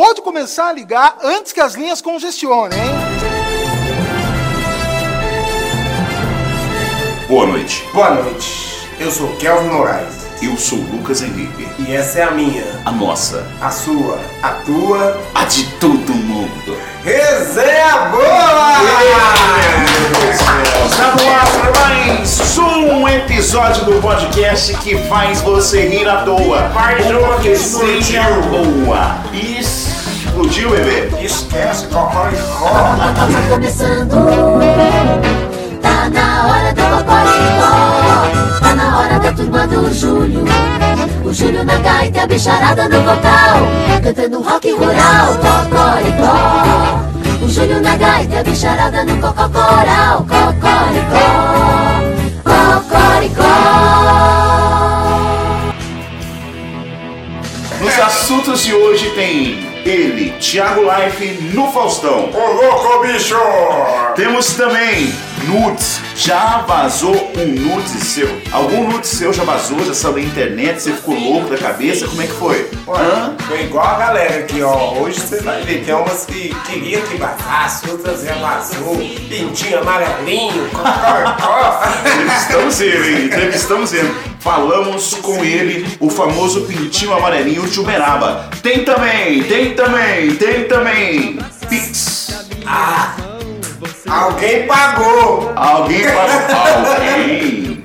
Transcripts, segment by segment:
pode começar a ligar antes que as linhas congestionem, hein? Boa noite. Boa noite. Eu sou Kelvin Moraes. Eu sou Lucas Henrique. E essa é a minha, A nossa, a sua, a tua a de todo mundo. resenha boa! Está no ar para mais um episódio do podcast que faz você rir à toa. Uma que resenha boa. Explodiu, bebê? Esquece cocoricó. Tá começando, tá na hora do Cocoricó, tá na hora da turma do Júlio. O Júlio na gaita, a bicharada no vocal, cantando rock rural, Cocoricó. O Júlio na gaita, a bicharada no cococoral, Cocoricó, Cocoricó. Nos assuntos de hoje tem ele, Thiago Life, no Faustão. Ô louco, bicho! Temos também nudes. Já vazou um nude seu? Algum nude seu já vazou? Já saiu da internet? Você ficou louco da cabeça? Como é que foi? Olha, foi igual a galera aqui, ó. Hoje você vai ver. Tem umas que queriam que vazasse, outras já vazou. Pintinho amarelinho. Entrevistamos ele, hein? entrevistamos ele. Falamos com ele, o famoso pintinho amarelinho de Uberaba. Tem também, tem também, tem também. Pix. Ah, alguém pagou. Alguém pagou. Alguém.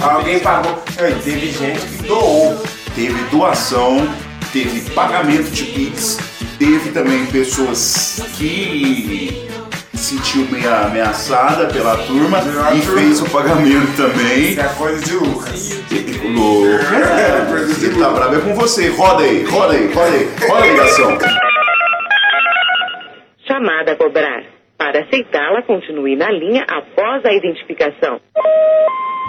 Alguém pagou. Teve gente que doou. Teve doação, teve pagamento de Pix, teve também pessoas que se sentiu meio ameaçada pela turma Pela e turma. fez o pagamento também. Isso é coisa de Lucas. Louco. É, Você tá bravo é com você. Roda aí, roda aí, roda aí. Roda a ligação. Chamada a cobrar. Para aceitá-la, continue na linha após a identificação.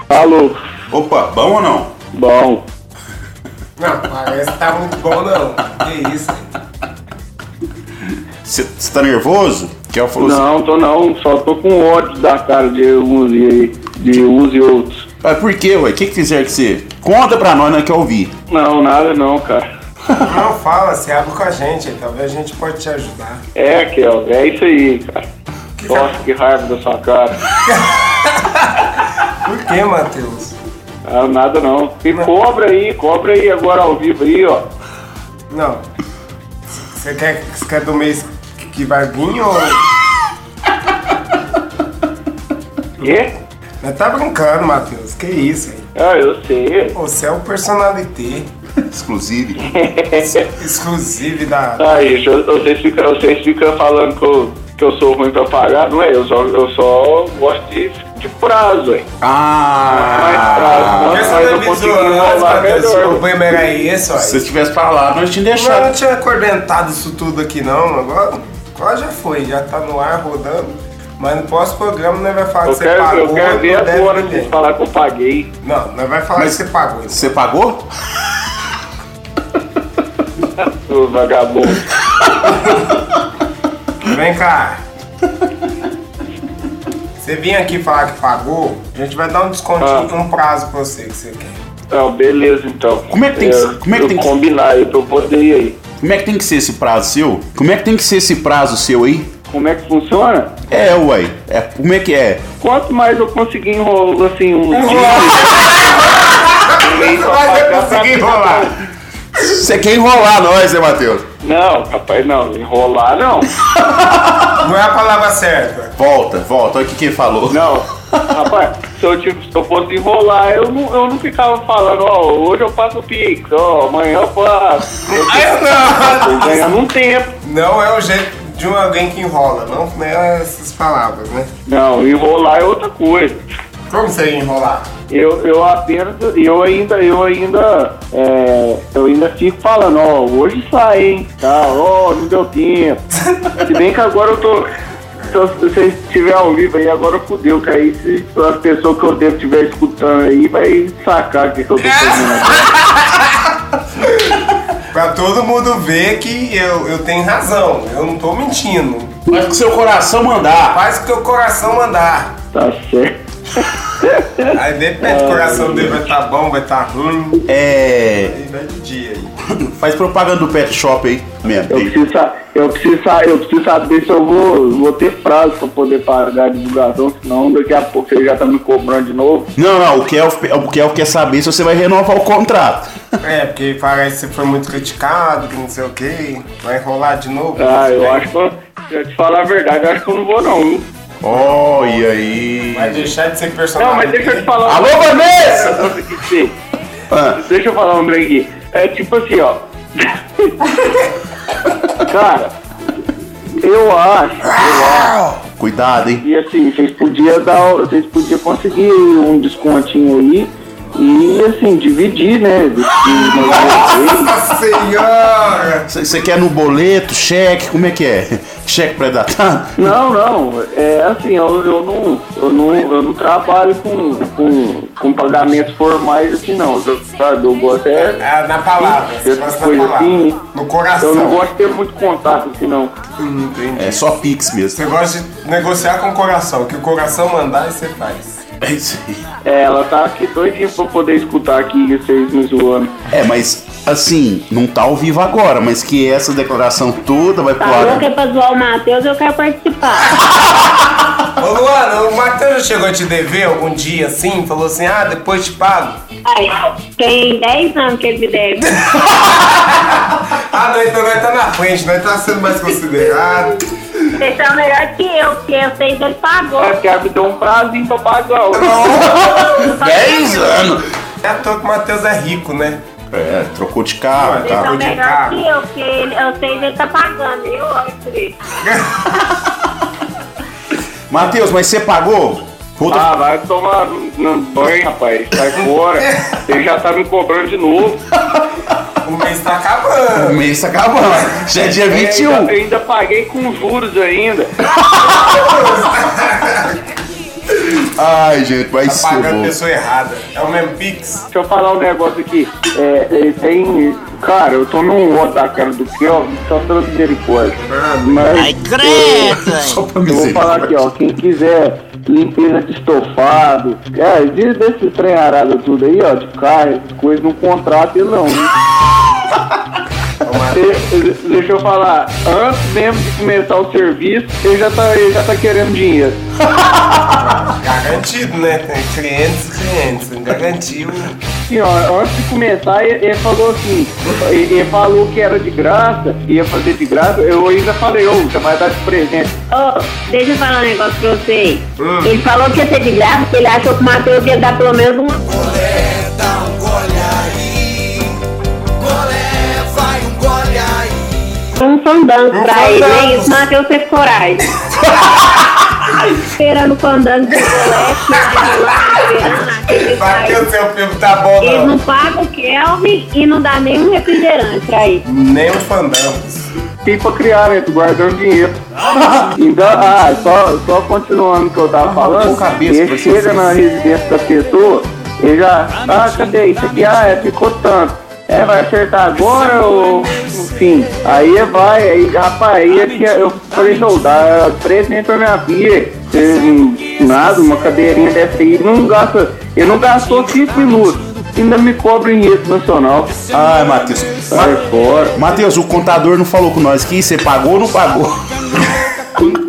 Alô, Opa, bom ou não? bom. Não, parece que tá muito bom não. Que isso? Você tá nervoso? Que falou assim, Não, tô não, só tô com ódio da cara de uns e de uns e outros. Mas por quê, ué? O que, que fizeram que você. Conta pra nós, nós quer ouvir. Não, nada não, cara. Não fala, você abre com a gente, talvez a gente pode te ajudar. É, Kel, é isso aí, cara. Nossa, que raiva da sua cara. Por que, Matheus? Ah, nada não. E cobra aí, cobra aí agora ao vivo aí, ó. Não. Você quer, quer do mês que- que vai vir ou. Quê? Nós tá brincando, Matheus. Que isso, hein? Ah, eu sei. Você é o personalité Exclusive. exclusivo da. Aí, vocês ficam, vocês ficam falando que eu, que eu sou ruim pra pagar, não é? Eu só, eu só gosto de, de prazo, hein? Mais prazo, Ah! não. Por que mas você eu avisou antes, enrolar Matheus? melhor. O problema era esse, ó. Se você tivesse falado, nós tínhamos Mas eu não deixado. tinha coordenado isso tudo aqui não, agora, agora já foi, já tá no ar rodando. Mas no próximo programa nós vai falar Eu que você quero, pagou. eu quero ver não deve agora de falar que eu paguei. Não, nós vai falar Mas- que você pagou. então. Você pagou? Ô vagabundo. Vem cá. Você vinha aqui falar que pagou, a gente vai dar um descontinho, Ah. um prazo pra você que você quer. Não, beleza então. Como é que tem que Eu- ser- como é que tem que- combinar aí pra eu poder ir aí. Como é que tem que ser esse prazo seu? Como é que tem que ser esse prazo seu aí? Como é que funciona? É, uai. É, como é que é? Quanto mais eu conseguir enrolar assim um dia. Mas eu consegui enrolar. Você quer enrolar nós, né, Matheus? Não, rapaz, não. Enrolar não. Não é a palavra certa. Volta, volta. Olha o que que ele falou. Não. Rapaz, se eu, tive- se eu fosse enrolar, eu não, eu não ficava falando, ó, hoje eu passo o Pix, ó, amanhã eu passo. Eu tô ganhando um tempo. Não é o jeito de um alguém que enrola, não, não é essas palavras, né? Não, enrolar é outra coisa. Como você ia enrolar? Eu, eu apenas, eu ainda, eu ainda, é, eu ainda fico falando, ó, hoje sai, hein, tá, ó, não deu tempo. Se bem que agora eu tô, se você estiver ao vivo aí, agora fudeu, que aí se as pessoas que eu devo estiver escutando aí, vai sacar o que, que eu tô fazendo. Pra todo mundo ver que eu, eu tenho razão, eu não tô mentindo. Faz o que seu coração mandar. Faz o que teu coração mandar. Tá certo. Aí depende, o coração dele vai estar bom, vai estar ruim. É. Aí vai de dia aí. Faz propaganda do pet shop aí mesmo. Eu preciso, eu, preciso, eu preciso saber se eu vou, vou ter prazo pra poder pagar a divulgação, senão daqui a pouco você já tá me cobrando de novo. Não, não, o Kelvin, o Kelvin quer saber se você vai renovar o contrato. É, porque parece que você foi muito criticado, que não sei o que. Vai enrolar de novo. Ah, eu acho que, eu te falar a verdade, eu acho que eu não vou não. E aí? Vai deixar de ser personagem. Não, mas deixa eu te falar. Alô, Vanessa! Ah, Deixa eu falar um trem aqui. É tipo assim, ó. Cara, eu acho, eu acho cuidado, hein? que assim, vocês podiam dar, vocês podiam conseguir um descontinho aí e assim, dividir, né? Nossa senhora! Você quer no boleto, cheque, como é que é? Cheque pré-datado? Não, não, é assim, eu, eu, não, eu, não, eu não trabalho com, com, com pagamentos formais assim não, eu, sabe? Eu gosto é É, na palavra. Você Essas coisas assim. No coração. eu não gosto de ter muito contato assim não. Hum, entendi. É só Pix mesmo. Você gosta de negociar com o coração. O que o coração mandar, você faz. É isso aí. É, ela tá aqui doidinha pra poder escutar aqui vocês me zoando. É, mas assim, não tá ao vivo agora, mas que essa declaração toda vai pro Falou que é ar. pra zoar o Matheus, eu quero participar. Ô Luana, o Matheus já chegou a te dever algum dia assim? Falou assim, ah, depois te pago. Ai, tem 10 anos que ele me deve. Ah, não, então nós tá na frente, nós tá sendo mais considerado. Vocês são melhor que eu, porque eu sei que ele pagou. É, quero me dar um prazinho pra pagar. ó. 10 anos! É à toa que o Matheus é rico, né? É, trocou de carro Vocês tal. são de carro. que eu, porque ele, eu sei que ele tá pagando. Por isso. Matheus, mas você pagou? Outra- Ah, vai tomar no banho, rapaz. Sai fora. Ele já tá me cobrando de novo. O mês tá O acabando. mês tá acabando. Já é dia É, 21. ainda, ainda paguei com juros ainda. Ai, gente, vai Tá ser pagando a bom. pessoa errada. É o mesmo Pix. Deixa eu falar um negócio aqui. É, é, tem. Cara, eu tô num outro da cara do Kelvin, só pela misericórdia. Mas. Ai, Só pra Eu vou misericórdia. falar aqui, ó. Quem quiser limpeza de estofado, é, diz desse trem arado tudo aí, ó, de carro, coisas, não contrata ele não. De- Deixa eu falar, antes mesmo de começar o serviço, ele já tá, ele já tá querendo dinheiro. Garantido, né? Tem clientes e clientes. Garantiu. Assim, ó, antes de começar, ele, ele falou assim, ele, ele falou que era de graça, ia fazer de graça, eu ainda falei, ô, você vai dar de presente. Ô, deixa eu falar um negócio pra você. Hum. Ele falou que ia ser de graça, porque ele achou que o Matheus ia dar pelo menos uma um fandango Um pra ele, fandango. né? Isso, Matheus teve coragem. Esperando o fandango de colete, o seu filme tá bom, Ele não. não paga o Kelvin e não dá nenhum refrigerante pra ele. Nem o fandangos. Tem pra criar, né? Tô guardando dinheiro. Então, ah, só, só continuando o que eu tava falando. cabeça ele chega na residência da pessoa, ele já. Ah, cadê isso aqui? Ah, é, ficou tanto. É, vai acertar agora ou. Enfim. Aí vai, aí, rapaz, aí aqui eu falei, dá presente pra minha filha. Hum, Nada, uma cadeirinha dessa aí. Não gasta. Ele não gastou 5 minutos. Ainda me cobra em rede nacional. Ai, Matheus. Sai fora. Matheus, o contador não falou com nós aqui, você pagou ou não pagou?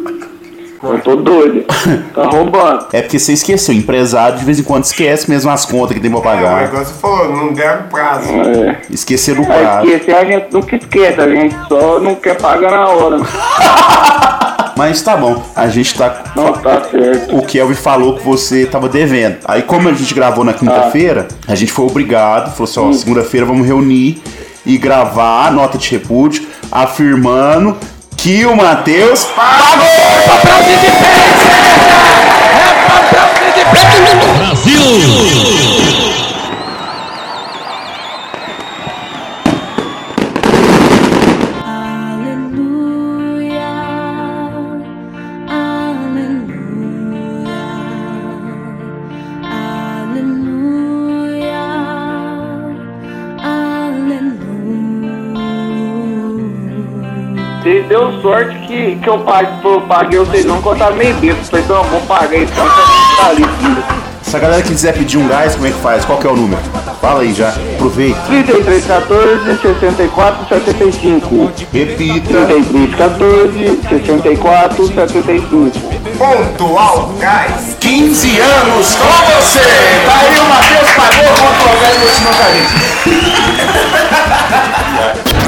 Eu tô doido. Tá roubando. É porque você esqueceu, empresário de vez em quando esquece mesmo as contas que tem pra É, o pagar. negócio falou, não deram prazo. É. Esqueceram o prazo. esquecer a gente nunca esquece, a gente só não quer pagar na hora. Mas tá bom, a gente tá. Não, tá certo. O Kelvin falou que você tava devendo. Aí, como a gente gravou na quinta-feira, a gente foi obrigado, falou assim: ó, segunda-feira vamos reunir e gravar a nota de repúdio afirmando que o Matheus pagou! Vocês deu sorte que, que eu paguei, eu paguei vocês não, que eu tava meio bêbado. Falei, então eu vou pagar então, tá ali. Se a galera quiser pedir um gás, como é que faz? Qual que é o número? Fala aí já, aproveita. 33 14 64 75. Repita. 33 14 64 75. Pontual Gás. 15 anos com você! Tá aí o Matheus pagou o Pontual e continuou com a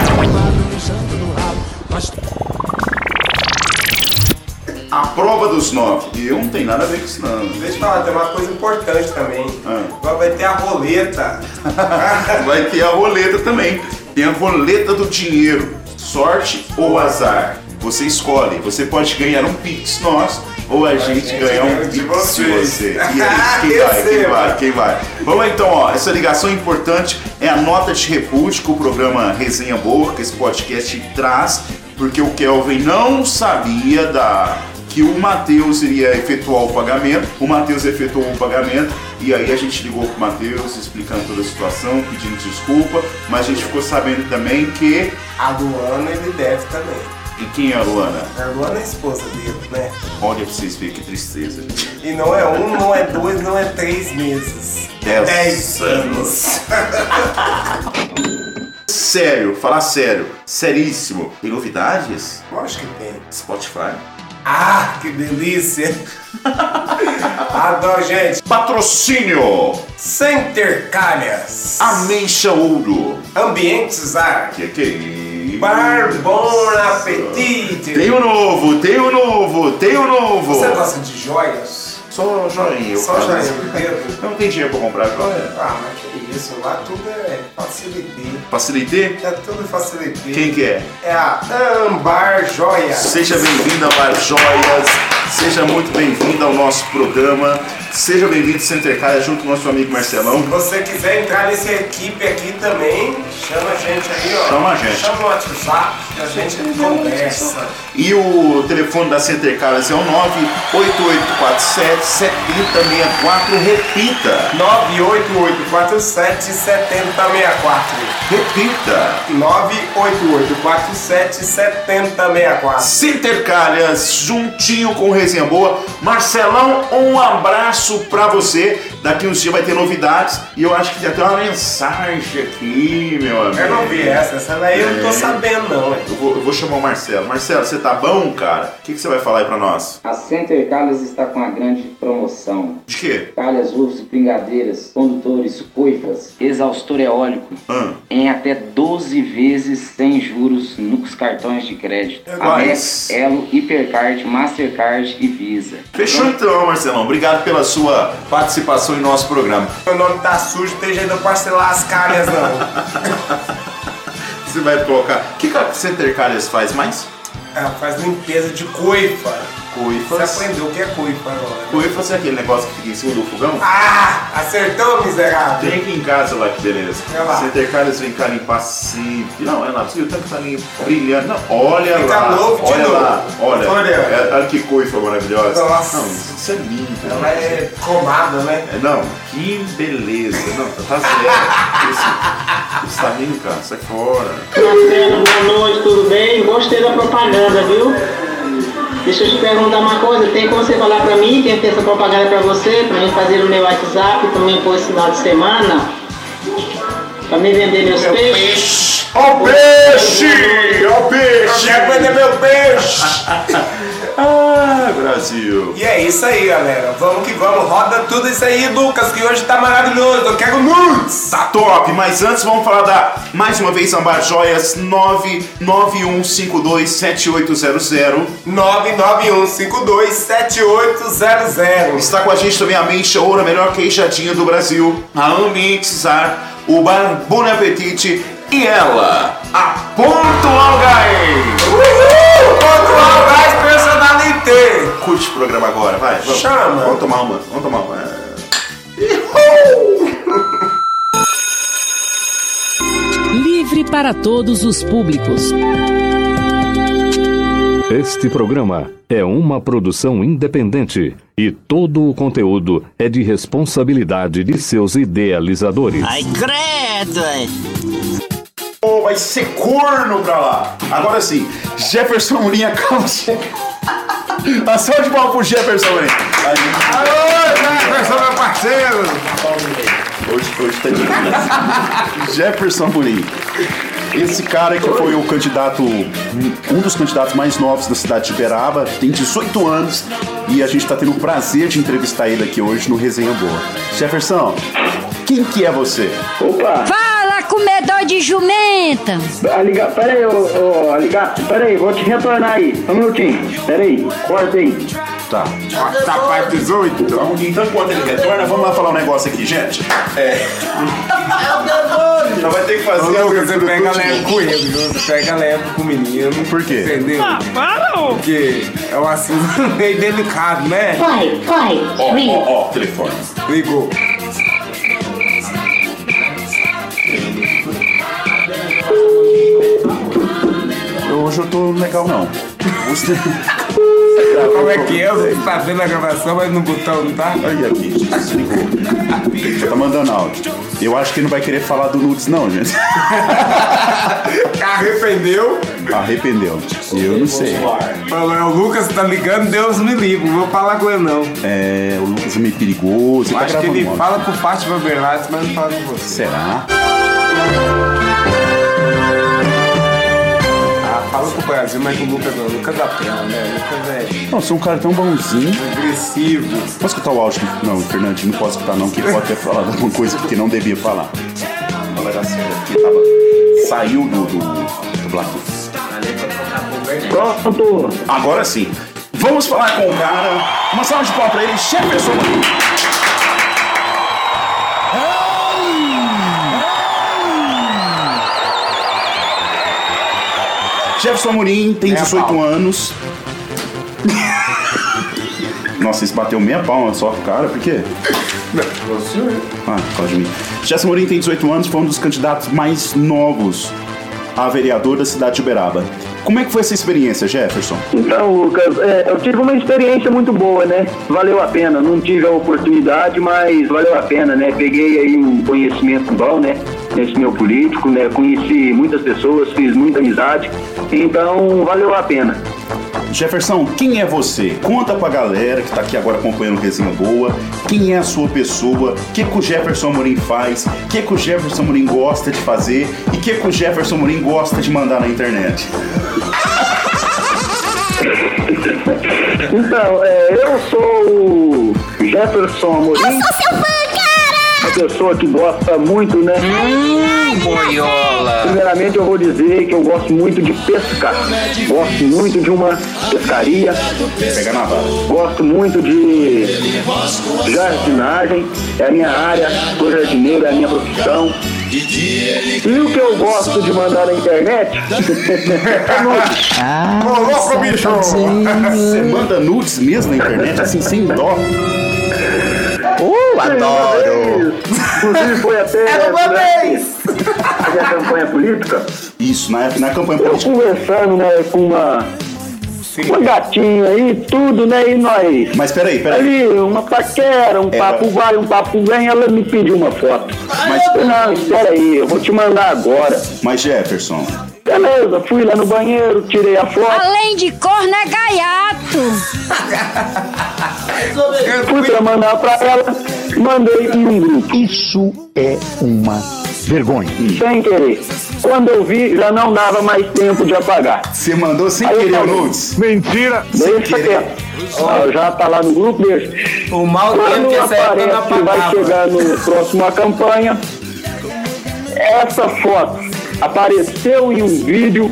prova dos nove. E eu não tenho nada a ver com isso não. Deixa eu falar, tem uma coisa importante também. Ah. Agora vai ter a roleta. Vai ter a roleta também. Tem a roleta do dinheiro. Sorte ou azar. Você escolhe. Você pode ganhar um Pix nosso ou a gente gente ganhar um ganha de Pix de você. E aí, quem vai? Quem vai? Quem vai? Vamos então, ó. Essa ligação importante é a nota de repúdio que o programa Resenha Boa, que esse podcast traz, porque o Kelvin não sabia da que o Matheus iria efetuar o pagamento. O Matheus efetuou o pagamento e aí a gente ligou pro Matheus explicando toda a situação, pedindo desculpa, mas a gente ficou sabendo também que. A Luana ele deve também. E quem é a Luana? A Luana é a esposa dele, né? Olha pra vocês verem que tristeza. E não é um, não é dois, não é três meses. Dez Dez anos. Sério, falar sério, seríssimo. Tem novidades? Lógico que tem. Spotify. Ah, que delícia! Adoro, gente. Patrocínio! Center Calhas. Ameixa Ouro. Ambientes Arte. Que que é isso? Bar Bon Apetite. Tem o novo, tem o novo, tem o novo. Você gosta de joias? Só joinha. eu Só joinha? Eu não tenho dinheiro pra comprar joia. Ah, mas que isso, lá tudo é facilite. Facilitei? É tudo facilite. Quem que é? É a Ambar Joias. Seja bem-vindo a Bar Joias, seja muito bem-vindo ao nosso programa, seja bem-vindo Center Caia junto com o nosso amigo Marcelão. Se você quiser entrar nessa equipe aqui também, chama a gente aí, ó. Chama a gente. Chama no WhatsApp, que a gente conversa. E o telefone da Center Caras é o 98847 7064, repita, 988477064. repita. 988477064. Center Calhas, juntinho com Resenha Boa. Marcelão, um abraço pra você. Daqui uns dias vai ter novidades. E eu acho que tem até uma mensagem aqui, meu amigo. Eu não vi essa, essa daí eu não tô É. sabendo não? Eu vou, eu vou chamar o Marcelo. Marcelo, você tá bom, cara? O que, que você vai falar aí pra nós? A Center Calhas está com uma grande promoção. De quê? Calhas, ursos, pingadeiras, condutores, coifas, exaustor eólico Hã? em até 12 vezes sem juros nos cartões de crédito. É. Amex, Elo, Hipercard, Mastercard e Visa. Fechou então, Marcelão. Obrigado pela sua participação em nosso programa. Meu nome tá sujo, tem jeito de eu parcelar as calhas não. Você vai colocar. O que, que a Center Calhas faz mais? Ela faz limpeza de coifa. Você Coifas. aprendeu o que é coifa agora. Coifas é aquele negócio que fica em cima do fogão? Ah, acertou, miserável. Tem aqui em casa lá, que beleza. Lá. Center Calhas vem cá limpar sempre. Não, é lá, você viu o tanto que tá limpo, brilhando. Não, olha Fica lá. novo de olha novo. lá. Olha. Olha. É, olha que coifa maravilhosa. Nossa. Não, isso é lindo. Ela é cromada, né? É, Não, que beleza. Não, tá zero. Esse, esse tá lindo, cara. Sai fora. Marcelo, boa noite, tudo bem? Gostei da propaganda, viu? Deixa eu te perguntar uma coisa, tem como você falar pra mim quem fez essa propaganda pra você, pra mim fazer no meu WhatsApp, pra mim pôr esse final de semana, pra mim vender meus Meu peixes? peixe. Ó o peixe! Ó o peixe! quero vender meu peixe. Ah, Brasil! E é isso aí, galera. Vamos que vamos. Roda tudo isso aí, Lucas, que hoje tá maravilhoso. Eu quero nudes. Tá top, mas antes vamos falar da, mais uma vez, Ambar Joias 991527800. 991527800. Está com a gente também a Mente Ouro, a melhor queixadinha do Brasil, a Ambientizar, o Bar Bon Apetite e ela, a Pontual Guy. Uhul! Pontual Gás Personalité. Curte o programa agora, vai. Vamos, Chama. Vamos tomar uma, vamos tomar uma. Livre para todos os públicos. Este programa é uma produção independente e todo o conteúdo é de responsabilidade de seus idealizadores. Ai, credo! Ô, vai ser corno pra lá. Agora sim, Jefferson Linha calma. A salva de palmas pro Jefferson aí. Alô, Jefferson, meu parceiro. Hoje Hoje tá difícil. Jefferson Amorim. Esse cara que foi o candidato, um dos candidatos mais novos da cidade de Uberaba, tem 18 anos e a gente tá tendo o prazer de entrevistar ele aqui hoje no Resenha Boa. Jefferson, quem que é você? Opa! Fala, comedor de jumenta! A ligar, pera aí, ô, ô, a ligar, pera aí, vou te retornar aí. Um minutinho, pera aí, corta aí. Tá. Tá parte 18. Então, então, enquanto ele retorna, vamos lá falar um negócio aqui, gente. É. Não vai ter que fazer Ô, Lucas, você pega leve com ele, viu? Você pega leve com o menino. Por quê? Entendeu? Ah, para, ô. Porque é um assunto meio delicado, né? Pai, pai, Ó, ó, ó, telefone. Ligou. Hoje eu tô legal, não. Como é que é? Você tá vendo a gravação, mas no botão não tá? Olha aqui, desligou. Tá mandando áudio. Eu acho que ele não vai querer falar do nudes, não, gente. Arrependeu. Arrependeu. Eu não sei. É o Lucas tá ligando, Deus me livre. Não vou falar com ele, não. É, o Lucas é meio perigoso. Eu tá acho que ele fala com Fátima Bernardes, mas não fala com você. Será? Fala com o Brasil, mas com o Lucas não. Lucas da tela, né? Lucas é Não, é um cara tão bonzinho. agressivo. Posso escutar o áudio? Não, Fernandinho, não posso escutar não, que pode ter falado alguma coisa que não devia falar. Não vai dar certo. Porque tava... Saiu do, do, do Bluetooth. Pronto. Agora sim. Vamos falar com o cara. Uma salva de palmas pra ele, Jefferson. Jefferson Amorim tem Meia 18 palma. anos. Nossa, isso bateu meia palma só pro cara, por quê? Ah, causa de mim. Jefferson Amorim tem 18 anos, foi um dos candidatos mais novos a vereador da cidade de Uberaba. Como é que foi essa experiência, Jefferson? Então, Lucas, é, eu tive uma experiência muito boa, né? Valeu a pena. Não tive a oportunidade, mas valeu a pena, né? Peguei aí um conhecimento bom, né? Nesse meu político, né? Conheci muitas pessoas, fiz muita amizade. Então, valeu a pena. Jefferson, quem é você? Conta pra galera que tá aqui agora acompanhando o Resenha Boa. Quem é a sua pessoa? O que, que o Jefferson Amorim faz? O que, que o Jefferson Amorim gosta de fazer? E o que, que o Jefferson Amorim gosta de mandar na internet? Então, é, eu sou o Jefferson Amorim. Eu sou seu fã, pessoa que gosta muito, né? Boiola! Primeiramente eu vou dizer que eu gosto muito de pescar. Gosto muito de uma pescaria. Pega na vara. Gosto muito de jardinagem. É a minha área. Sou jardineiro, é a minha profissão. E o que eu gosto de mandar na internet é nudes. Ô, louco, bicho! Você manda nudes mesmo na internet, assim, sem dó? Uh, adoro! Inclusive foi até. Era uma vez! Fazer a campanha política. Isso, na, na campanha Eu política. conversando, né, com uma. Uma gatinha aí, tudo, né? E nós. Mas peraí, peraí. Ali, uma paquera, um É, papo mas- vai, um papo vem, ela me pediu uma foto. Mas- Eu falei, não, espera aí, eu vou te mandar agora. Mas Jefferson, Beleza, fui lá no banheiro, tirei a foto, Além de corno é gaiato. fui pra mandar pra ela, mandei em um grupo. Isso é uma vergonha. Sem querer. Quando eu vi, já não dava mais tempo de apagar. você mandou sem Aí querer nudes? Mentira! Deixa querer. quieto. Ah, já tá lá no grupo, deixa. O mal tempo Quando época não aparece que vai chegar no próximo a campanha, essa foto apareceu em um vídeo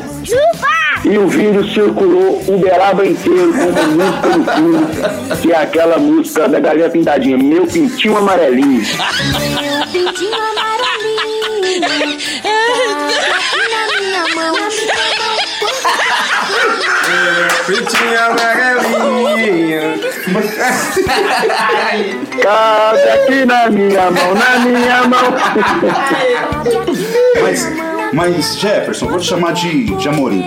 e o vídeo circulou Uberaba inteiro como música do fundo, que é aquela música da Galinha Pintadinha, Meu Pintinho Amarelinho. Meu pintinho amarelinho aqui na minha mão. Pintinha amarelinha. Cabe aqui na minha mão, na minha mão. Mas, mas Jefferson, vou te chamar de, de Amorim.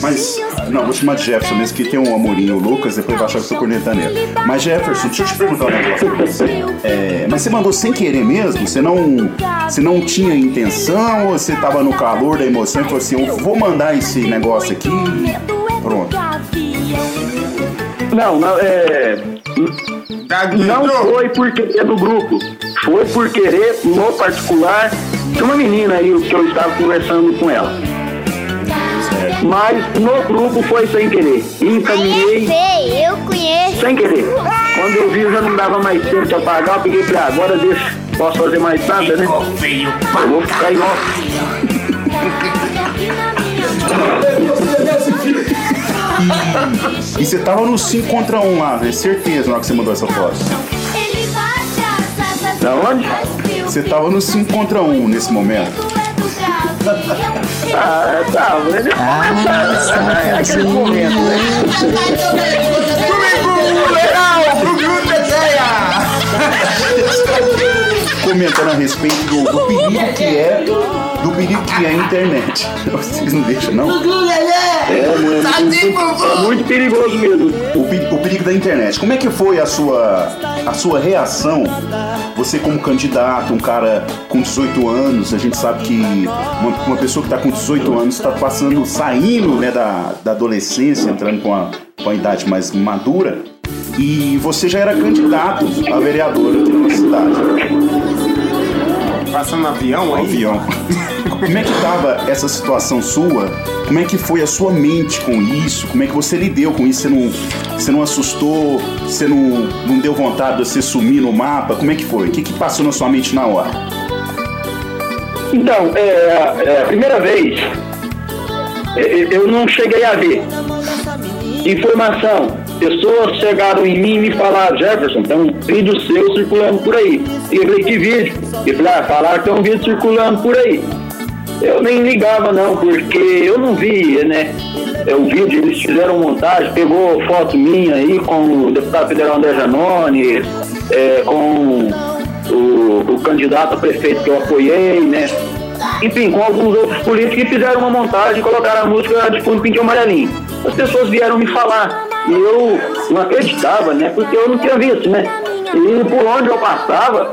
Mas, não, vou te chamar de Jefferson mesmo, que tem um Amorim o Lucas, depois vai achar que eu tô cornetando ele. Mas Jefferson, deixa eu te perguntar um negócio. É, mas você mandou sem querer mesmo? Você não, você não tinha intenção ou você tava no calor da emoção e falou assim, eu vou mandar esse negócio aqui pronto. Não, não, é, não foi porque é do grupo. foi por querer, no particular, de uma menina aí que eu estava conversando com ela. Mas no grupo foi sem querer. Encaminhei Sei, eu conheço. sem querer. Quando eu vi, eu já não dava mais tempo de apagar, eu peguei pra agora, deixa, posso fazer mais nada, né? Eu vou ficar em off. E você tava no 5 contra 1 lá, né? Certeza na hora que você mandou essa foto. Da onde? Você tava no 5 contra 1 nesse momento. Ah, tá, mas Ah, é aquele momento, né? Domingo legal, Bruno Teteia! Comentando a respeito do, do perigo que é do perigo que é a internet. Vocês não deixam, não? É, mano, é muito perigoso mesmo. O, o perigo da internet. Como é que foi a sua, a sua reação? Você como candidato, um cara com 18 anos, a gente sabe que uma, uma pessoa que está com 18 anos está passando, saindo né, da, da adolescência, entrando com a, com a idade mais madura. E você já era candidato a vereador aqui na cidade. Passando no avião aí? avião. Como é que tava essa situação sua? Como é que foi a sua mente com isso? Como é que você lidou com isso? Você não, você não assustou? Você não, não deu vontade de você sumir no mapa? Como é que foi? O que, que passou na sua mente na hora? Então, é, é, a primeira vez, é, eu não cheguei a ver. Informação. Pessoas chegaram em mim e me falaram, Jefferson, tem um vídeo seu circulando por aí. E eu falei, que vídeo? E falei, ah, falaram que tem um vídeo circulando por aí. Eu nem ligava não, porque eu não vi, né? É, o vídeo, eles fizeram montagem, pegou foto minha aí com o deputado federal André Janone, é, com o, o candidato a prefeito que eu apoiei, né? Enfim, com alguns outros políticos que fizeram uma montagem colocaram a música de fundo pintinho amarelinho. As pessoas vieram me falar e eu não acreditava, né? Porque eu não tinha visto, né? E por onde eu passava,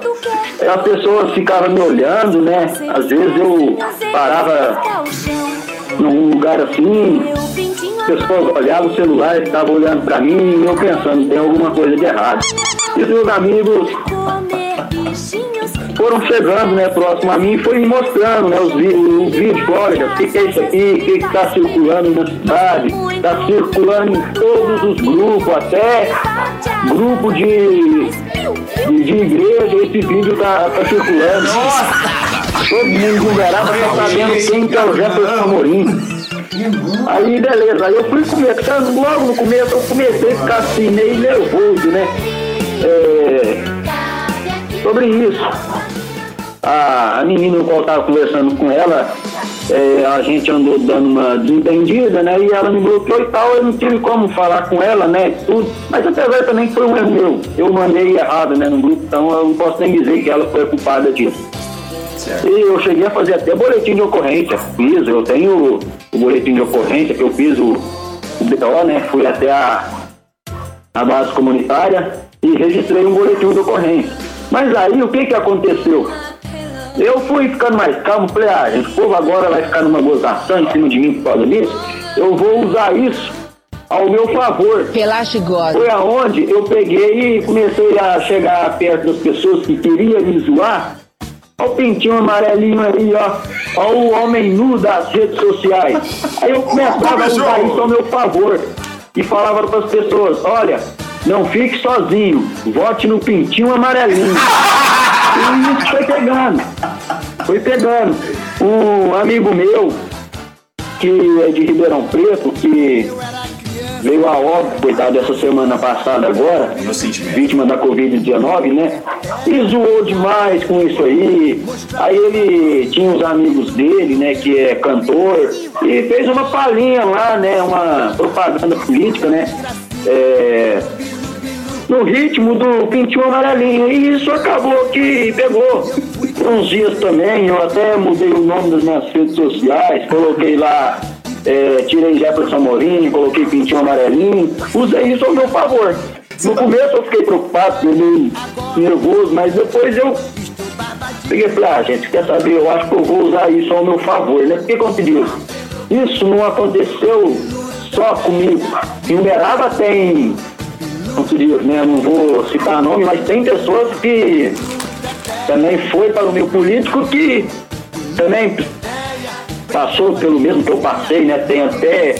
as pessoas ficavam me olhando, né? Às vezes eu parava num lugar assim, as pessoas olhavam o celular estavam olhando pra mim e eu pensando, tem alguma coisa de errado. E os meus amigos foram chegando, né, próximo a mim e foi me mostrando, né, os, vi- os vídeos, olha, o que, que é isso aqui, o que está circulando na cidade, está circulando em todos os grupos, até grupo de, de, de igreja, esse vídeo tá, tá circulando. Todo mundo no Uberaba tá sabendo quem que é o Jefferson Amorim. Aí beleza, aí eu fui começando, logo no começo eu comecei a ficar assim, meio nervoso, né? É, sobre isso. A, a menina com qual eu tava conversando com ela, é, a gente andou dando uma desentendida, né? E ela me bloqueou e tal, eu não tive como falar com ela, né? Tudo. Mas apesar também que foi um erro meu. Eu mandei errado, né, no grupo, então eu não posso nem dizer que ela foi culpada disso. E eu cheguei a fazer até boletim de ocorrência, fiz, eu tenho o boletim de ocorrência que eu fiz o, o BO, né? Fui até a, a base comunitária e registrei um boletim de ocorrência. Mas aí o que que aconteceu? Eu fui ficando mais calmo, falei, ah, gente, o povo agora vai ficar numa gozação em cima de mim por causa disso, eu vou usar isso ao meu favor. Relaxa e goza. Foi aonde eu peguei e comecei a chegar perto das pessoas que queriam me zoar. Olha o pintinho amarelinho aí, ó. Olha o homem nu das redes sociais. Aí eu começava a usar isso ao meu favor. E falava para as pessoas, olha, não fique sozinho, vote no pintinho amarelinho. E isso foi pegando. Foi pegando. Um amigo meu, que é de Ribeirão Preto, que veio a óbito, coitado, essa semana passada agora, vítima da Covid-19, né? E zoou demais com isso aí. Aí ele tinha os amigos dele, né, que é cantor, e fez uma palhinha lá, né, uma propaganda política, né? É, no ritmo do pintinho amarelinho. E isso acabou que pegou. Uns dias também, eu até mudei o nome das minhas redes sociais, coloquei lá, é, tirei Jefferson Amorim, coloquei pintinho amarelinho, usei isso ao meu favor. No começo eu fiquei preocupado, meio nervoso, mas depois eu peguei e falei, ah, gente, quer saber, eu acho que eu vou usar isso ao meu favor, né? Porque, como isso não aconteceu só comigo. Em Uberaba tem não queria, né, não vou citar nome, mas tem pessoas que também foi para o meu político que também passou pelo mesmo que eu passei, né? Tem até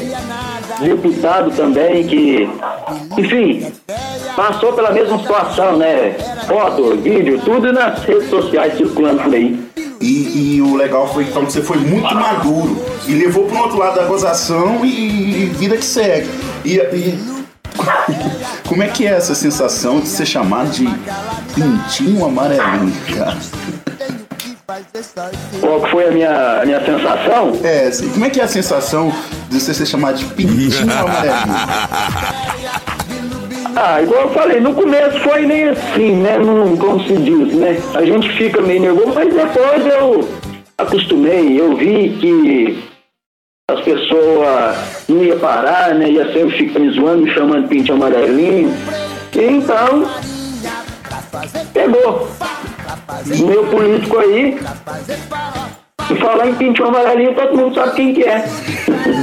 deputado também que, enfim, passou pela mesma situação, né? Foto, vídeo, tudo nas redes sociais circulando por aí. E, e o legal foi que então, você foi muito maduro e levou para outro lado da gozação e, e vida que segue. E, e como é que é essa sensação de ser chamado de pintinho amarelinho, cara? Qual que foi a minha, a minha sensação? É, assim, como é que é a sensação de você ser chamado de pintinho amarelinho? Ah, igual eu falei, no começo foi nem assim, né? Não, como se diz, né? A gente fica meio nervoso, mas depois eu acostumei, eu vi que as pessoas não iam parar, né? Ia sempre ficar me zoando, me chamando pintinho amarelinho. E então, pegou. Meu político aí, se falar em pintinho amarelinho, todo mundo sabe quem que é.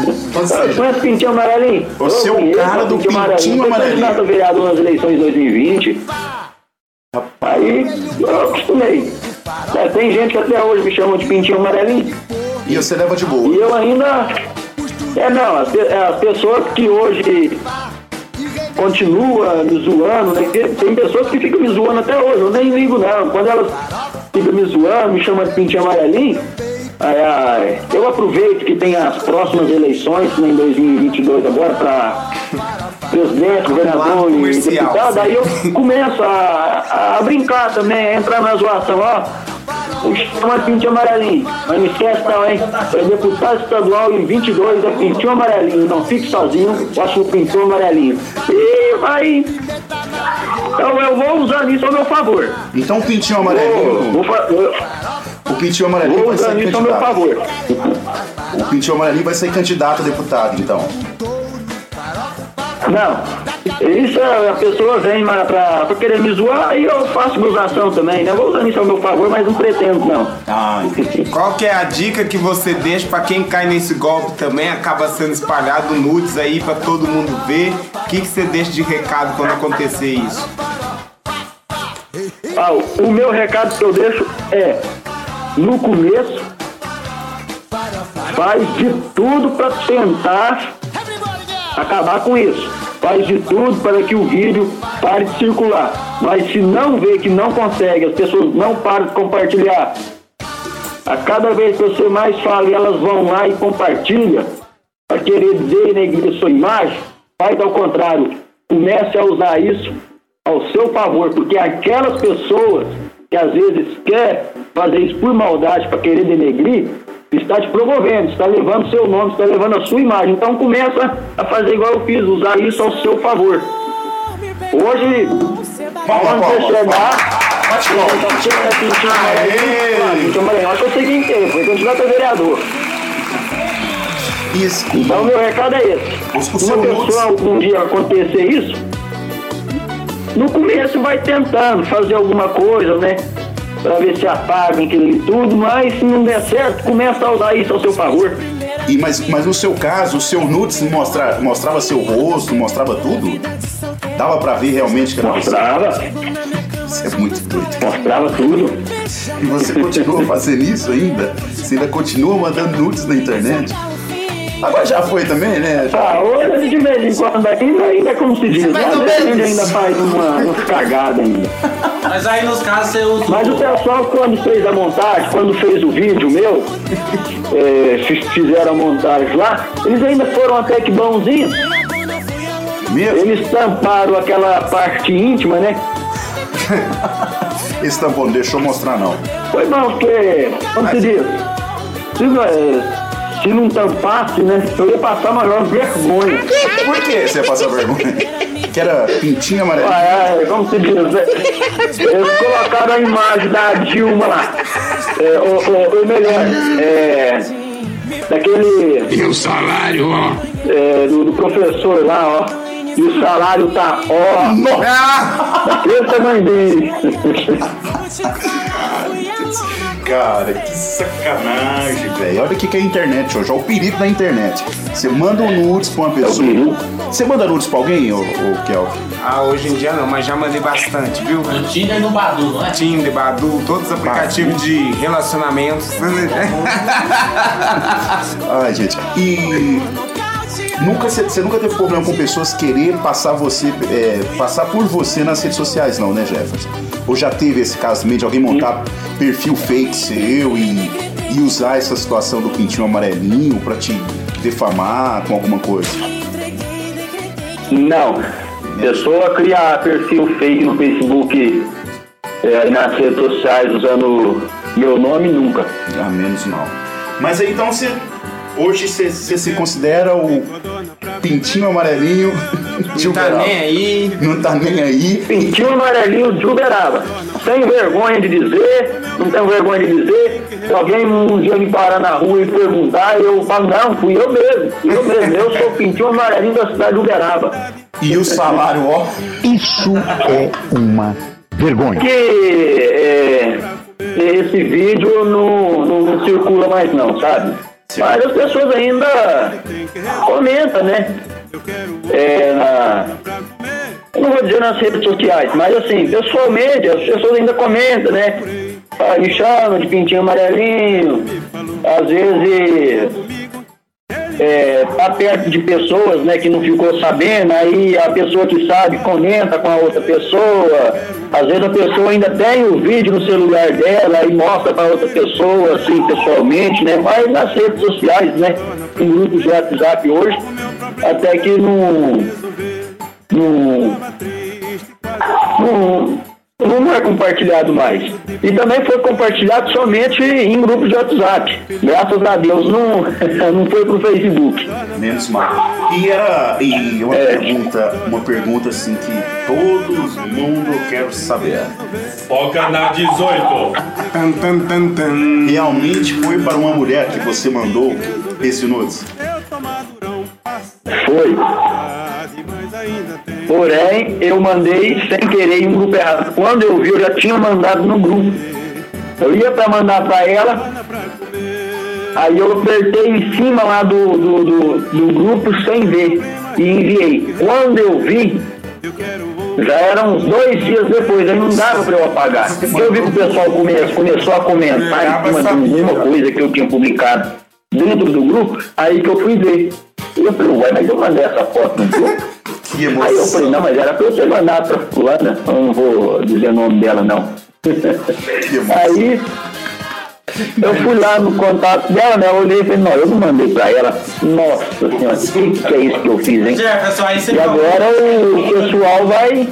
Conhece pintinho amarelinho? Você é o cara do pintinho amarelinho. Foi candidato a vereador nas eleições de 2020. Aí eu acostumei. É, tem gente que até hoje me chama de pintinho amarelinho. E você leva de boa. E eu ainda. É, não, as, pe- as pessoas que hoje continuam me zoando, né? Tem- Tem pessoas que ficam me zoando até hoje, eu nem ligo não. Quando elas ficam me zoando, me chamam de pintinho amarelinho, ai, eu aproveito que tem as próximas eleições, né, em 2022 agora, para presidente, governador e deputado, aí eu começo a, a brincar também, a entrar na zoação, ó. O chama pintinho amarelinho. Mas não esquece não, hein? É deputado estadual em 22 é pintinho amarelinho. Não fique sozinho, acho o pintinho amarelinho. E vai. Então eu vou usar isso ao meu favor. Então pintinho amarelinho. Vou, eu- O pintinho amarelinho vai ser ao meu candidato. favor. O pintinho amarelinho vai ser candidato a deputado, então. Não. Isso é, a pessoa vem pra, pra, pra querer me zoar e eu faço gozação também, né? Vou usar isso ao meu favor, mas não pretendo não. Ah, Qual que é a dica que você deixa pra quem cai nesse golpe também, acaba sendo espalhado nudes aí pra todo mundo ver? O que, que você deixa de recado quando acontecer isso? Ah, o meu recado que eu deixo é, no começo, faz de tudo para tentar acabar com isso. Faz de tudo para que o vídeo pare de circular. Mas se não vê que não consegue, as pessoas não param de compartilhar. A cada vez que você mais fala e elas vão lá e compartilham, para querer denegrir a sua imagem, faz ao contrário. Comece a usar isso ao seu favor, porque aquelas pessoas que às vezes quer fazer isso por maldade para querer denegrir, está te promovendo, está levando seu nome, está levando a sua imagem. Então começa a fazer igual eu fiz, usar isso ao seu favor. Hoje, quando você chegar. Acho que eu sei quem que é, foi candidato a vereador. Isso. Então meu recado é esse. Se uma pessoa algum dia acontecer isso, no começo vai tentando fazer alguma coisa, né? Pra ver se apaga aquilo tudo, mas se não der certo, começa a usar isso ao seu favor. E, mas, mas no seu caso, o seu nudes mostra, mostrava seu rosto, mostrava tudo? Dava pra ver realmente que era Mostrava. você? Isso é muito doido. Mostrava tudo. E você continua fazendo isso ainda? Você ainda continua mandando nudes na internet? Agora já foi também, né? Ah, hoje de vez em quando ainda, ainda é como se diz, né? Às vezes a gente ainda faz uma, cagadas ainda. Mas aí nos casos você usa. Mas o pessoal quando fez a montagem, quando fez o vídeo meu, é, fi- fizeram a montagem lá, eles ainda foram até que bonzinhos. Eles tamparam aquela parte íntima, né? Esse tampão não deixou mostrar, não. Foi bom, porque, como se diz, se não, é, se não tampasse, né, eu ia passar maior vergonha. Por que você ia passar vergonha? Que era pintinho amarelo. Ah, é, como se diz, né? eles colocaram a imagem da Dilma lá, é, ou, ou- ou melhor, é, daquele... E o salário, ó. é, do, do professor lá, ó. E o salário tá, ó, daquele tamanho dele. Cara, que sacanagem, velho. Olha o que que é a internet hoje, olha o perigo da internet. Você manda um nudes pra uma pessoa. Você manda nudes pra alguém, ô, ô Kelvin? Ah, hoje em dia não, mas já mandei bastante, viu? No Tinder e no Badu, não é? Tinder, Badu, todos os aplicativos de relacionamentos. Ai, gente. E nunca você nunca teve problema com pessoas querer passar você é, passar por você nas redes sociais, não, né, Jefferson? Ou já teve esse caso também de alguém montar perfil fake seu e, e usar essa situação do pintinho amarelinho pra te defamar com alguma coisa? Não. Pessoa criar perfil fake no Facebook é, nas redes sociais usando meu nome, nunca. A menos mal. Mas aí então você. Hoje você, se considera o pintinho amarelinho de Não tá Uberaba. nem aí. Não tá nem aí. Pintinho amarelinho de Uberaba. Sem vergonha de dizer, não tenho vergonha de dizer. Se alguém um dia me parar na rua e perguntar, eu falo, não, fui eu mesmo. Fui eu mesmo. Eu sou o pintinho amarelinho da cidade de Uberaba. E o salário, ó. Isso é uma vergonha. Que é, esse vídeo não, não, não circula mais não, sabe? Mas as pessoas ainda comentam, né? É, na, eu não vou dizer nas redes sociais, mas assim, pessoalmente, as pessoas ainda comentam, né? Ah, me chamam de pintinho amarelinho, às vezes é, tá perto de pessoas né, que não ficou sabendo, aí a pessoa que sabe comenta com a outra pessoa, às vezes a pessoa ainda tem o vídeo no celular dela e mostra para outra pessoa, assim, pessoalmente, né? Mas nas redes sociais, né? Em grupos de WhatsApp hoje, até que não. não. não, não é compartilhado mais. E também foi compartilhado somente em grupos de WhatsApp. Graças a Deus não, não foi pro Facebook. Menos mal. E era. E uma pergunta, uma pergunta assim que todo mundo quer saber. Foca na 18. Tan, tan, tan, tan. Realmente foi para uma mulher que você mandou esse nudes? Foi. Porém, eu mandei sem querer um grupo errado. Quando eu vi, eu já tinha mandado no grupo. Eu ia para mandar para ela, aí eu apertei em cima lá do, do, do, do grupo sem ver e enviei. Quando eu vi, já eram dois dias depois, aí não dava para eu apagar. Eu vi que o pessoal come, começou a comentar em cima de alguma coisa que eu tinha publicado dentro do grupo, aí que eu fui ver. E eu falei, ué, mas eu mandei essa foto no grupo. Que emoção. Aí eu falei, não, mas era pra você mandar pra fulana, eu não vou dizer o nome dela não. Aí eu fui lá no contato dela, né? Eu olhei e falei, não, eu não mandei pra ela. Nossa senhora, o que, que é isso que eu fiz, hein? Jefferson, aí você E agora o pessoal vai,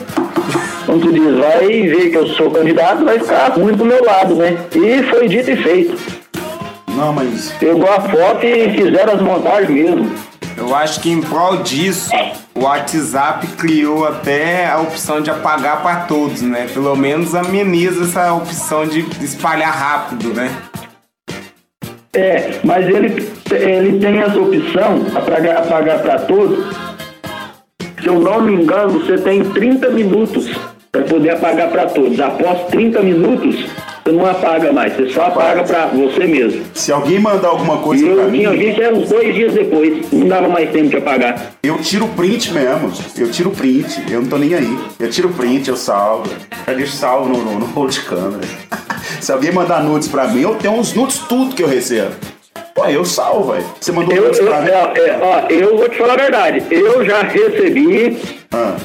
como tu diz, vai ver que eu sou candidato, vai ficar ruim do meu lado, né? E foi dito e feito. Não, mas. Pegou a foto e fizeram as montagens mesmo. Eu acho que em prol disso, o WhatsApp criou até a opção de apagar para todos, né? Pelo menos ameniza essa opção de espalhar rápido, né? É, mas ele, ele tem essa opção, apagar, apagar para todos. Se eu não me engano, você tem 30 minutos para poder apagar para todos. Após 30 minutos, você não apaga mais, você só apaga para você mesmo. Se alguém mandar alguma coisa eu mim. tinha visto era uns dois dias depois, não dava mais tempo de apagar. Eu tiro print mesmo. Eu tiro print. Eu não tô nem aí. Eu tiro print, eu salvo. Eu deixo salvo no, no, no rolo de câmera. Se alguém mandar nudes pra mim, eu tenho uns nudes tudo que eu recebo. Pô, eu salvo, velho. Você mandou Eu, nudes eu, pra mim? é, é, ó, eu vou te falar a verdade, eu já recebi Ah.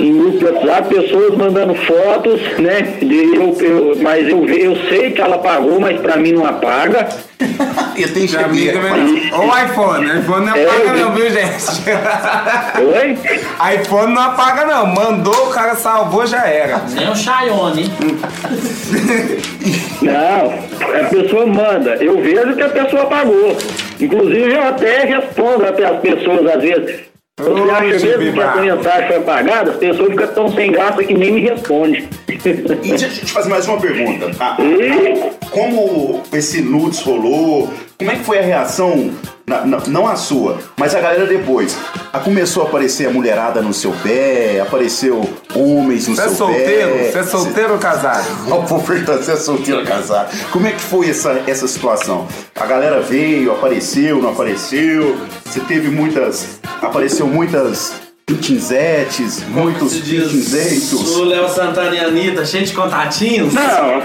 Em grupo de WhatsApp pessoas mandando fotos, né? De eu, eu- mas eu, eu sei que ela pagou, mas pra mim não apaga. E tem Pra mim também. Ou iPhone, iPhone não É, apaga eu vi. não, viu, gente? Oi? iPhone não apaga não. Mandou, o cara salvou, já era. Nem o Xiaomi, hein? Não, a pessoa manda. Eu vejo que a pessoa pagou. Inclusive, eu até respondo até as pessoas às vezes. Você acha mesmo que essa mensagem foi apagada? As pessoas ficam tão sem graça que nem me respondem. E deixa eu te fazer mais uma pergunta. tá? E- Como esse nudes rolou? Como é que foi a reação Na- na- não a sua, mas a galera depois. Ah, Começou a aparecer a mulherada no seu pé, apareceu homens no Você é seu solteiro? pé. Você é solteiro ou casado? Você é solteiro ou casado. Como é que foi essa, essa situação? A galera veio, apareceu, não apareceu? Você teve muitas. Apareceu muitas pitinzetes, muitos pitinzeitos. O Léo Santana e a Anitta, cheio de contatinhos. Não,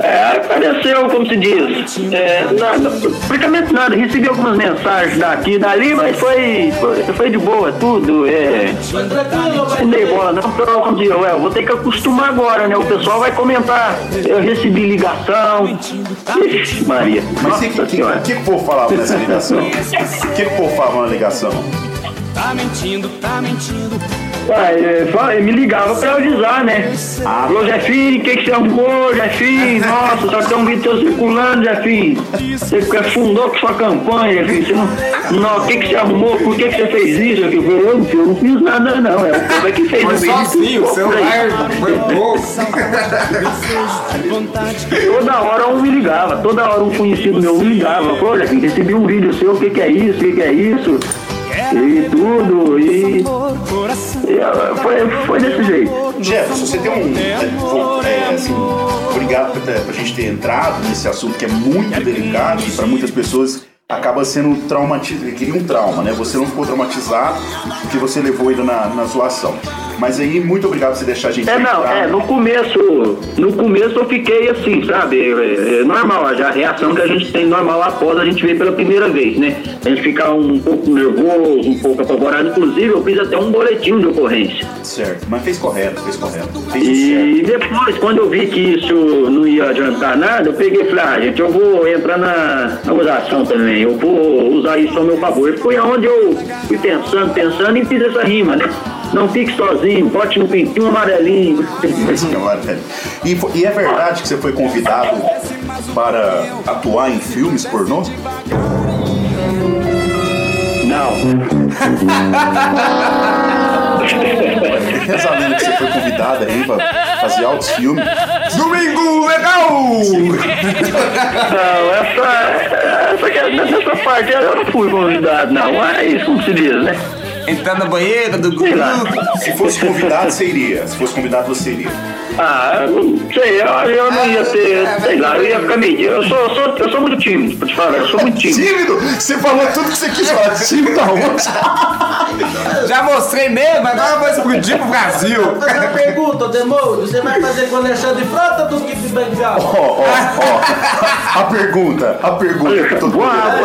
É, apareceu, como se diz, é, nada, praticamente nada. Recebi algumas mensagens daqui e dali, mas foi, foi, foi de boa, tudo. É, não dei bola, não. Então, como diz, ué, eu vou ter que acostumar agora, né? O pessoal vai comentar. Eu recebi ligação. Ixi, Maria. Mas o que, que, que, que, que o povo falava nessa ligação? O que, que o povo falava na ligação? Tá mentindo, tá mentindo. Ah, é, fala- ele me ligava pra avisar, né? Falou, Jefinho, o que, que você arrumou, Jefinho? Nossa, só tem um vídeo seu circulando, Jefinho. Você afundou com sua campanha, Jefinho. Você não, não, o que, que você arrumou? Por que, que você fez isso? Eu falei, eu, eu não fiz nada, não. É o povo é que fez. Foi sozinho, isso, o celular foi pouco. Toda hora um me ligava, toda hora um conhecido meu me ligava. Falou, Jefinho, recebi um vídeo seu, o que, que é isso? O que, que é isso? E tudo, e. e, ah, foi, foi desse jeito. Jefferson, você tem um. é, vou- é, assim, obrigado por, por a gente ter entrado nesse assunto que é muito delicado e para muitas pessoas acaba sendo traumatizado. Queria um trauma, né? Você não ficou traumatizado porque você levou ele na, na zoação. Mas aí, muito obrigado por você deixar a gente É, não, é, no começo, no começo eu fiquei assim, sabe, é, é normal, já a reação que a gente tem normal após a gente ver pela primeira vez, né? A gente fica um pouco nervoso, um pouco apavorado, inclusive eu fiz até um boletim de ocorrência. Certo, mas fez correto, fez correto. Fez E depois, quando eu vi que isso não ia adiantar nada, eu peguei e falei, ah, gente, eu vou entrar na, gozação também, eu vou usar isso ao meu favor. Foi aonde eu fui pensando, pensando e fiz essa rima, né? Não fique sozinho, bote no pintinho amarelinho. E, e é verdade que você foi convidado para atuar em filmes pornô? Não. Lenda que você foi convidado aí pra fazer altos filmes. Domingo legal! Não, essa, essa, nessa parte eu não fui convidado, não. Mas como se diz, né? Entrar na banheira do lá. Se fosse convidado, você iria. Se fosse convidado, você iria. Ah, não sei, eu, eu não ia ter, sei lá, eu ia ficar meio. Eu sou, eu sou, eu sou muito tímido, pra te falar, eu sou muito tímido. Tímido? Você falou tudo que você quis falar. Tímido aonde? Já mostrei mesmo, agora eu vou explodir pro Brasil. Uma pergunta, Demolho, você vai fazer com o Alexandre Frota ou do que de Bang Ó, ó, ó. A pergunta, a pergunta. que todo mundo- Tá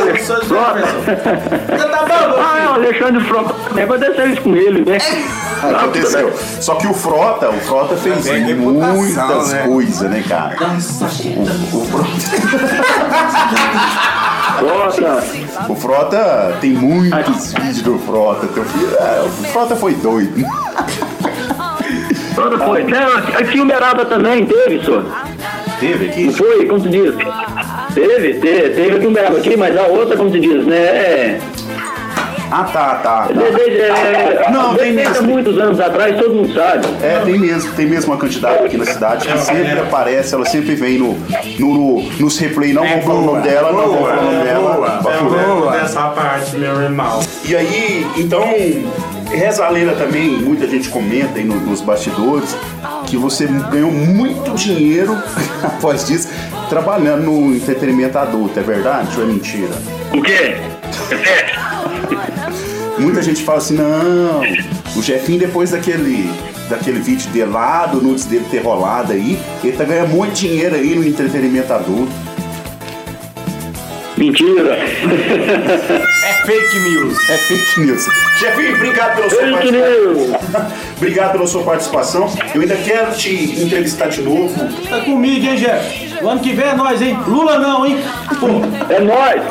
bom, Ah, é o Alexandre Frota também, aconteceu isso com ele, né? Aconteceu. Só que o Frota, o Frota fez muitas né? coisas, né, cara? O, o Frota. O Frota tem muitos vídeos do Frota. Teu filho, é, o Frota foi doido. Frota foi. Não, aqui em Uberaba também teve, senhor. Teve aqui? Não foi, como se diz? Teve, teve, teve aqui em Uberaba aqui, mas a outra, como se diz, né? É. Ah, tá, tá. tá. De- de- é, Não, tem desde há mesmo. muitos anos atrás, todo mundo sabe. É, tem mesmo, tem mesmo uma candidata aqui na cidade que sempre aparece, ela sempre vem no, no, no- nos replay, não vão falar o nome dela, não vão falar o nome dela. Bafulé. Dessa parte, meu irmão. E aí, então, reza a lenda também, muita gente comenta aí no- nos bastidores, que você ganhou muito dinheiro após disso, trabalhando no entretenimento adulto, é verdade ou é mentira? O quê? Muita gente fala assim, não, o Jefinho depois daquele, daquele vídeo dele lá, do nudes dele ter rolado aí, ele tá ganhando muito dinheiro aí no entretenimento adulto. Mentira. É fake news. É fake news. Jefinho, obrigado pela sua Fake participação. obrigado pela sua participação. Eu ainda quero te entrevistar de novo. Tá comigo, hein, Jeff? O ano que vem é nós, hein? Lula não, hein? Pô, É nóis.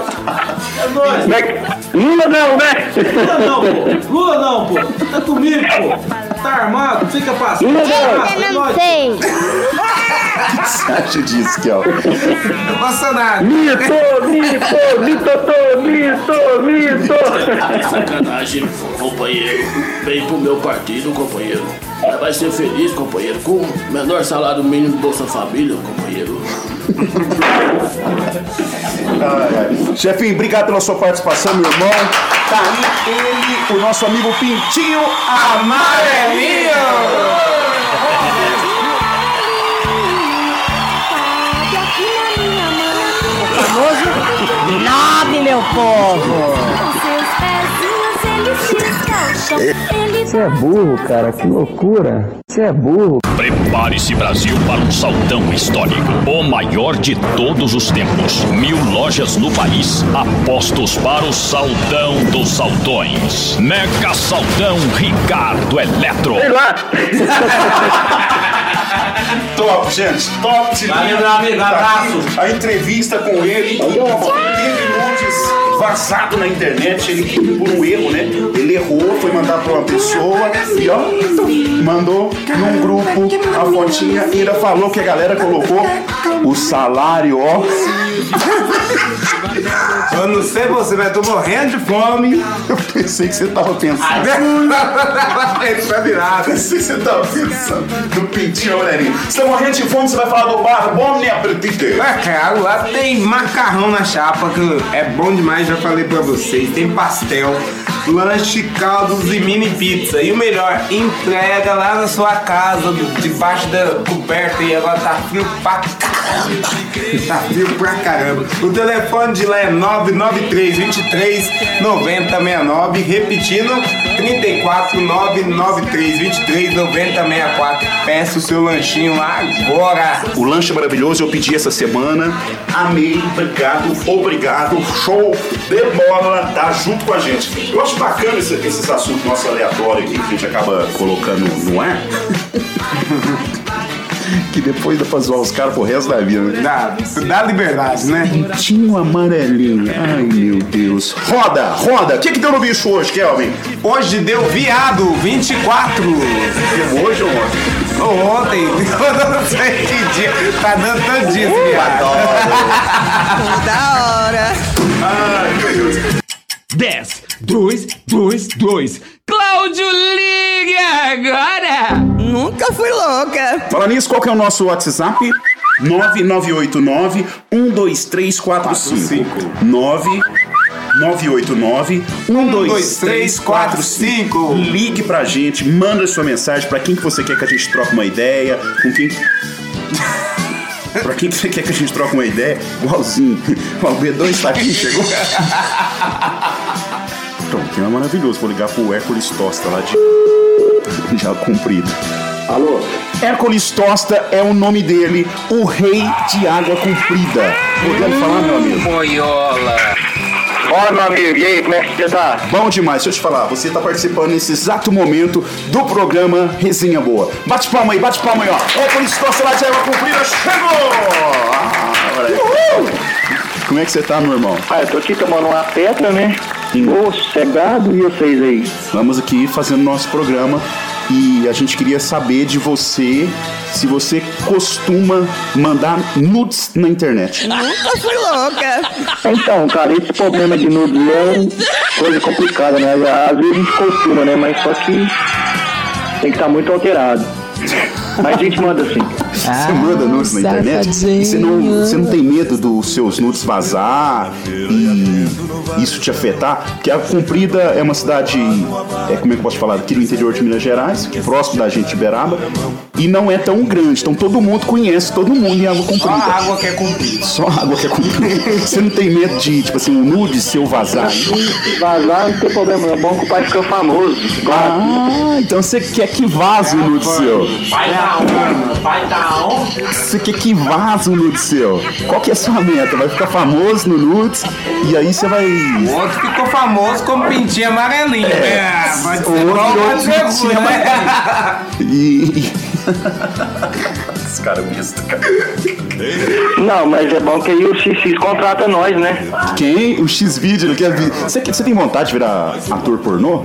é nós. É Lula não, né? Lula não, pô. Lula não, pô. Tá comigo, pô. Tá armado, fica passando. Não. é Eu não nóis. sei. O que você acha disso, Kel? Bolsonaro. Mito, mito, mito, mito, mito. Sacanagem, companheiro. Vem pro meu partido, companheiro. Vai ser feliz, companheiro, com o menor salário mínimo do Bolsa Família, companheiro. Ai, ai. Chefinho, obrigado pela sua participação, meu irmão. Tá aí ele, o nosso amigo Pintinho Nove, meu povo! Você é burro, cara, que loucura. Você é burro. Prepare-se, Brasil, para um saltão histórico. O maior de todos os tempos. Mil lojas no país. Apostos para o saldão dos saltões. Mega Saldão Ricardo Eletro. Sei lá. Top, gente, top. Valeu, meu amigo, abraço. A entrevista com ele teve nudes vazado na internet. Ele, por um erro, né? Ele errou, foi mandar pra uma pessoa e ó, mandou num grupo a fotinha e ainda falou que a galera colocou o salário, ó. Eu não sei você, mas tô morrendo de fome. Eu pensei que você tava pensando. Ele vai virar. Pensei que você tava pensando no pintinho, Aurélio. Você tá morrendo de fome, você vai falar do bar, bom nem apetite. É, cara, lá tem macarrão na chapa, que é bom demais, já falei pra vocês. Tem pastel, lanche, caldos e mini pizza. E o melhor, entrega lá na sua casa, debaixo da coberta. E agora tá frio pra caramba. Tá frio pra caramba. O telefone de lá é 993 23 9069. Repetindo, 34 993 23 9064. Peça o seu lanchinho lá agora. O lanche maravilhoso eu pedi essa semana. Amei, obrigado, obrigado. Show de bola, tá junto com a gente. Eu acho bacana esse- esses assuntos nossos aleatórios aqui que a gente acaba colocando no ar. que depois dá pra zoar os caras pro resto da vida, né? Dá, dá liberdade, né? Tinho amarelinho. Ai, meu Deus. Roda, roda. O que, que deu no bicho hoje, Kelvin? Hoje deu viado, 24. Deu hoje ou ontem? Ontem, eu não sei que dia. Tá dando tanto dia esse viado. Da hora. Ai, meu Deus. 10, 2, 2, 2. Cláudio, ligue agora! Nunca fui louca. Fala nisso, qual que é o nosso WhatsApp? 9989-12345. 998912345. Ligue pra gente, manda sua mensagem pra quem que você quer que a gente troque uma ideia, com quem. pra quem que você quer que a gente troque uma ideia, igualzinho. O B2 tá aqui, chegou. Pronto, que é maravilhoso. Vou ligar pro Hércules Tosta lá de. Já cumprido. Alô? Hércules Tosta é o nome dele, o rei de água comprida. Podendo falar, meu amigo? Boiola. Fala, meu amigo. E aí, como é que você tá? Bom demais, deixa eu te falar, você tá participando nesse exato momento do programa Resenha Boa. Bate palma aí, bate palma aí, ó. Hércules Tosta lá de água comprida, chegou! Ah. Como é que você tá, meu irmão? Ah, eu tô aqui tomando uma pedra, né? Ô, sossegado, e vocês aí? Vamos aqui fazendo nosso programa e a gente queria saber de você se você costuma mandar nudes na internet. Nunca fui louca. Então, cara, esse problema de nudes é coisa complicada, né? Às vezes a gente costuma, né? Mas só que tem que estar muito alterado. Mas a gente manda assim. Você manda nudes na internet? E você não, você não tem medo dos seus nudes vazar e isso te afetar? Porque a Comprida é uma cidade, é, como é que eu posso falar, aqui no interior de Minas Gerais, próximo da gente de Beraba, e não é tão grande. Então todo mundo conhece todo mundo em Água Comprida. Só a água que é comprida. Só a água que é comprida. Você não tem medo de, tipo assim, um nude seu vazar? Vazar não tem problema, é bom que o pai fica famoso. Ah, então você quer que vaze o nude seu. Vai dar onde? Vai dar onde? Você quer que vaze o nude seu? Qual que é a sua meta? Vai ficar famoso no nudes e aí você vai. O outro ficou famoso como pintinho amarelinho. É, pode o ser outro pode ser pintinho né? E. Esse cara é besta, cara. Não, mas é bom que aí o XX contrata nós, né? Quem? O X-Video, ele quer vir. Você, tem vontade de virar ator pornô?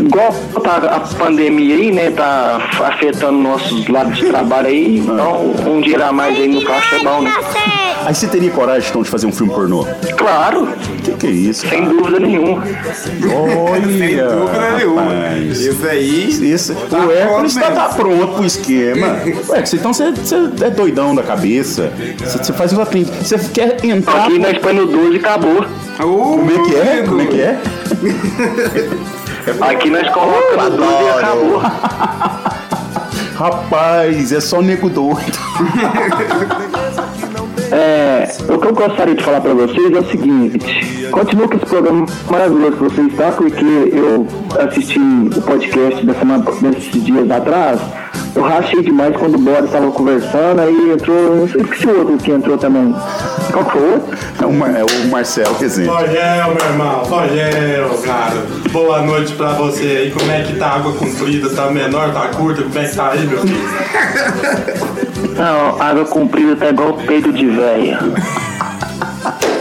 Igual tá a pandemia aí, né? Tá afetando nossos lados de trabalho aí. Então, um dia a mais aí no caixa é bom, né? Aí você teria coragem, então, de fazer um filme pornô? Claro. Que que é isso? Sem dúvida nenhuma. Olha, Sem dúvida nenhuma. rapaz. Isso aí. Isso. o Hércules tá, tá pronto pro esquema. Ué, você- então você, é doidão da cabeça. Você, faz uma tem- Você quer entrar. Aqui nós põe no 12 e acabou. Como é que é? Como é que é? Aqui nós colocamos no 12 e acabou. Rapaz, é só nego doido. É, o que eu gostaria de falar pra vocês é o seguinte: continua com esse programa maravilhoso que você está, porque eu assisti o podcast da semana, desses dias atrás. Eu rachei demais quando o Boris estava conversando, aí entrou. Não sei se o outro que entrou também. Qual que foi? É o, Mar- é o Marcelo Rezende. Fogel, meu irmão, Fogel, cara. Boa noite pra você aí. Como é que tá a água comprida? Tá menor, tá curta? Como é que tá aí, meu filho? Não, água comprida tá igual peito de véia.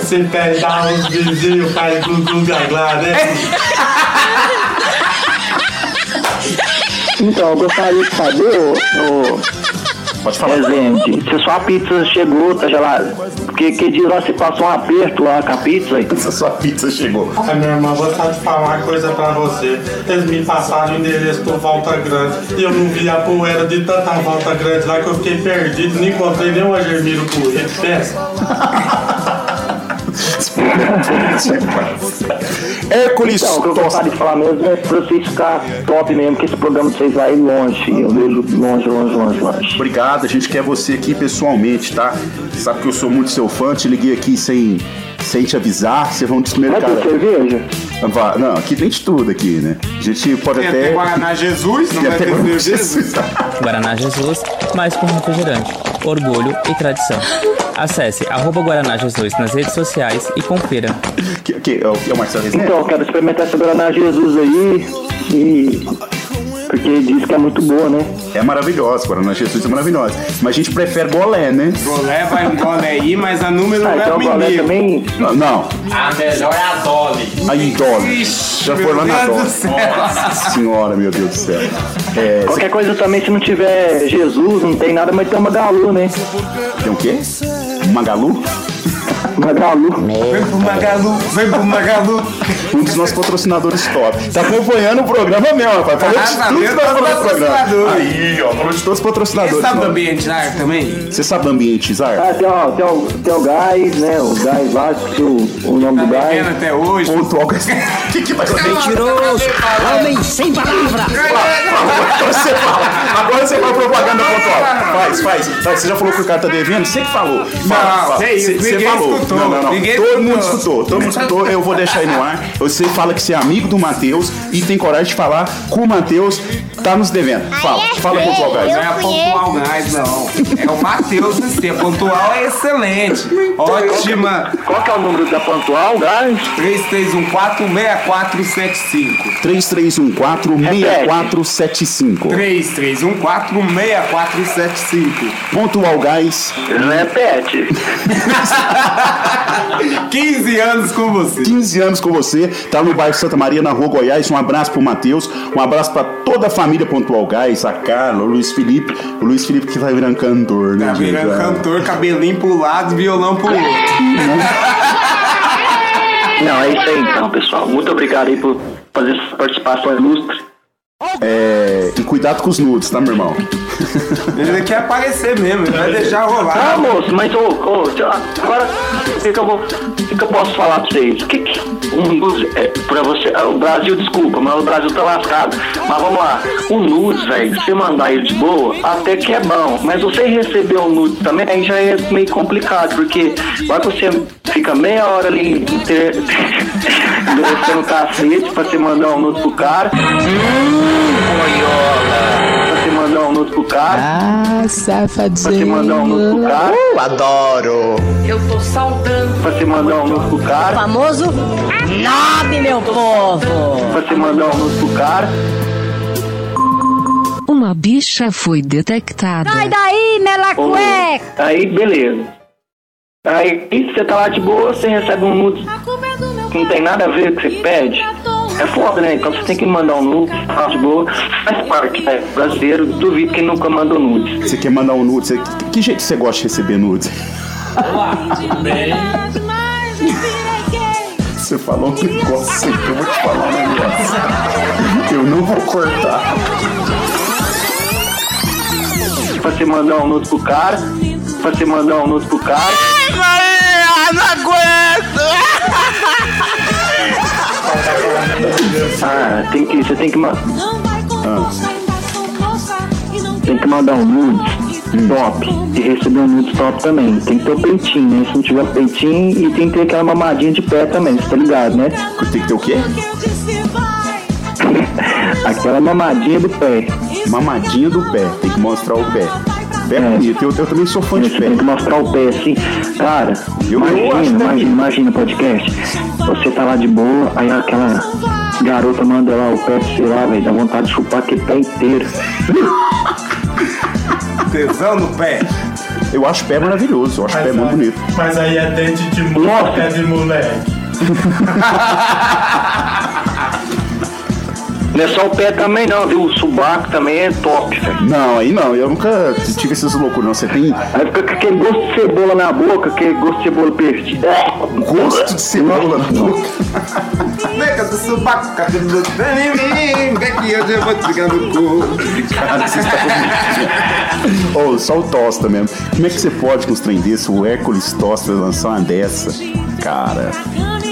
Se pegar os vizinhos, faz glu-glu gaglá, né? Então, eu gostaria de saber, ô. ô Pode falar. Rezende, se sua pizza chegou, tá gelada. Porque que dia lá você passou um aperto lá com a pizza aí? Se sua pizza chegou. Ai, meu irmão, vou só te falar uma coisa pra você. Eles me passaram o endereço por Volta Grande e eu não vi a poeira de tanta Volta Grande lá que eu fiquei perdido, não encontrei nem o Agermiro Corrêa. Pensa. Hércules Então, o que eu gostaria de falar mesmo é pra vocês ficar top mesmo, que esse programa de vocês vai longe. Eu vejo longe, longe, longe, longe. Obrigado, a gente quer você aqui pessoalmente, tá? Sabe que eu sou muito seu fã, te liguei aqui sem, sem te avisar, vocês vão desmercar. Vai ter cerveja? Não, aqui tem de tudo aqui, né? A gente pode Tem até. até Guaraná Jesus, não Tem vai ter Guaraná cerveja? Guaraná Jesus, mais com refrigerante. Orgulho e tradição. Acesse arroba Guaraná Jesus nas redes sociais e confira. Que, que, é o- que é o Marcelo Rezende? Então, eu quero experimentar essa Guaraná Jesus aí e. Porque diz que é muito boa, né? É maravilhosa, Guaraná Jesus é maravilhosa. Mas a gente prefere golé, né? Golé vai um golé aí, mas a número Ah, não é então o o Golé menino. também. Não, Não, A melhor é a Dolly. aí Dolly. Já foi lá na Dolly. Nossa senhora, meu Deus do céu. É, Qualquer coisa também, se não tiver Jesus, não tem nada, mas tem uma Galu, né? tem o quê? Magalu? Magalu. Vem pro Magalu, vem pro Magalu. Um dos nossos patrocinadores top. Tá acompanhando o programa mesmo, rapaz. Falou Tá de tudo sabendo que tá falando no programa. patrocinadores. Aí, ó, falou de todos os Você patrocinadores. sabe do mano. ambiente lá também? Você sabe do ambiente, Zar? Ah, tem o, tem o, tem o Gás, né? O Gás lá, o, o nome Tá do Gás. até hoje. O que que vai acontecer? Mentiroso! Homem sem palavra! Agora você fala. Agora você fala propaganda pontual. Faz, faz, faz. Você já falou que o cara tá devendo? Você que falou. Fala, fala. isso, Você- você ninguém escutou, Não, não, não. ninguém todo escutou. mundo escutou. Todo mundo escutou. Eu vou deixar aí no ar. Você fala que você é amigo do Matheus e tem coragem de falar que o Matheus tá nos devendo. Fala, fala pontual, Não guys. é a pontual gás, não. É o Matheus Esse A pontual é excelente. Ótima. Qual que é o número da Pontual, Gás? 3314-6475. 3314-6475. 3314-6475. Pontual Gás. Repete. 15 anos com você. 15 anos com você, tá no bairro Santa Maria, na rua Goiás. Um abraço pro Matheus, um abraço pra toda a família Pontual Gás, a Carla, o Luiz Felipe. O Luiz Felipe que tá virando cantor, né, Tá virando cantor, cabelinho pro lado, violão pro outro. Não, é isso aí então, pessoal. Muito obrigado aí por fazer essa participação ilustre. É, e cuidado com os nudes, tá, meu irmão? Ele quer aparecer mesmo, ele vai deixar rolar. Ah, moço, mas ô, ô, agora o que, que eu vou. Que, que eu posso falar pra vocês? O que, que um nudes é pra você. ah, O Brasil, desculpa, mas o Brasil tá lascado. Mas vamos lá, o nudes, velho, você mandar ele de boa, até que é bom. Mas você receber o nudes também, aí já é meio complicado, porque vai que você fica meia hora ali inter... endurecendo o cacete pra você mandar um nudes pro cara. Hum, boiola. Pra você mandar um nudes pro cara. Ah, safadinho! Pra você mandar um nudes pro cara. Uh, adoro! Eu tô saudando. Pra você mandar um nudes pro cara. Famoso Nobre, meu povo! Pra você mandar um nudes pro cara. Uma bicha foi detectada. Sai daí, mela Ô, cueca! Aí, beleza. Aí você tá lá de boa, você recebe um nude que não tem nada a ver com o que você pede. É foda, né? Então você tem que mandar um nude, de boa. Faz parte, né? Brasileiro, duvido que nunca mandou nude. Você quer mandar um nude? Você- que, que jeito você gosta de receber nudes? Você falou um negócio aí que eu vou te falar um negócio. Eu não vou cortar. Pra você mandar um nude pro cara, pra você mandar um nude pro cara. Maria, não aguento! Ah, tem que, você tem que mandar. Tem que mandar um nude top e receber um nude top também. Tem que ter o peitinho, né? Se não tiver peitinho e tem que ter aquela mamadinha de pé também, você tá ligado, né? Tem que ter o quê? aquela mamadinha do pé. Mamadinha do pé, tem que mostrar o pé. Pé é bonito, eu, eu também sou fã de Você pé. tem que mostrar o pé assim. Cara, Eu- eu imagina, que- imagina, imagina podcast. Você tá lá de boa, aí aquela garota manda lá o pé você lá, velho. Dá vontade de chupar aquele pé inteiro. Tesão no pé. Eu acho pé maravilhoso, eu acho pé muito bonito. Mas aí é dente de moleque, pé de moleque. Não é só o pé também não, viu? O subaco também é top, velho. Não, aí não, eu nunca tive essas loucuras, não. Você tem Aí fica com aquele gosto de cebola na boca, aquele gosto de cebola perdido. gosto de cebola na boca. Nega do subaco, cabelo do mim, daqui eu já vou te pegar no cu. Cara, você está Ô, só o Tosta mesmo. Como é que você pode com os trem desse? O Hércules Tosta lançar uma dessa? Cara.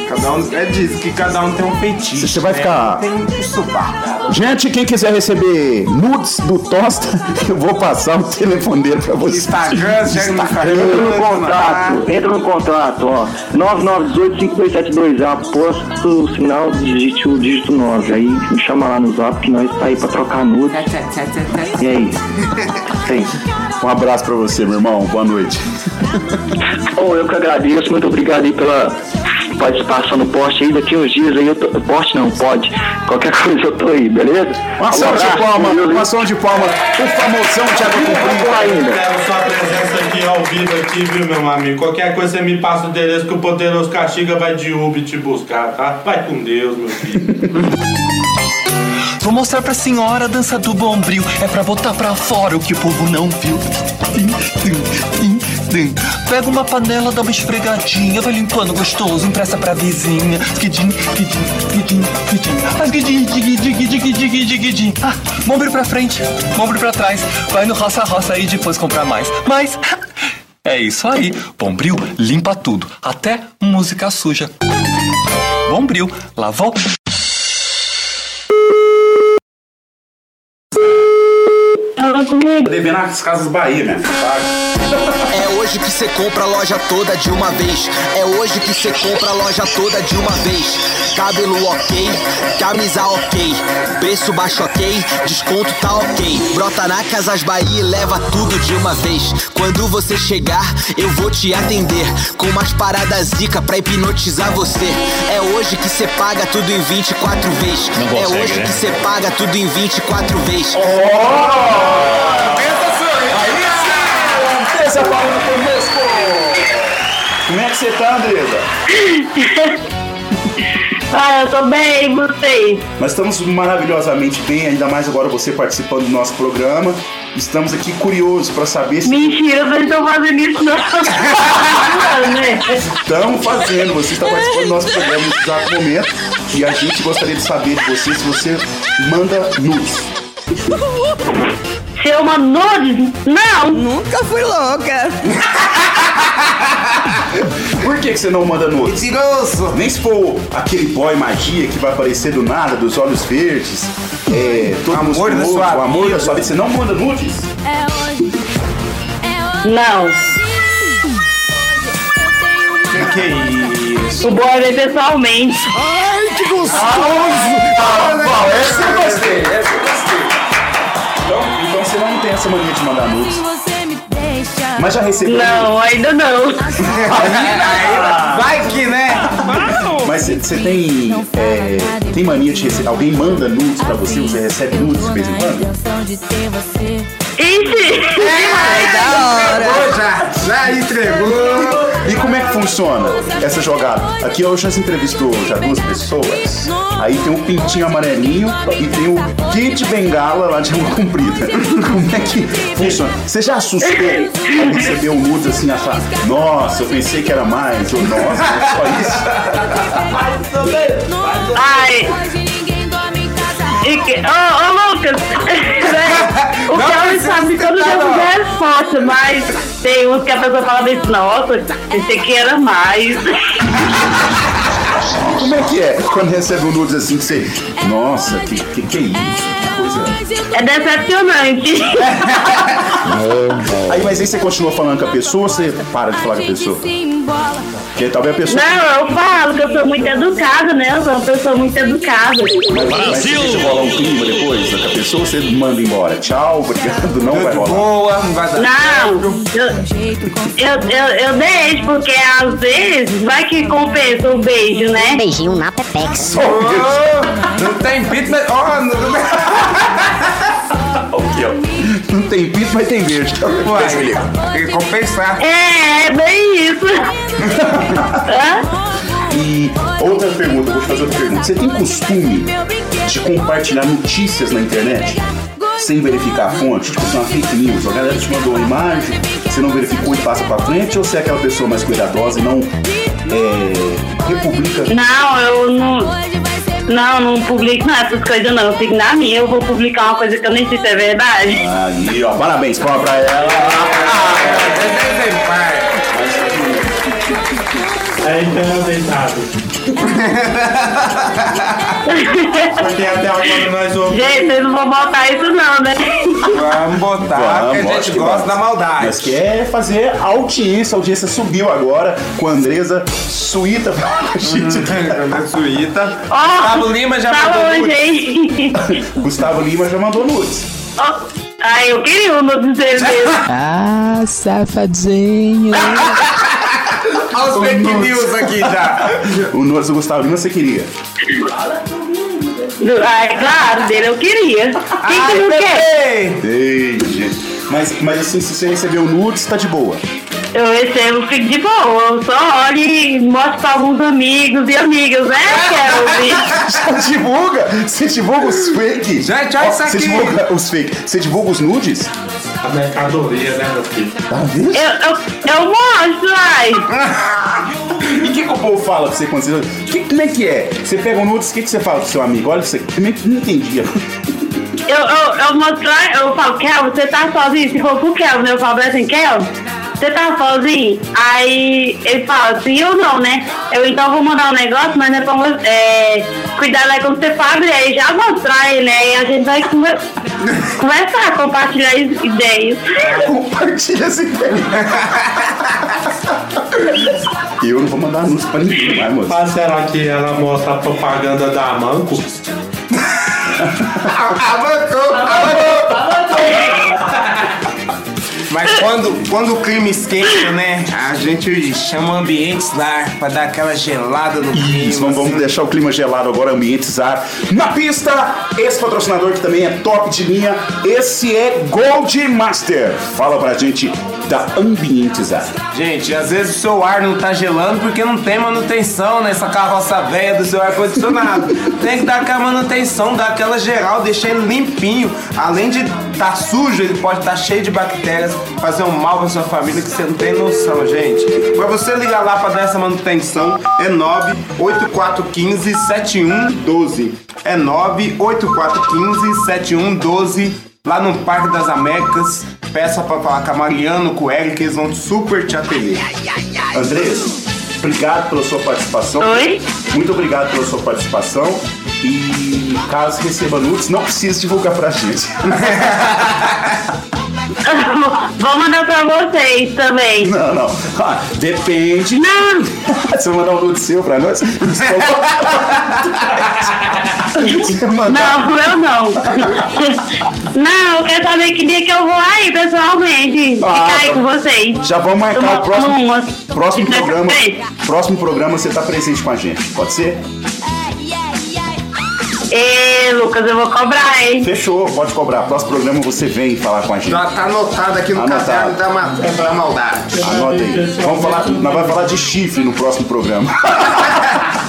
Cada um, é diz que cada um tem um feitiço. Você vai né? ficar- Tem um subaco. Gente, quem quiser receber nudes do Tosta, eu vou passar o telefone dele pra você. Instagram, segue no Entra no contrato, entra no contrato, ó. 9918-5272, aposto o sinal, digite o dígito 9. Aí me chama lá no zap que nós tá aí pra trocar nude. E aí? Tem. Um abraço pra você, meu irmão. Boa noite. Oh, eu que agradeço, muito obrigado aí pela participação no poste aí. Daqui uns dias aí eu tô. Poste não, pode. Qualquer coisa eu tô aí, beleza? Uma salva de palma, uma salva de palma. O famosão Thiago Cumprim. ainda. Quero sua presença aqui ao vivo aqui, viu, meu amigo? Qualquer coisa você me passa o endereço que o Poderoso Castiga vai de Uber te buscar, tá? Vai com Deus, meu filho. Vou mostrar pra senhora a dança do bombril. É pra botar pra fora o que o povo não viu. Tim, tim, tim, Pega uma panela, dá uma esfregadinha, vai limpando gostoso, empresta pra vizinha. Skidim, skidim, skidim, skidim. Ah, skidim, dig, dig, dig. Ah, bombril pra frente, bombril pra trás. Vai no roça-roça aí depois comprar mais. Mas é isso aí. Bombril limpa tudo, até música suja. Bombril, lavou. Devendo as Casas Bahia, né? É hoje que você compra a loja toda de uma vez. É hoje que você compra a loja toda de uma vez. Cabelo ok, camisa ok, preço baixo ok, desconto tá ok. Brota na Casas Bahia e leva tudo de uma vez. Quando você chegar, eu vou te atender com umas paradas zica pra hipnotizar você. É hoje que você paga tudo em 24 vezes. É hoje né? que você paga tudo em 24 vezes. Essa palma conosco! Como é que você tá, Andresa? Ah, eu tô bem, vocês? Nós estamos maravilhosamente bem, ainda mais agora você participando do nosso programa. Estamos aqui curiosos para saber se Mentira, vocês estão fazendo isso não. né? estão fazendo. Você está participando do nosso programa nesse exato momento. E a gente gostaria de saber de você se você manda nudes. Se eu mando nudes? Não! Nunca fui louca. Por que, que você não manda nudes? Mentiroso! Nem se for aquele boy magia que vai aparecer do nada, dos olhos verdes, é, todo Amor da musculoso, sua o amor vida. da sua vida. Você não manda nudes? Não. Que que é isso? O boy vem pessoalmente. Ai, que gostoso! Ah, bom, essa eu gostei, essa tem essa mania de mandar nudes. Mas já recebeu? Não, ainda não. Vai que, né? Mas você tem, é, tem mania de receber. Alguém manda nudes pra você? Você recebe nudes de vez em quando? Ixi! Ai, da hora. Entregou já, já entregou. E como é que funciona essa jogada? Aqui eu já entrevistou já duas pessoas. Aí tem um pintinho amarelinho e tem o kit bengala lá de uma comprida. Como é que funciona? Você já assustou ao receber um nudes assim, achar, nossa, eu pensei que era mais, ou nossa, é só isso? Ai. E que... Ô, ô, Lucas! o Não Kelvin sabe que eu não não. dar resposta, mas tem uns que a pessoa fala bem, nossa, pensei que era mais. Como é que é quando recebe um nudes assim que você, nossa, que que, que é isso? Coisa. É decepcionante. Aí, mas aí você continua falando com a pessoa ou você para de falar com a pessoa? Porque talvez a pessoa. Não, eu falo que eu sou muito educada, né? Eu sou uma pessoa muito educada. Mas, mas você deixa rolar um clima depois com a pessoa, você manda embora. Tchau, obrigado, não vai rolar. Boa, não vai dar. Não, eu, eu, eu, eu deixo, porque às vezes vai que compensa o beijo, né? Beijinho na Pepex. Ô, não tem mas. Ó, não- Aqui, ó. Não tem pinto, mas tem verde. Uai, tem que compensar. É, é bem isso. Hã? E outra pergunta, vou te fazer outra pergunta. Você tem costume de compartilhar notícias na internet? Sem verificar a fonte, tipo, uma fake news. A galera te mandou uma imagem, você não verificou e passa pra frente, ou você é aquela pessoa mais cuidadosa e não é, republica? Não, eu não. Não, não publico essas coisas não. Eu fico na minha, eu vou publicar uma coisa que eu nem sei se é verdade. Aí, ó, parabéns, palma pra ela. É então deitado. Porque até agora nós ouvimos. Gente, vocês não vão botar isso não, né? Vamos botar, porque a gente que gosta vamos. da maldade. Mas quer fazer audiência. A audiência subiu agora com a Andresa Suíta. Suíta. Ó, Gustavo Lima já tá mandou longe, nudes. Gustavo Lima já mandou nudes. Ó, Ai, eu queria um dizer mesmo. Ah, safadinho. Olha os fake news aqui já. O nudes do Gustavo Lima você queria? Ai, claro, dele eu queria. Quem que não quer? Entendi. Mas, mas assim, se você recebeu nudes, tá de boa. Eu recebo, fico de boa. Eu só olho e mostro pra alguns amigos e amigas, né? Quero ouvir. Já divulga? Você divulga os fake? Gente, olha Ó, isso Você aqui. divulga os fake. Você divulga os nudes? A mercadoria, né, meu filho? Tá vendo? Eu, eu, eu mostro, ai. E o que, que o povo fala pra você quando você. Que, como é que é? Você pega um nudes, o que, que você fala pro seu amigo? Olha, você também não entendia. Eu, eu, eu mostrar, eu falo, Kel, você tá sozinho? Se for pro Kel, né? Eu falo assim, Kel, você tá sozinho? Aí ele fala, sim ou não, né? Eu então vou mandar um negócio, mas é pra é, cuidar lá quando você fala, e aí já mostrar ele, né? E a gente vai conver- conversar, compartilhar is- ideias. Compartilha essa ideia. Eu não vou mandar anúncio pra ninguém, vai, moço. Mas será que ela mostra a propaganda da Manco? Abancou, abancou. Mas quando, quando o clima esquenta, né? A gente chama ambientes lá pra dar aquela gelada no clima. Isso, vamos, vamos deixar o clima gelado agora, ambientizar. Na pista, esse patrocinador que também é top de linha, esse é Gold Master. Fala pra gente da Ambientizar. Gente, às vezes o seu ar não tá gelando porque não tem manutenção nessa carroça velha do seu ar-condicionado. tem que dar aquela manutenção, dar aquela geral, deixar ele limpinho. Além de estar sujo, ele pode estar cheio de bactérias, fazer um mal pra sua família que você não tem noção, gente. Pra você ligar lá pra dar essa manutenção, é 98415-7112. É 98415-7112. Lá no Parque das Américas, peça pra falar com a Mariano, com o Eric, que eles vão super te atender. Andrés, obrigado pela sua participação. Oi? Muito obrigado pela sua participação. E caso receba nudes, não precisa divulgar pra gente. Vou mandar pra vocês também. Não, não. Ah, depende. Não. Você vai mandar um nude seu pra nós? Não, eu não. Não, eu quero saber que dia que eu vou aí, pessoalmente. Ah, Ficar aí tá. com vocês. Já vamos marcar o próximo, próximo uma- programa. Próximo programa você tá presente com a gente, pode ser? Ê, Lucas, eu vou cobrar, hein? Fechou, pode cobrar. Próximo programa você vem falar com a gente. Já tá anotado aqui no Anotado. caderno da, ma- da maldade. Anota aí. Vamos falar, nós vamos falar de chifre no próximo programa.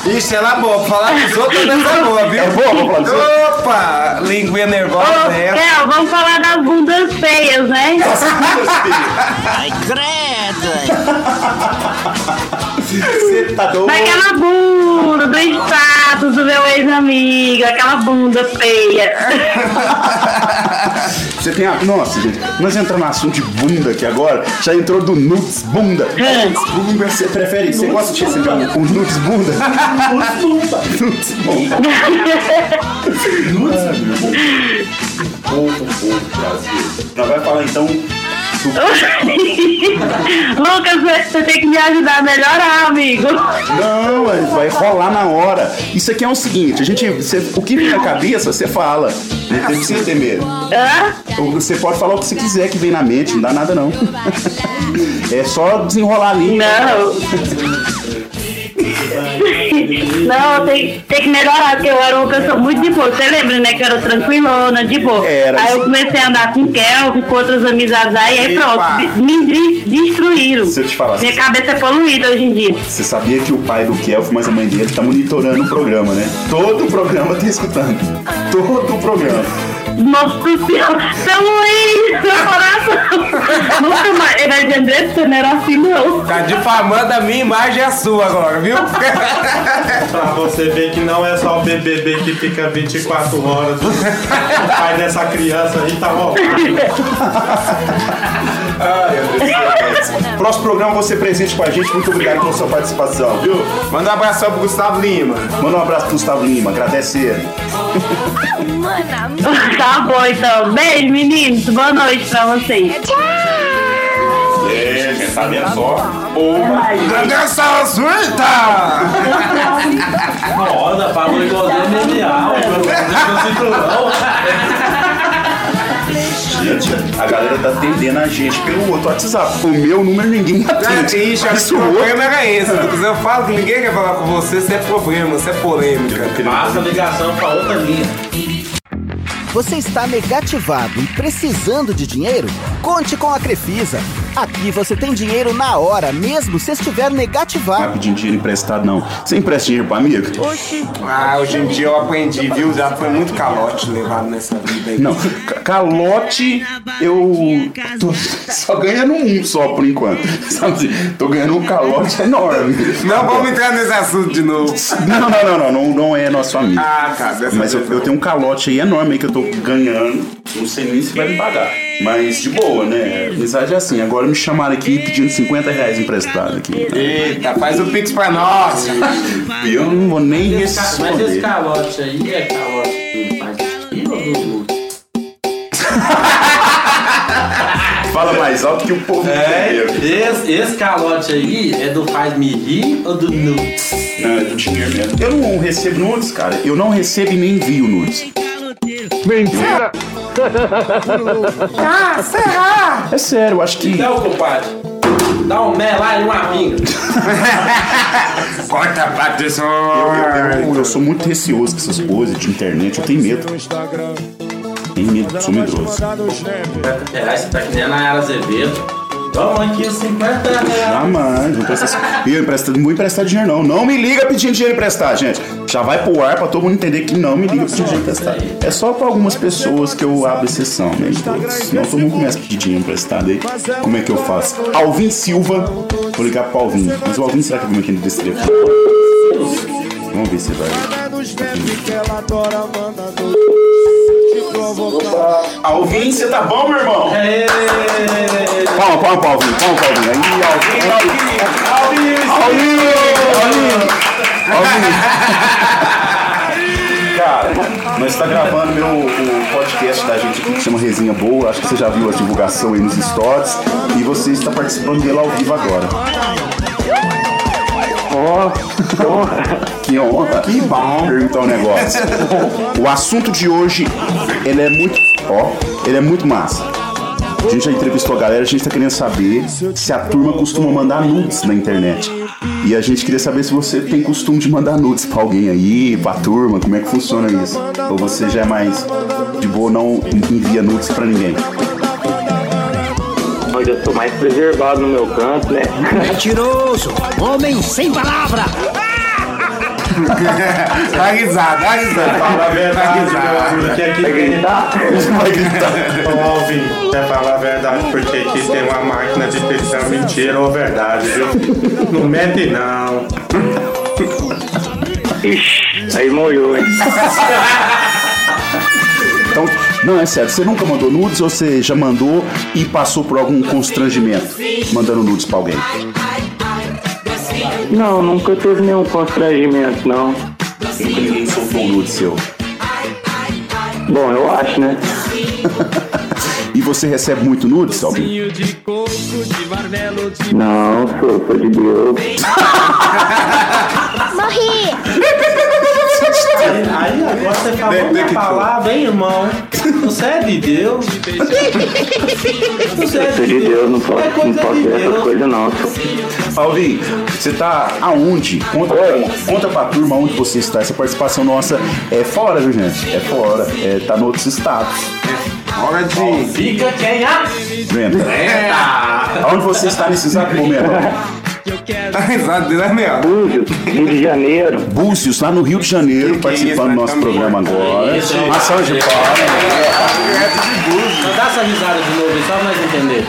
Ixi, ela é boa. Falar dos outros não é boa, viu? É boa, vamos falar dos outros? Opa! Linguinha nervosa Ô, é essa. Kel, vamos falar das bundas feias, né? Ai, credo! Você tá doido? Daquela bunda do status do meu ex-amigo, aquela bunda feia. Você tem a. Nossa, gente, nós entramos no assunto de bunda aqui agora. Já entrou do nudes bunda. Nudes bunda, você prefere? Você gosta de receber um, nudes bunda? Nudes bunda. Nudes bunda. Nudes bunda. Povo, povo, Brasil. Nós vamos falar então. Lucas, você tem que me ajudar a melhorar, amigo. Não, vai rolar na hora. Isso aqui é o seguinte, a gente. você- o que vem na cabeça, você fala. Não precisa ter medo. Hã? Você pode falar o que você quiser que vem na mente, não dá nada não. É só desenrolar ali. Não, tem, tem que melhorar, porque eu era uma pessoa muito de boa. Você lembra, né? Que eu era tranquilona, de boa. Era. Aí eu comecei a andar com o Kelvin, com outras amizades aí, aí pronto, me de- destruíram. Se eu te falar, Minha cabeça é poluída hoje em dia. Você sabia que o pai do Kelvin, mas a mãe dele, tá monitorando o programa, né? Todo o programa tá escutando. Todo o programa. Nossa senhora, seu Luiz, meu coração. Nunca mais. Ele é de André, você não era assim, não. Tá difamando a minha imagem e a sua agora, viu? Pra você ver que não é só o BBB que fica 24 horas. o pai dessa criança aí tá rolando. Ai, André, Próximo programa você presente com a gente. Muito obrigado pela sua participação, viu? Manda um abração pro Gustavo Lima. Manda um abraço pro Gustavo Lima, agradece ele. Tá bom, então. Beijo, meninos. Boa noite pra vocês. É, gente, tá vendo só? Uma. Atenção, suíta! Roda, falou igualzinho MMA, deixa o cinturão. Gente, a galera tá atendendo a gente pelo outro WhatsApp. O meu número ninguém atende. Ixi, acho que o problema era esse. Eu falo que ninguém quer falar com você, isso é problema, isso é polêmica. Passa a ligação pra outra linha. Você está negativado e precisando de dinheiro? Conte com a Crefisa. Aqui você tem dinheiro na hora, mesmo se estiver Não é negativado. pedindo dinheiro emprestado, não. Você empresta dinheiro pro amigo? Ah, hoje em dia eu aprendi, viu? Já foi muito calote levado nessa vida aí. Não, ca- calote eu tô só ganhando um só por enquanto. Sabe assim, tô ganhando um calote enorme. Não vamos entrar nesse assunto de novo. Não, não, não, não, não, não é nosso amigo. Ah, tá. Mas eu tenho um calote aí enorme aí que eu tô ganhando. Não sei nem se vai me pagar. Mas de boa, né? A mensagem é assim. Agora me chamaram aqui pedindo 50 reais emprestado aqui. Eita, faz o pix pra nós. E eu não vou nem Mas esse responder. calote aí é calote do filho ou do? Fala mais alto que o povo É, esse, esse calote aí é do faz me rir ou do nudes? Não, é do dinheiro mesmo. Eu não recebo nudes, cara. Eu não recebo e nem envio nudes. Mentira! Ah, será? É sério, eu acho que. Então, compadre, dá um mé lá e uma pinga. Corta a Patrícia. Eu, eu- eu sou muito receoso com essas coisas de internet, eu tenho medo. Tenho medo, sou medroso. É, você tá que nem a Nayara Azevedo. Toma aqui os 50 reais. Jamais, não precisa. E eu empresto, não vou emprestar dinheiro, não. Não me liga pedindo dinheiro emprestado, gente. Já vai pro ar pra todo mundo entender que não me liga pedindo dinheiro emprestado. É só pra algumas pessoas que eu abro exceção, né? Senão todo mundo começa a pedir dinheiro emprestado aí. Como é que eu faço? Alvin Silva. Vou ligar pro Alvin. Mas o Alvin será que vem aqui desse telefone? Vamos ver se vai. Alvin, você tá bom, meu irmão? Palma, palma, palma, Alvin. Palma, palma, Alvin. Aí, Alvin, Alvin. Alvin, Alvin. Alvin. Cara, Nós está gravando meu, o podcast da gente aqui que chama Resenha Boa. Acho que você já viu a divulgação aí nos stories. E você está participando dele ao vivo agora. Que honra. Que honra. Que bom. Perguntar um negócio. O assunto de hoje, ele é muito. Ó, ele é muito massa. A gente já entrevistou a galera, a gente tá querendo saber se a turma costuma mandar nudes na internet. E a gente queria saber se você tem costume de mandar nudes pra alguém aí, pra turma, como é que funciona isso? Ou você já é mais de boa, não envia nudes pra ninguém? Onde eu sou mais preservado no meu canto, né? Mentiroso! Homem sem palavra! Dá risada, dá risada. Fala a verdade, Dá meu risada. amigo, que aqui Vai gritar? Vai gritar. Ô Alvin, quer falar a verdade, porque aqui tem uma máquina de detectar mentira ou verdade, viu? Não mente não. Ixi, aí molhou, hein? Então, não, é sério, você nunca mandou nudes ou você já mandou e passou por algum constrangimento mandando nudes pra alguém? Não, nunca teve nenhum constrangimento, não. Nunca ninguém soltou um nude seu. Bom, eu acho, né? E você recebe muito nudes, alguém? Não, sou, sou de Deus. Morri! Aí agora você falou minha palavra, hein, irmão? Você é de Deus. Você é de Deus, não posso, não posso ver essas coisas, não. Alvin, você tá aonde? Conta, conta pra turma onde você está. Essa participação nossa é fora, viu, gente? É fora. É, tá em outros estados. Hora de. Fica quem a... Venta. Eita! Aonde você está nesse exato momento? Dá risada dele, é mesmo? Búzios, Rio de Janeiro. Búzios, lá no Rio de Janeiro, participando do nosso programa agora. Uma salva de palmas. Só dá essa risada de novo, só pra nós entender.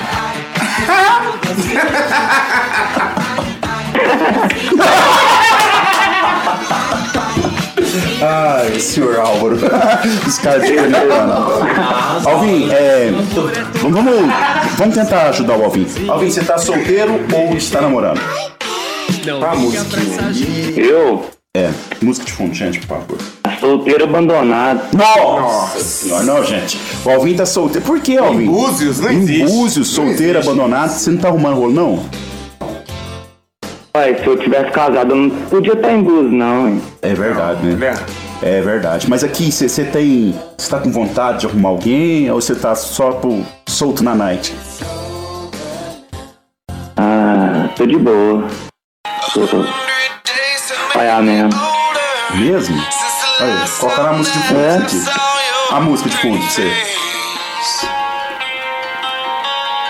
Ai, senhor Álvaro. Os caras ficam. Alvin, é, vamos, vamos tentar ajudar o Alvin. Alvin, você tá solteiro ou está namorando? Pra musiquinha. Eu, É, música de fundo, gente, por favor. solteiro abandonado. Nossa senhora, não, gente. O Alvin tá solteiro. Por que, Alvin? Búzios, não Em existe. Búzios, solteiro, abandonado. Você não tá arrumando rolo, não? Pai, se eu tivesse casado, eu não podia estar em Búzios, não, hein? É verdade, né? É verdade. Mas aqui, você tem. Você tá com vontade de arrumar alguém ou você tá só pro, solto na night? Ah, tô de boa. Tô, tô. Paiar mesmo. Mesmo? Olha, coloca na música de fundo É? aqui. A música de fundo pra você.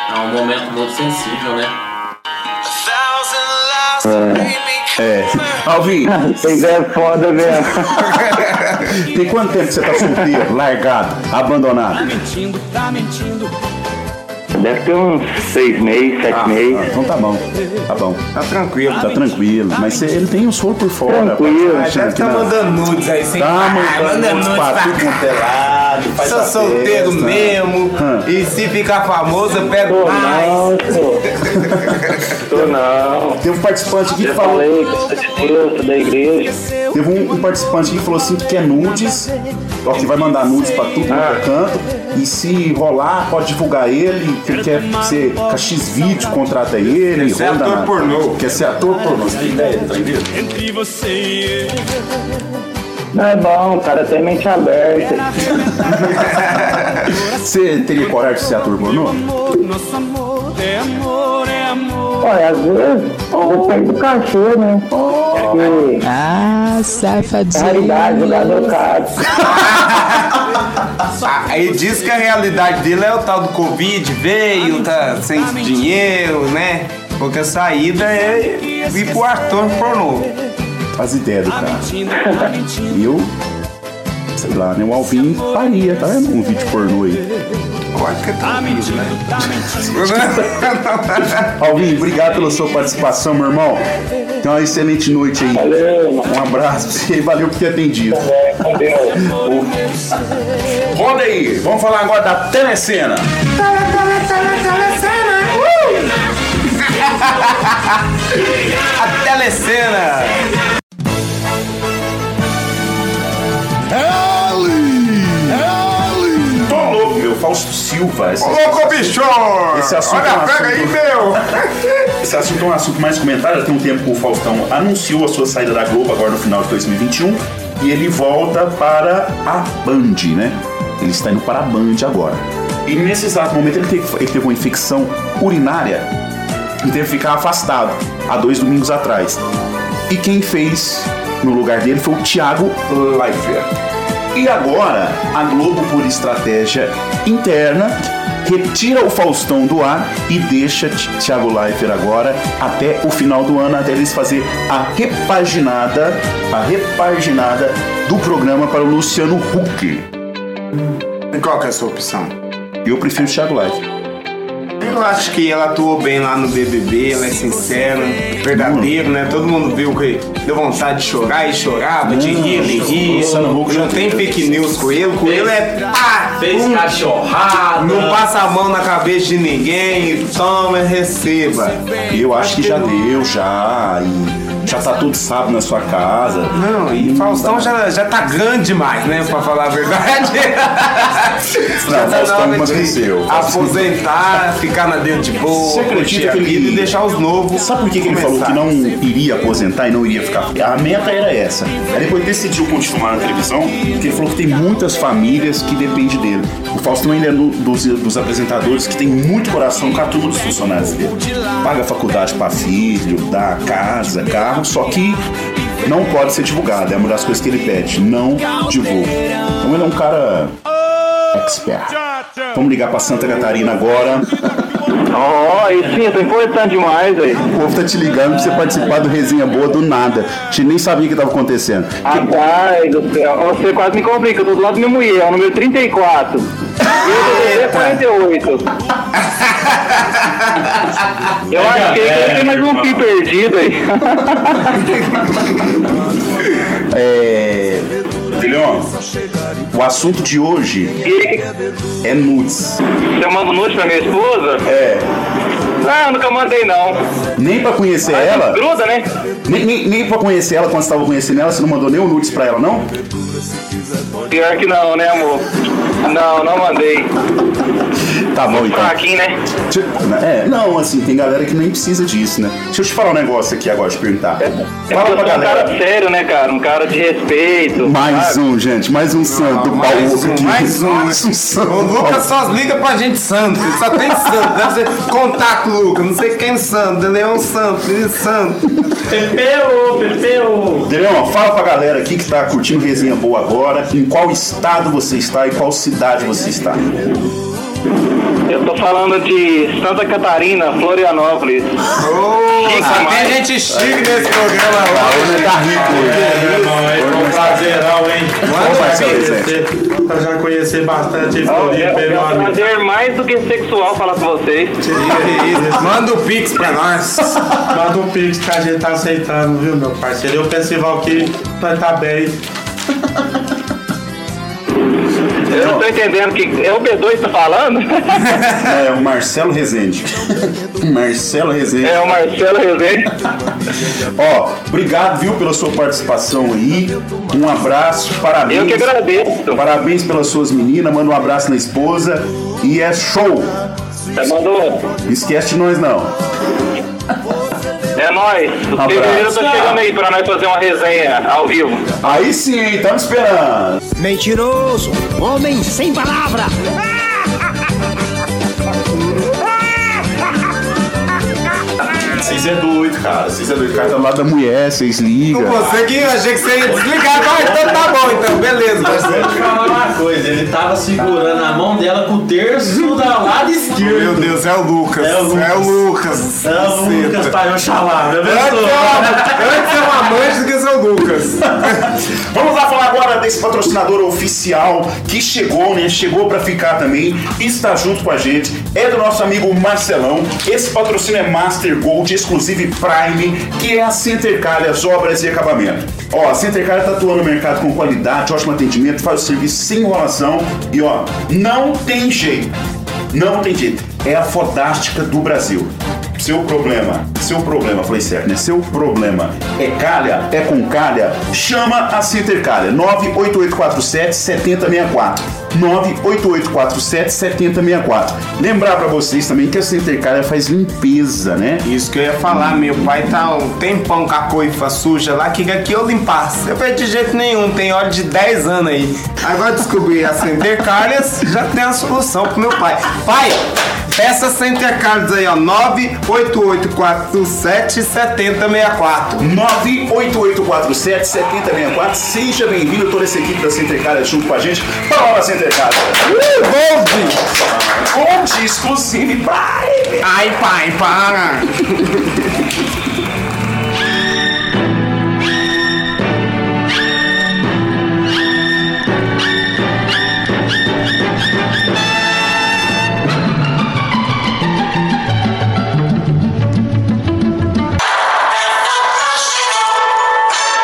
É um momento muito sensível, né? É. Alvin, Vocês é foda mesmo. tem quanto tempo que você tá solteiro, largado, abandonado? Deve ter uns seis meses, sete Ah, meses. então tá bom. Tá bom. Tá tranquilo. Tá tranquilo. Mas você- ele tem um soro por fora. Tranquilo. rapaz. Achando que tá mandando nudes aí sem Tá parar, mandando nudes pra tudo quanto é lado. faz Sou solteiro festa. mesmo. Hã. E se ficar famoso, eu pego Tô mais. não, pô. Tô não. Teve um participante aqui que Já falou. falei que da igreja. Teve um, um participante aqui que falou assim que quer nudes, ó, que vai mandar nudes pra tudo quanto é canto, e se rolar, pode divulgar ele, que ele quer ser com a X-Vídeo, contrata ele, ser roda ator pornô. Quer ser ator pornô. Você tem ideia, tá entendendo? Não é bom, o cara tem mente aberta. Você teria coragem de ser ator pornô? Olha, às vezes, depende do cachê, né? Porque Ah, safadinho. raridade, jogador caro. Ah, Aí diz que a realidade dele é o tal do Covid, veio, tá sem dinheiro, né? Porque a saída é ir pro ator pornô. Faz ideia do cara. Eu, sei lá, né? O Alvin faria, tá vendo? Um vídeo pornô aí. Pode que tá mentindo, né? Alvin, obrigado pela sua participação, meu irmão. Tenha uma excelente noite aí. Valeu, mano. Um abraço pra você e valeu por ter atendido. Deus. Roda aí, vamos falar agora da telecena. A telecena! Ela Fausto Silva. Esse, Ô, louco, bicho! esse assunto Olha, é um pega aí, assunto- meu! Esse assunto é um assunto mais comentado. Tem um tempo que o Faustão anunciou a sua saída da Globo agora no final de 2021 e ele volta para a Band, né? Ele está indo para a Band agora. E nesse exato momento ele teve, ele teve uma infecção urinária e teve que ficar afastado há dois domingos atrás. E quem fez no lugar dele foi o Thiago Leifert. E agora, a Globo, por estratégia interna, retira o Faustão do ar e deixa Thiago Leifert agora até o final do ano, até eles fazer a repaginada, a repaginada do programa para o Luciano Huck. E qual que é a sua opção? Eu prefiro o Thiago Leifert. Eu acho que ela atuou bem lá no BBB, ela é sincera, verdadeiro, né? Todo mundo viu que deu vontade de chorar e chorava, de rir, ele ria. Não tem fake news com ele, com ele é pá! Fez cachorrada. Não passa a mão na cabeça de ninguém e toma, receba. Eu acho que já deu, já. E já tá tudo sábado na sua casa. Não, e Faustão já, já tá grande demais, né? Pra falar a verdade. Não, já tá Faustão emagreceu. Aposentar, ficar na dele de boa, Você acredita que ele. e deixar os novos. Sabe por que, que ele falou que não iria aposentar e não iria ficar? A meta era essa. Aí depois decidiu continuar na televisão, porque ele falou que tem muitas famílias que dependem dele. O Faustão ainda é um dos, dos apresentadores que tem muito coração com a turma dos funcionários dele. Paga faculdade pra filho, dá casa, carro, só que não pode ser divulgado. É uma das coisas que ele pede. Não divulga. Então ele é um cara expert. Vamos ligar pra Santa Catarina agora. Ó, oh, sim, eu tô importante demais, aí. O povo tá te ligando pra você participar do Resenha Boa do nada. A gente nem sabia o que tava acontecendo. Rapaz do céu, você quase me complica, eu tô do lado da minha mulher, é o número 34. E eu é 48. Eu acho que ele tem mais um pi perdido aí. É. Leon, o assunto de hoje é nudes. Você manda nude pra minha esposa? É. Não, nunca mandei não. Nem pra conhecer Mas ela. Gruda, né? Nem, nem, nem pra conhecer ela quando você tava conhecendo ela, você não mandou nem o nudes pra ela, não? Pior que não, né, amor? Não, não mandei. Tá bom, então. Fraquinho, né? Deixa- É, não, assim, tem galera que nem precisa disso, né? Deixa eu te falar um negócio aqui agora, te perguntar. É Fala porque eu pra sou um galera. cara sério, né, cara? Um cara de respeito. Mais sabe? um, gente, mais um santo do Mais baú um, aqui. mais um. Mais um santo. O Lucas só liga pra gente santo, ele só tem santo. Deve ser contato, Lucas, não sei quem santo, Leão Santo, Santo. Pepeu, Pepeu. Leon, fala pra galera aqui que tá curtindo resenha boa agora, em qual estado você está e qual cidade você está. Eu tô falando de Santa Catarina, Florianópolis. Chique só tem gente chique nesse programa lá. Hoje tá rico É, irmão, é um prazerão, hein? Conhecer, eu já conheci bastante Floripa, É é meu um amigo. prazer mais do que sexual falar com vocês. Manda o Pix pra nós. Manda um pix que a gente tá aceitando, viu, meu parceiro? E o festival que nós tá bem. Eu não tô entendendo que é o B2 que tá falando? É o Marcelo Rezende. Marcelo Rezende. É o Marcelo Rezende. Ó, obrigado, viu, pela sua participação aí. Um abraço, parabéns. Eu que agradeço. Parabéns pelas suas meninas, manda um abraço na esposa. E é show! Você mandou. Esquece de nós não. É nóis. O Abraço. fevereiro tá chegando aí pra nós fazer uma resenha ao vivo. Aí sim, hein, estamos esperando. Mentiroso, homem sem palavra. Vocês é doido, cara. Vocês é doido. Cara tá do lado da mulher, vocês ligam. Você que eu achei que você ia desligar, mas então tá bom, então, beleza, Deixa eu te falar uma coisa, ele tava segurando a mão dela com o terço da lado esquerdo. Meu Deus, é o Lucas. É o Lucas. É o Lucas. É o Lucas para Oxalá, meu Antes é uma- antes é um amante do que ser o Lucas. Vamos lá falar agora desse patrocinador oficial que chegou, né? Chegou pra ficar também, está junto com a gente. É do nosso amigo Marcelão. Esse patrocínio é Master Gold Exclusive Prime, que é a Center Calhas Obras e Acabamento. Ó, a Center Calhas tá atuando no mercado com qualidade, ótimo atendimento, faz o serviço sem enrolação e ó, não tem jeito. Não tem jeito. É a fodástica do Brasil. Seu problema, seu problema, falei certo, né? Seu problema é calha, é com calha, chama a Center Calha, 98847 7064. 988477064. Lembrar pra vocês também que a Center Car faz limpeza, né? Isso que eu ia falar, meu pai tá um tempão com a coifa suja lá, que aqui eu limpasse. Eu falei de jeito nenhum, tem óleo de 10 anos aí. Agora descobri a Center Carnes, já tem a solução pro meu pai. Pai, peça Center Carnes aí, ó, 988477064. 988477064. Seja bem-vindo toda essa equipe da Center Car junto com a gente. Fala, Center Car. Conte exclusivo, pai. Ai, pai, para.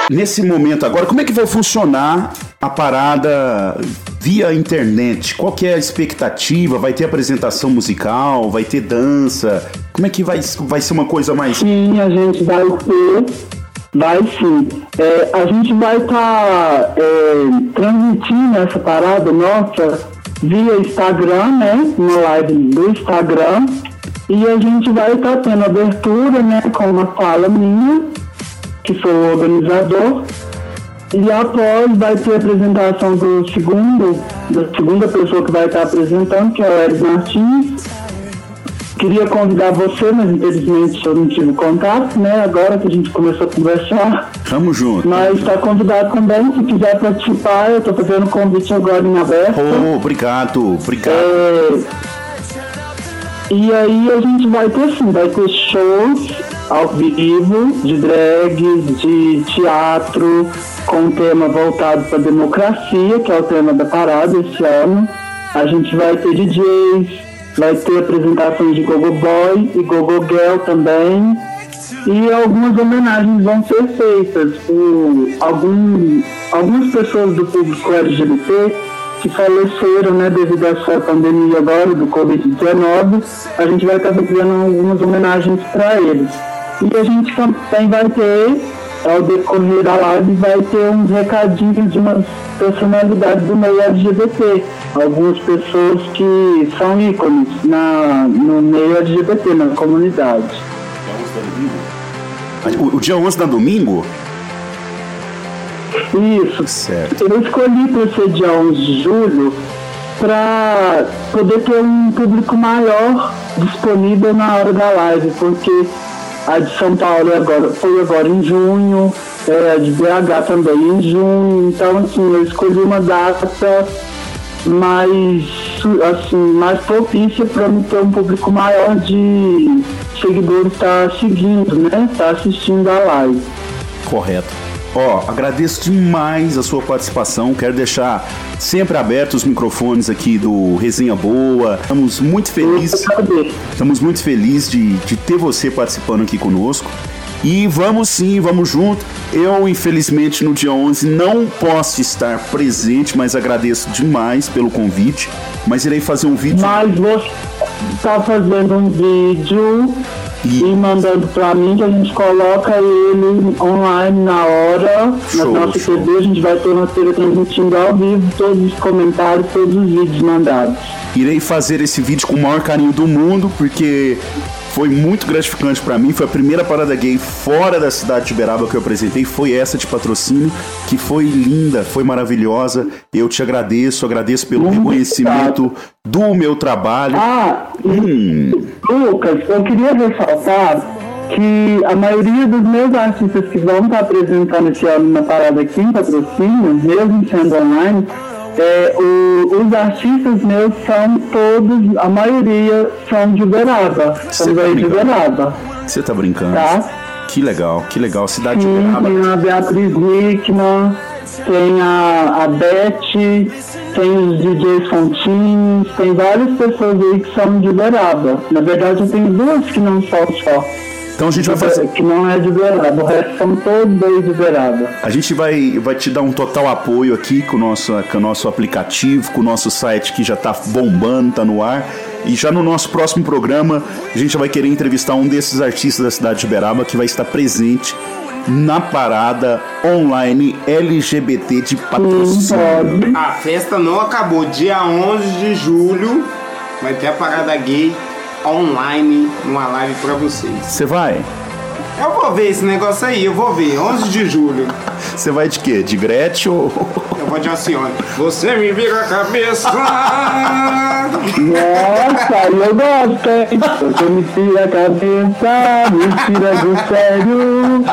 Nesse momento agora, como é que vai funcionar a parada via internet? Qual que é a expectativa? Vai ter apresentação musical? Vai ter dança? Como é que vai, vai ser uma coisa mais... Sim, a gente vai ter, vai sim. É, a gente vai estar transmitindo essa parada nossa via Instagram, né? Uma live do Instagram. E a gente vai estar tendo abertura, né? Com uma fala minha, que sou o organizador. E após vai ter a apresentação do segundo, da segunda pessoa que vai estar apresentando, que é o Eric Martins. Queria convidar você, mas infelizmente eu não tive contato, né? Agora que a gente começou a conversar. Tamo junto. Mas está convidado também, se quiser participar, eu estou fazendo convite agora em aberto. Oh, obrigado, obrigado. É, E aí a gente vai ter sim, vai ter shows ao vivo, de drags, de teatro, com um tema voltado para democracia, que é o tema da parada esse ano. A gente vai ter DJs, vai ter apresentações de Gogo Boy e Gogo Girl também. E algumas homenagens vão ser feitas por algum, algumas pessoas do público LGBT que faleceram né, devido a essa pandemia agora do Covid-19. A gente vai estar fazendo algumas homenagens para eles. E a gente também vai ter, ao decorrer da live, vai ter uns recadinhos de umas personalidades do meio LGBT. Algumas pessoas que são ícones na, no meio LGBT, na comunidade. O, o dia 11 da domingo? Isso. Certo. Eu escolhi para ser dia 11 de julho para poder ter um público maior disponível na hora da live, porque a de São Paulo agora, foi agora em junho, é, a de BH também em junho, então assim, eu escolhi uma data mais assim, mais propícia para me ter um público maior de seguidores estar tá seguindo, né? Tá assistindo a live. Correto. Ó, agradeço demais a sua participação. Quero deixar sempre abertos os microfones aqui do Resenha Boa. Estamos muito felizes. Estamos muito felizes de, de ter você participando aqui conosco. E vamos sim, vamos junto. Eu, infelizmente, no dia 11 não posso estar presente, mas agradeço demais pelo convite. Mas irei fazer um vídeo. Mas você está fazendo um vídeo e, mandando para mim que a gente coloca ele online na hora, na Show, nossa show. TV, a gente vai ter uma TV transmitindo ao vivo todos os comentários, todos os vídeos mandados. Irei fazer esse vídeo com o maior carinho do mundo, porque foi muito gratificante pra mim. Foi a primeira parada gay fora da cidade de Uberaba que eu apresentei. Foi essa de patrocínio, que foi linda, foi maravilhosa. Eu te agradeço, agradeço pelo reconhecimento do meu trabalho. Ah, Hum, Lucas, eu queria ressaltar que a maioria dos meus artistas que vão estar apresentando esse ano na parada aqui em patrocínio, mesmo sendo online, é, o- os artistas meus são todos, a maioria são de Uberaba, são daí de Uberaba. você tá brincando? Tá. Que legal, que legal. Cidade de Sim, Uberaba. tem a Beatriz Wickman, tem a, a Beth, tem os DJs Fontins, tem várias pessoas aí que são de Uberaba. Na verdade, eu tenho duas que não são só. Então a gente vai fazer. Que não é de Uberaba, o resto são todos de Uberaba. A gente vai, vai te dar um total apoio aqui com o, nosso, com o nosso aplicativo, com o nosso site que já tá bombando, tá no ar. E já no nosso próximo programa, a gente vai querer entrevistar um desses artistas da cidade de Uberaba que vai estar presente na parada online LGBT de patrocínio. A festa não acabou. Dia 11 de julho vai ter a parada gay online numa live pra vocês. Você vai? Eu vou ver esse negócio aí, eu vou ver. 11 de julho. Você vai de quê? De Gretchen ou... Eu vou de Alcione. Você me vira a cabeça. Nossa, eu gosto? Você me tira a cabeça, me tira do sério.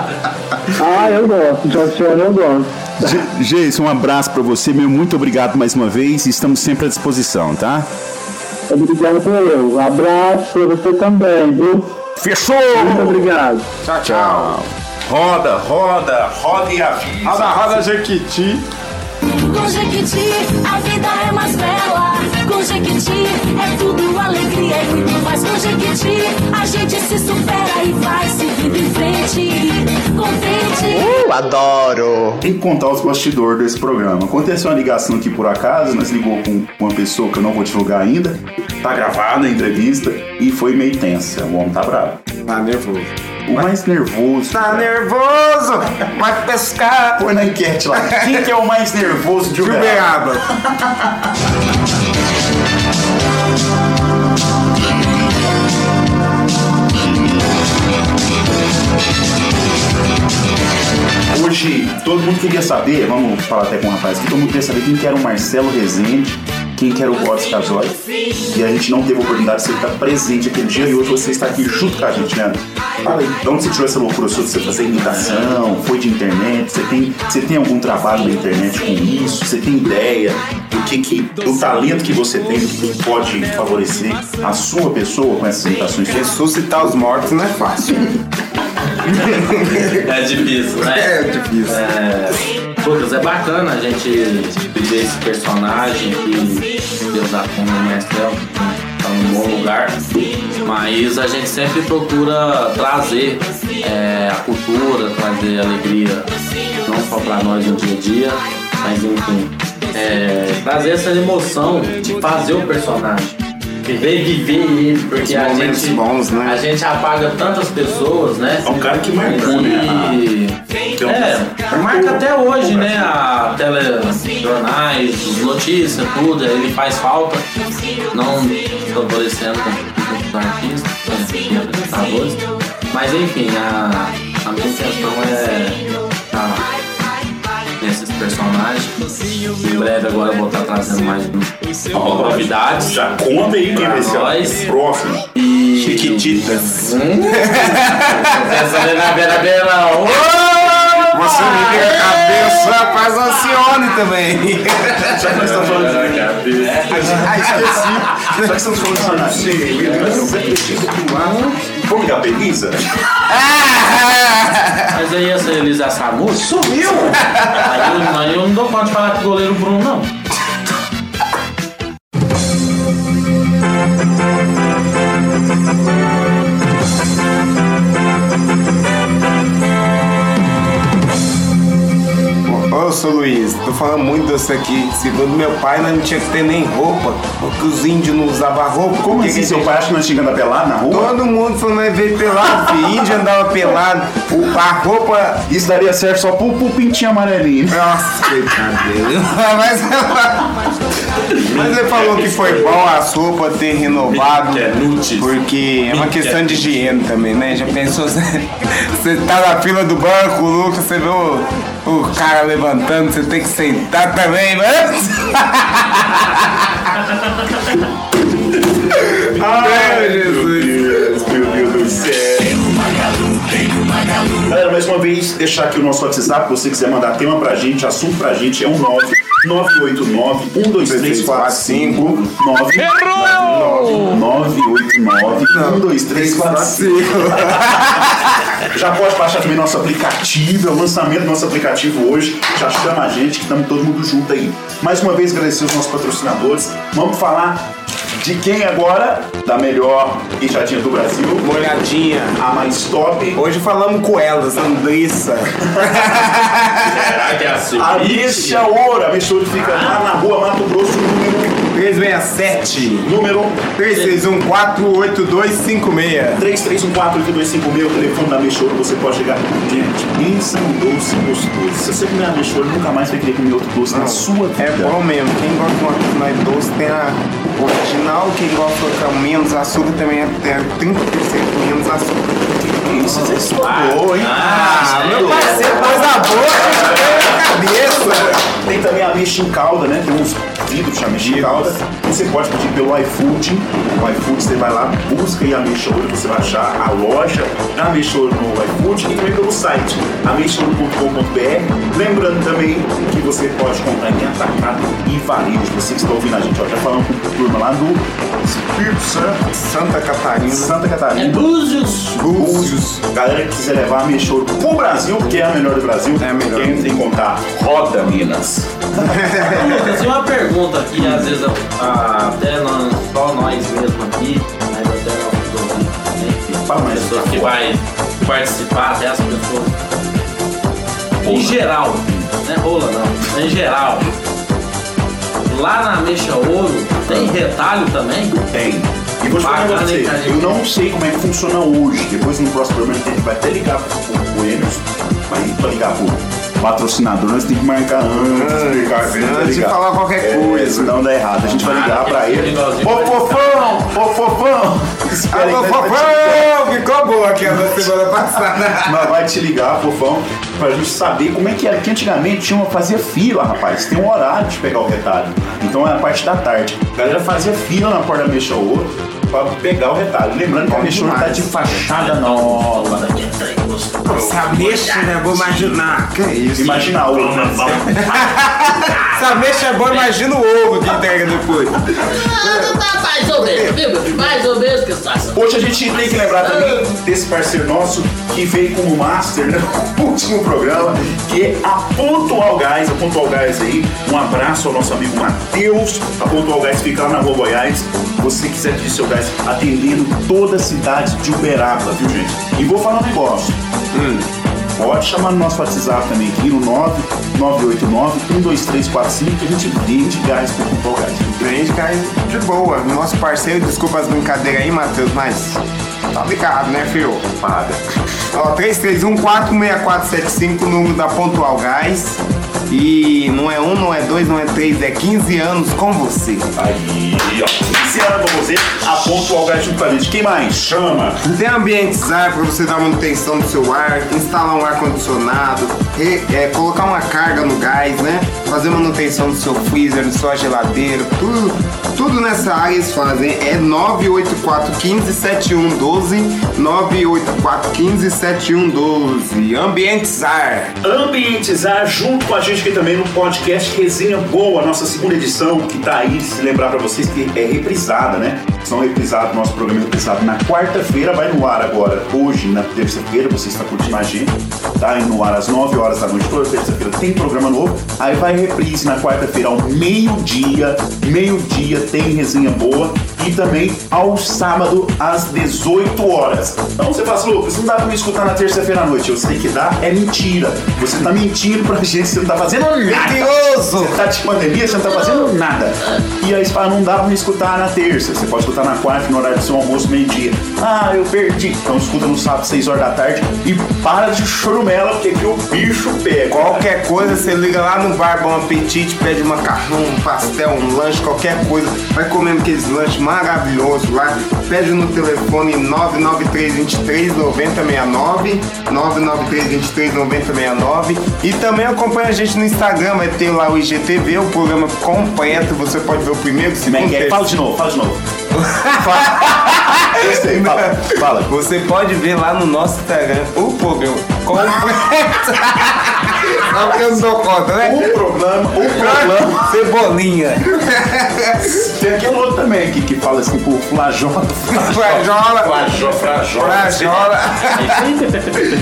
Ah, eu gosto, de Alcione eu gosto. Ge- Geison, um abraço pra você, meu muito obrigado mais uma vez estamos sempre à disposição, tá? Obrigado por eu. Abraço pra você também, viu? Fechou! Muito obrigado. Tchau, tchau. Roda, roda, roda e avisa. Roda, roda, Jequiti. Com Jequiti, a vida é mais bela. Com Jequiti, é tudo alegria e muito mais. Com Jequiti, a gente se supera e vai. Contente. Uh, adoro! Tem que contar os bastidores desse programa. Aconteceu uma ligação aqui por acaso, nós ligou com uma pessoa que eu não vou divulgar ainda. Tá gravada a entrevista e foi meio tensa. O homem tá bravo. Tá nervoso. O mais nervoso. Tá nervoso? Vai pescar. Põe na enquete lá. Quem que é o mais nervoso de De Uberaba? Uberaba. Hoje, todo mundo queria saber, vamos falar até com o rapaz aqui, todo mundo queria saber quem que era o Marcelo Rezende, quem que era o Boris Casoy. E a gente não teve a oportunidade de você estar presente aquele dia e hoje você está aqui junto com a gente, né? Fala aí, de onde você tirou essa loucura sua de você fazer imitação? Foi de internet? Você tem, você tem algum trabalho na internet com isso? Você tem ideia do que, que do talento que você tem, do que pode favorecer a sua pessoa com essas imitações? Ressuscitar os mortos não é fácil. É difícil, né? É difícil. É, Lucas, é bacana a gente viver esse personagem que Deus dá como Mestre tá num bom lugar, mas a gente sempre procura trazer é, a cultura, trazer alegria, não só para nós no dia a dia, mas enfim, é, trazer essa emoção de fazer o personagem. Viver e viver ele, porque Os a gente, bons, né? a gente apaga tantas pessoas, né? É um cara que marcou, né? E- É, marca até hoje, né? A telejornais, as notícias, tudo, ele faz falta, não favorecendo os artistas, né, apresentadores. Mas enfim, a, a minha intenção é tá nesses personagens. Em breve agora eu vou estar trazendo mais novidades. Já conta aí quem vai ser nós. o próximo. E... Chiquititas. Essa bela, bela, bela. Você me vira a cabeça, faz Alcione também. Já que nós estamos falando de Ah, esqueci. Já que estamos falando de Vamos ligar pra Elisa? Mas aí essa Elisa Samu sumiu! Aí eu, aí eu não dou conta de falar com o goleiro Bruno, não. Ô, seu Luiz, tô falando muito disso aqui. Segundo meu pai, nós não tinha que ter nem roupa, porque os índios não usavam roupa. Como assim? que Seu pai acha que nós chegando a pelado na rua? Todo mundo falou nós veio pelado, filho. Índio andava pelado. O- a roupa. Isso daria certo só pro, pro pintinho amarelinho. Nossa, coitado dele. Mas, mas ele falou que foi bom a sopa ter renovado. Porque é uma questão de higiene também, né? Já pensou? Você tá na fila do banco, Lucas, você vê o, o cara levantando, você tem que sentar também, né? Ai, Jesus. Meu Deus do céu. Galera, mais uma vez, deixar aqui o nosso WhatsApp. Se você quiser mandar tema pra gente, assunto pra gente, é um 9 989 12345 9 989 12345 Já pode baixar também nosso aplicativo, é o lançamento do nosso aplicativo hoje. Já chama a gente que estamos todo mundo junto aí. Mais uma vez agradecer os nossos patrocinadores. Vamos falar de quem agora? Da melhor queijadinha do Brasil. Molhadinha. A mais top. Hoje falamos com elas, Andressa. Será que é a A Bicha Ouro. A Bicha Ouro fica lá na rua Mato Grosso, número 367. Número 361-48256. 3314-8256, o telefone da Mexouro, você pode chegar. Gente, pensa um doce gostoso. Se você comer a Mexouro, nunca mais vai querer comer outro doce na sua vida. É bom mesmo. Quem gosta de uma mais doce tem a original. Quem gosta com menos açúcar também é tem 30% menos açúcar. Isso, você estudou, hein? Ah, meu parceiro, coisa boa, cabeça. Tem também a mexa em calda, né? Tem uns vidros de ameixa em calda. Você pode pedir pelo iFood. O iFood você vai lá, busca aí a Ameixa Ouro, você vai achar a loja da Ameixa Ouro no iFood e também pelo site ameixaouro.com.br. Lembrando também que você pode comprar em atacado e varejo. Você que está ouvindo a gente, ó, já falando com a turma lá do Espírito Santo, Santa Catarina. Santa Catarina. É Búzios. Búzios. Galera que quiser levar a Ameixa Ouro pro Brasil, que é a melhor do Brasil, é a melhor. Entra em contato. Roda Minas. Lucas, e uma pergunta aqui, às vezes a- até nós, só nós mesmo aqui, mas até ouvintes também, mais, pessoas que vai participar, até as pessoas. Em geral, não é rola não, em geral. Lá na Mexa Ouro tem retalho também? Tem. E vou falar pra você, eu não sei como é que funciona hoje. Depois no próximo programa a gente vai até ligar pro, Emerson, vai pra ligar pro patrocinador, nós temos que marcar antes, antes de falar qualquer coisa. Senão dá errado. A gente vai ligar pra ele. Ô fofão! Ô fofão! Alô, fofão! Ficou boa aquela da semana passada. Nós vai te ligar, fofão, pra gente saber como é que era. Porque antigamente tinha uma, fazia fila, rapaz. Tem um horário de pegar o retalho. Então é a parte da tarde. A galera fazia fila na porta da Mexa Ouro pra pegar o retalho. Lembrando que a Mexa Ouro tá de fachada nova. Mexa, né? Vou imaginar. Que isso? Imagina o ovo. Mexa é boa, imagina o ovo que entrega depois. Mais ou menos, viu, meu filho? Mais ou menos que faça. Hoje a gente tem que lembrar também desse parceiro nosso que veio como master né, no último programa, que é a Pontual Gás. A Pontual Gás aí, um abraço ao nosso amigo Matheus. A Pontual Gás fica lá na Rua Goiás. Se você quiser pedir seu gás, atendendo toda a cidade de Uberaba, viu gente? E vou falar um negócio. Hum, Pode chamar no nosso WhatsApp também aqui no 9989-12345 que a gente vende gás Pontual Gás. Vende gás de boa. Nosso parceiro, desculpa as brincadeiras aí, Matheus, mas tá ligado, né, filho? Paga. Ó, 331-46475, número da Pontual Gás. E não é um, não é dois, não é três, é 15 anos com você. Aí, ó, 15 anos com você, a Pontual Gás junto com a gente. Quem mais? Chama! Tem ambientizar para você dar manutenção do seu ar, instalar um ar-condicionado, é, colocar uma carga no gás, né? Fazer manutenção do seu freezer, da sua geladeira, tudo, tudo nessa área eles fazem. É 984 15 7112, 984 15 7112. Ambientizar. Ambientizar junto com a gente aqui também no podcast Resenha Boa, nossa segunda edição, que tá aí, se lembrar pra vocês que é reprisada, né? São reprisados, nosso programa é reprisado na quarta-feira, vai no ar agora, hoje, na terça-feira, você está curtindo a gente, tá indo no ar às 9 horas da noite, toda terça-feira tem programa novo, aí vai reprise na quarta-feira ao meio-dia, meio-dia tem resenha boa, e também ao sábado às 18 horas. Então você fala assim, Lucas, não dá pra me escutar na terça-feira à noite, você tem que dar, é mentira. Você tá mentindo pra gente, você não tá fazendo nada. Mentiroso! Você tá de pandemia, você não tá fazendo nada. E aí você fala, não dá pra me escutar na terça. Você pode escutar na quarta, no horário do seu almoço, meio-dia. Ah, eu perdi. Então escuta no sábado, 6 horas da tarde. E para de chorumela, porque o bicho pega. Qualquer coisa, você liga lá no bar Bom Apetite, pede um macarrão, um pastel, um lanche, qualquer coisa. Vai comendo aqueles lanches maravilhosos lá. Pede no telefone 99323 9069, 99323 9069. E também acompanha a gente no Instagram, vai ter lá o IGTV, o programa completo. Você pode ver o primeiro, o Como é segundo, é? Fala de novo, fala de novo. Gostei, fala, fala. Você pode ver lá no nosso Instagram o programa completo. Só porque eu não dou conta, né? O problema, o problema. Cebolinha. Tem aquele outro também aqui que fala assim, pô, flajota. Frajola. Flajola, frajola. Frajola.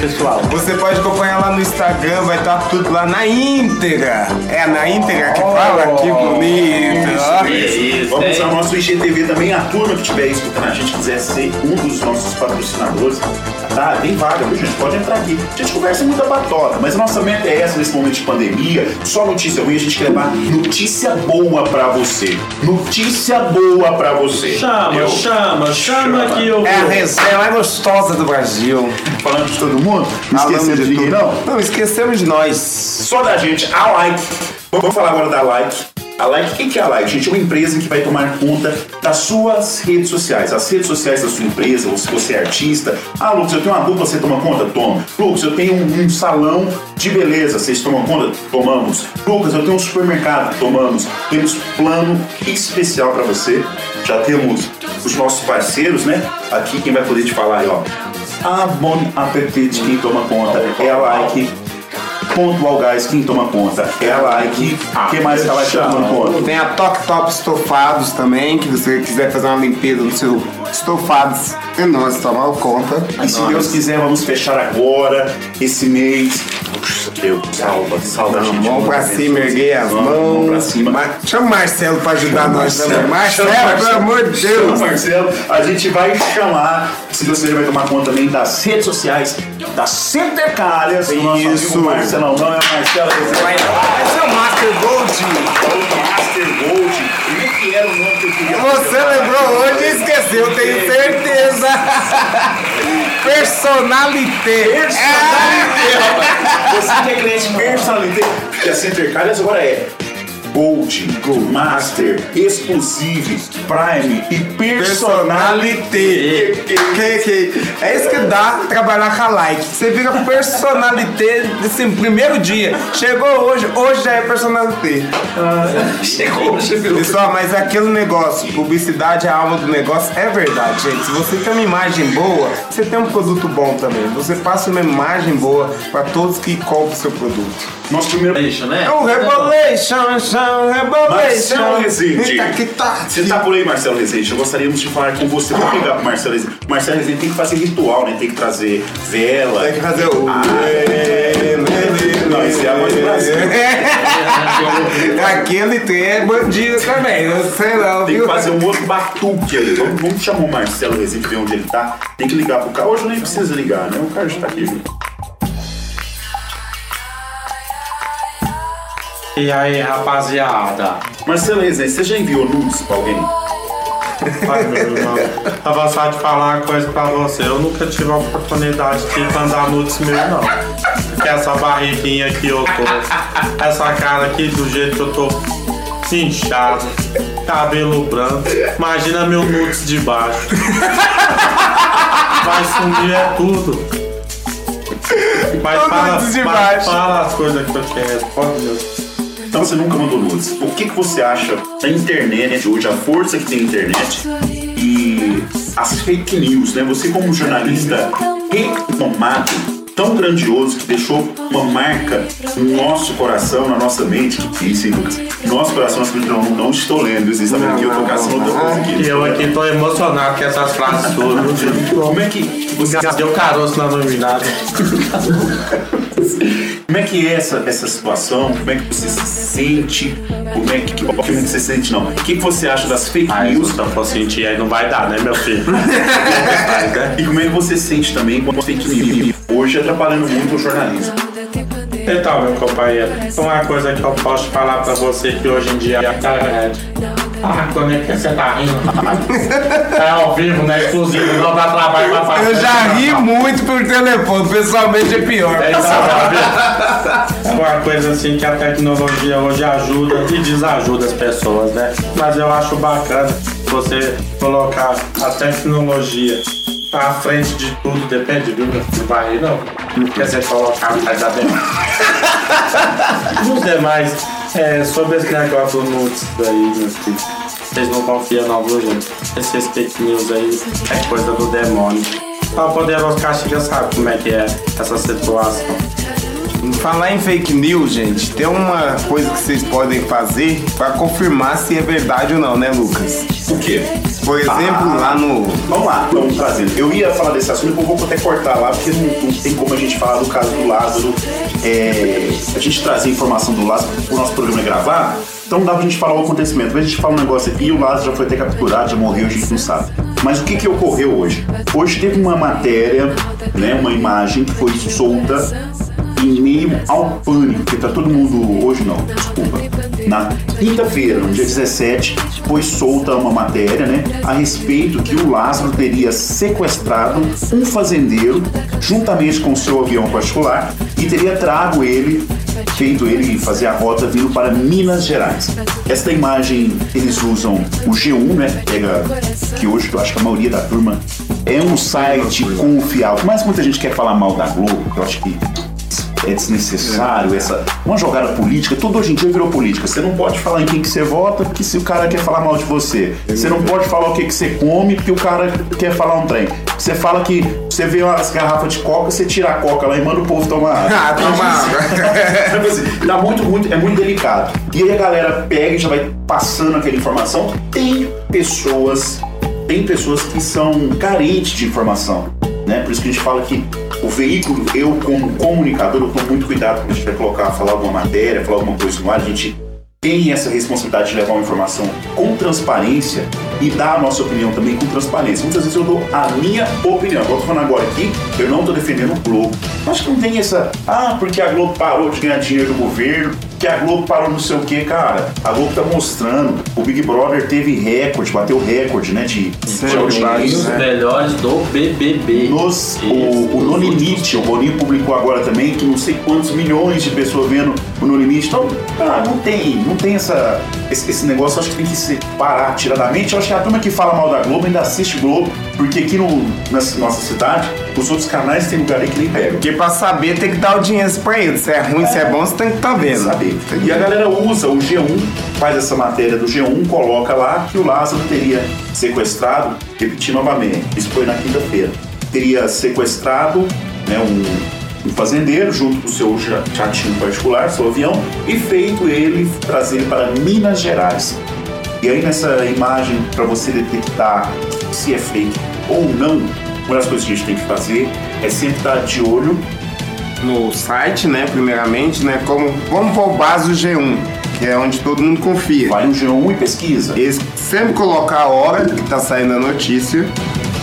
Pessoal. Você pode acompanhar lá no Instagram, vai estar tudo lá na íntegra. É na íntegra que fala? Que bonito. ó. Isso, Vamos usar o nosso IGTV também. A turma que estiver escutando a gente quiser ser um dos nossos patrocinadores, tá? Tem vaga, viu, gente? Pode entrar aqui. A gente conversa muita batota, mas a nossa meta é essa nesse momento de pandemia. Só notícia ruim, a gente quer levar notícia boa pra você. Notícia boa pra você. Chama, Eu- chama, chama que eu É a resenha mais gostosa do Brasil. Falando de todo mundo? Não Falando esquecendo de ninguém, não? Não, esquecemos de nós. Só da gente, a Like. Vamos falar agora da Like. A Like, o que é a Like? Gente, é uma empresa que vai tomar conta das suas redes sociais, as redes sociais da sua empresa, ou se você é artista. Ah, Lucas, eu tenho uma dupla, você toma conta? Toma. Lucas, eu tenho um, um salão de beleza, vocês tomam conta? Tomamos. Lucas, eu tenho um supermercado? Tomamos. Temos plano especial para você. Já temos os nossos parceiros, né? Aqui quem vai poder te falar ó. A Bon Appetit, quem toma conta é a Like. Pontual Gás, quem toma conta é a Like. Quem mais que a Like tá tomando conta? Tem a Toc Top Estofados também, que você quiser fazer uma limpeza no seu estofados, é nós tomar conta. E se Deus quiser, vamos fechar agora, esse mês. Puxa, Deus, salva, salva a gente. Mão pra cima, erguei as Mão, mão mãos. pra cima. Ma- Chama o Marcelo pra ajudar nós também. Marcelo, Chama pelo amor de Chama Deus. o Marcelo, a gente vai chamar, se Deus quiser, vai tomar conta também das redes sociais, das Centercárias. O nosso Isso. amigo Marcelão, não é o Marcelo. Esse é o Master Gold. É o Master Gold. E o que era o nome que eu queria Você lembrou hoje e esqueceu, tenho certeza. Personalité. Você que é cliente personalité, que a Centercárias agora é Gold, Master, Exclusive, Prime e Personalité. Que, que, é isso que dá trabalhar com a like. Você vira personalité desse primeiro dia. Chegou hoje, hoje já é personalité. Chegou, chegou. Pessoal, mas é aquele negócio, publicidade é a alma do negócio, é verdade, gente. Se você tem uma imagem boa, você tem um produto bom também. Você passa uma imagem boa para todos que compram o seu produto. Nosso primeiro. né? É um Rebolation, chão, Marcelo Rebolation. Rezende. Eita, que tá. Você tá por aí, Marcelo Rezende? Gostaríamos de falar com você. Vamos ligar pro Marcelo Rezende. Marcelo Rezende tem que fazer ritual, né? Tem que trazer vela. Tem que fazer o. Não, esse é a voz do Brasil. Aquele tem é bandido também, não sei não, Tem que fazer um outro batuque ali. Vamos, vamos chamar o Marcelo Rezende, ver onde ele tá. Tem que ligar pro cara. Hoje nem precisa ligar, né? O cara já tá aqui. viu? E aí, rapaziada? Marcelo Rezende, você já enviou nudes pra alguém? Ai, meu irmão. Tava só de falar uma coisa pra você. Eu nunca tive a oportunidade de mandar nudes meu, não. Porque essa barriguinha que eu tô, essa cara aqui do jeito que eu tô inchado, cabelo branco. Imagina meu nudes de baixo. Vai sumir é tudo. Mas fala, mas fala as coisas que eu quero. Pode Deus. Então você nunca mandou nudes. O que, que você acha da internet hoje, a força que tem a internet e as fake news, né? Você como jornalista renomado, tão grandioso, que deixou uma marca no nosso coração, na nossa mente, que isso, hein, Lucas? Nosso coração, nossa mente, não, não estou lendo, vocês sabem que eu tô caçando outra coisa aqui. Eu aqui tô emocionado com essas frases suas. Como é que você Deu caroço na novidade. Como é que é essa, essa situação? Como é que você se sente? Como é que, é que você se sente, não? O que, que você acha das fake Aí, news? eu for sentir, aí não vai dar, né, meu filho? E como é que você se sente também com as fake news? Hoje atrapalhando muito o jornalismo. Então, meu companheiro, uma coisa que eu posso falar pra você que hoje em dia é a internet. Ah, quando é que você tá rindo? É ao vivo, né? Exclusivo, não dá trabalho pra fazer. Eu já ri muito por telefone, pessoalmente é pior. É isso, É uma coisa assim que a tecnologia hoje ajuda e desajuda as pessoas, né? Mas eu acho bacana você colocar a tecnologia à frente de tudo, depende, viu? Não vai não. Não quer dizer colocar vai dar bem. Nos demais, é, sobre esse negócio nudes daí, meu filho. Vocês não confiam não, viu, gente? Esses fake news aí é coisa do demônio. Pra poderoso Caxiga sabe como é que é essa situação. Falar em fake news, gente, tem uma coisa que vocês podem fazer pra confirmar se é verdade ou não, né, Lucas? O quê? Por exemplo, lá no. Vamos lá, vamos trazendo. Eu ia falar desse assunto, eu vou até cortar lá, porque não, não tem como a gente falar do caso do Lázaro. É, a gente trazer informação do Lázaro, o nosso programa é gravar, então dá pra gente falar o acontecimento. Mas a gente fala um negócio aqui e o Lázaro já foi até capturado, já morreu, a gente não sabe. Mas o que, que ocorreu hoje? Hoje teve uma matéria, né, uma imagem que foi solta em meio ao pânico, porque tá todo mundo. Hoje não, desculpa. Na quinta-feira, no dia 17, foi solta uma matéria, né? A respeito que o Lázaro teria sequestrado um fazendeiro juntamente com seu avião particular e teria trago ele, feito ele fazer a rota vindo para Minas Gerais. Esta imagem eles usam o G1, né? Pega que hoje eu acho que a maioria da turma é um site confiável. Mas muita gente quer falar mal da Globo, que eu acho que é desnecessário essa uma jogada política tudo hoje em dia virou política você não pode falar em quem que você vota porque se o cara quer falar mal de você você não pode falar o que que você come porque o cara quer falar um trem você fala que você vê umas garrafas de coca você tira a coca lá e manda o povo tomar água Ah, toma água. Assim, tá muito, muito, é muito delicado. E aí a galera pega e já vai passando aquela informação. Tem pessoas, tem pessoas que são carentes de informação, né? Por isso que a gente fala que o veículo, eu como comunicador, eu tomo muito cuidado quando a gente vai colocar, falar alguma matéria, falar alguma coisa no ar, a gente tem essa responsabilidade de levar uma informação com transparência e dar a nossa opinião também com transparência. Muitas vezes eu dou a minha opinião. Agora falando agora aqui, eu não tô defendendo o Globo. Eu Acho que não tem essa. Ah, porque a Globo parou de ganhar dinheiro do governo, que a Globo parou não sei o que, cara. A Globo tá mostrando. O Big Brother teve recorde, bateu recorde, né? De, de audiência. Os melhores do BBB. Nos, o, o No Limite, o Boninho publicou agora também que não sei quantos milhões de pessoas vendo o No Limite. Então, ah, não tem, não tem essa, esse, esse negócio, acho que tem que se parar tiradamente. Eu acho que a turma que fala mal da Globo ainda assiste Globo, porque aqui no, na nossa cidade, os outros canais tem lugar aí que nem pega. Porque pra saber tem que dar audiência pra ele. Se é ruim, se é bom, você tem que estar tá vendo. Saber. E a galera usa o G1, faz essa matéria do G1, coloca lá que o Lázaro teria sequestrado, repetir novamente, isso foi na quinta-feira, teria sequestrado né, um, um fazendeiro junto com o seu ja- jatinho particular, seu avião, e feito ele trazer para Minas Gerais. E aí nessa imagem, para você detectar se é fake ou não, uma das coisas que a gente tem que fazer é sempre estar de olho no site, né? Primeiramente, né? Como vamos pôr base do G1, que é onde todo mundo confia. Vai no G1 e pesquisa. Eles sempre colocar a hora que tá saindo a notícia,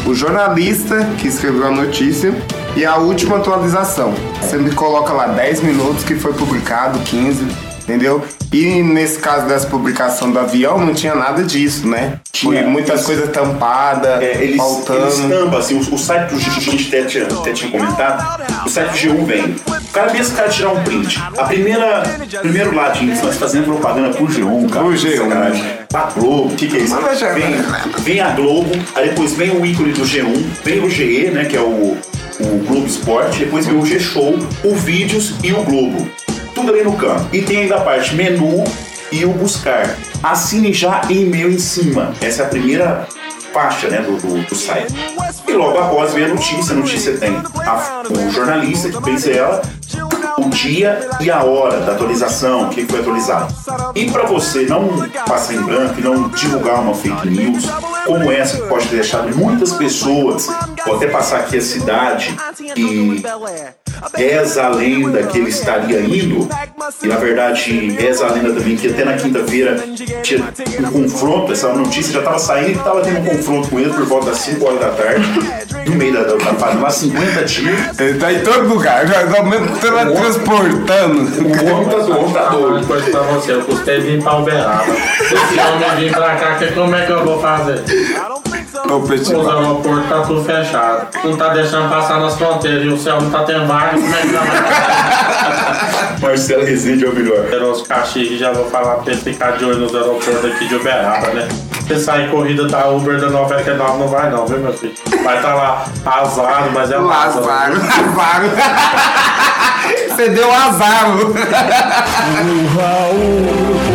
o jornalista que escreveu a notícia e a última atualização. Sempre coloca lá 10 minutos que foi publicado, 15, entendeu? E nesse caso dessa publicação do avião não tinha nada disso, né? Foi Tinha. muitas coisas tampadas, É, eles, faltando. eles tampam, assim, o, o site do G1, a gente até tinha, até tinha comentado, o site do G1 vem. O cara pensa o cara tirar um print. A primeira, primeiro ladinho, eles estão fazendo propaganda pro G1, cara. Pro G1, sacanagem. Pra Globo, o que, que é isso? Vem, né? vem a Globo, aí depois vem o ícone do G1, vem o GE, né, que é o, o Globo Esporte, depois vem o G-Show, o Vídeos e o Globo. Tudo ali no canto. E tem ainda a parte menu e o buscar. Assine já em e-mail em cima. Essa é a primeira faixa né, do, do, do site. E logo após vem a notícia. A notícia tem a- o jornalista que fez ela, o dia e a hora da atualização, o que foi atualizado. E para você não passar em branco e não divulgar uma fake news como essa que pode ter deixado muitas pessoas, vou até passar aqui a cidade reza a lenda que ele estaria indo, e na verdade reza a lenda também que até na quinta-feira tinha um confronto, essa notícia já estava saindo e estava tendo um confronto com ele por volta das 5 horas da tarde, no meio da, da, da fazenda, lá 50 tiros. Ele tá em todo lugar, já tá mesmo transportando. O homem tá doido, tá doido. Coisa pra você, eu custei vir pra Uberaba. Esse homem vir pra cá, que como é que eu vou fazer? Ô, Os festival. aeroportos tá tudo fechado. Não tá deixando passar nas fronteiras e o céu não tá tendo vaga. Como é que vai? Marcelo Rezende é o melhor. Os caxias já vou falar pra ele ficar de olho nos aeroportos aqui de Uberaba, né? Se sair corrida da Uber da 99 não vai não, viu meu filho? Vai tá lá azar, mas é Lázaro, Lázaro. Lázaro. Você deu azar. Você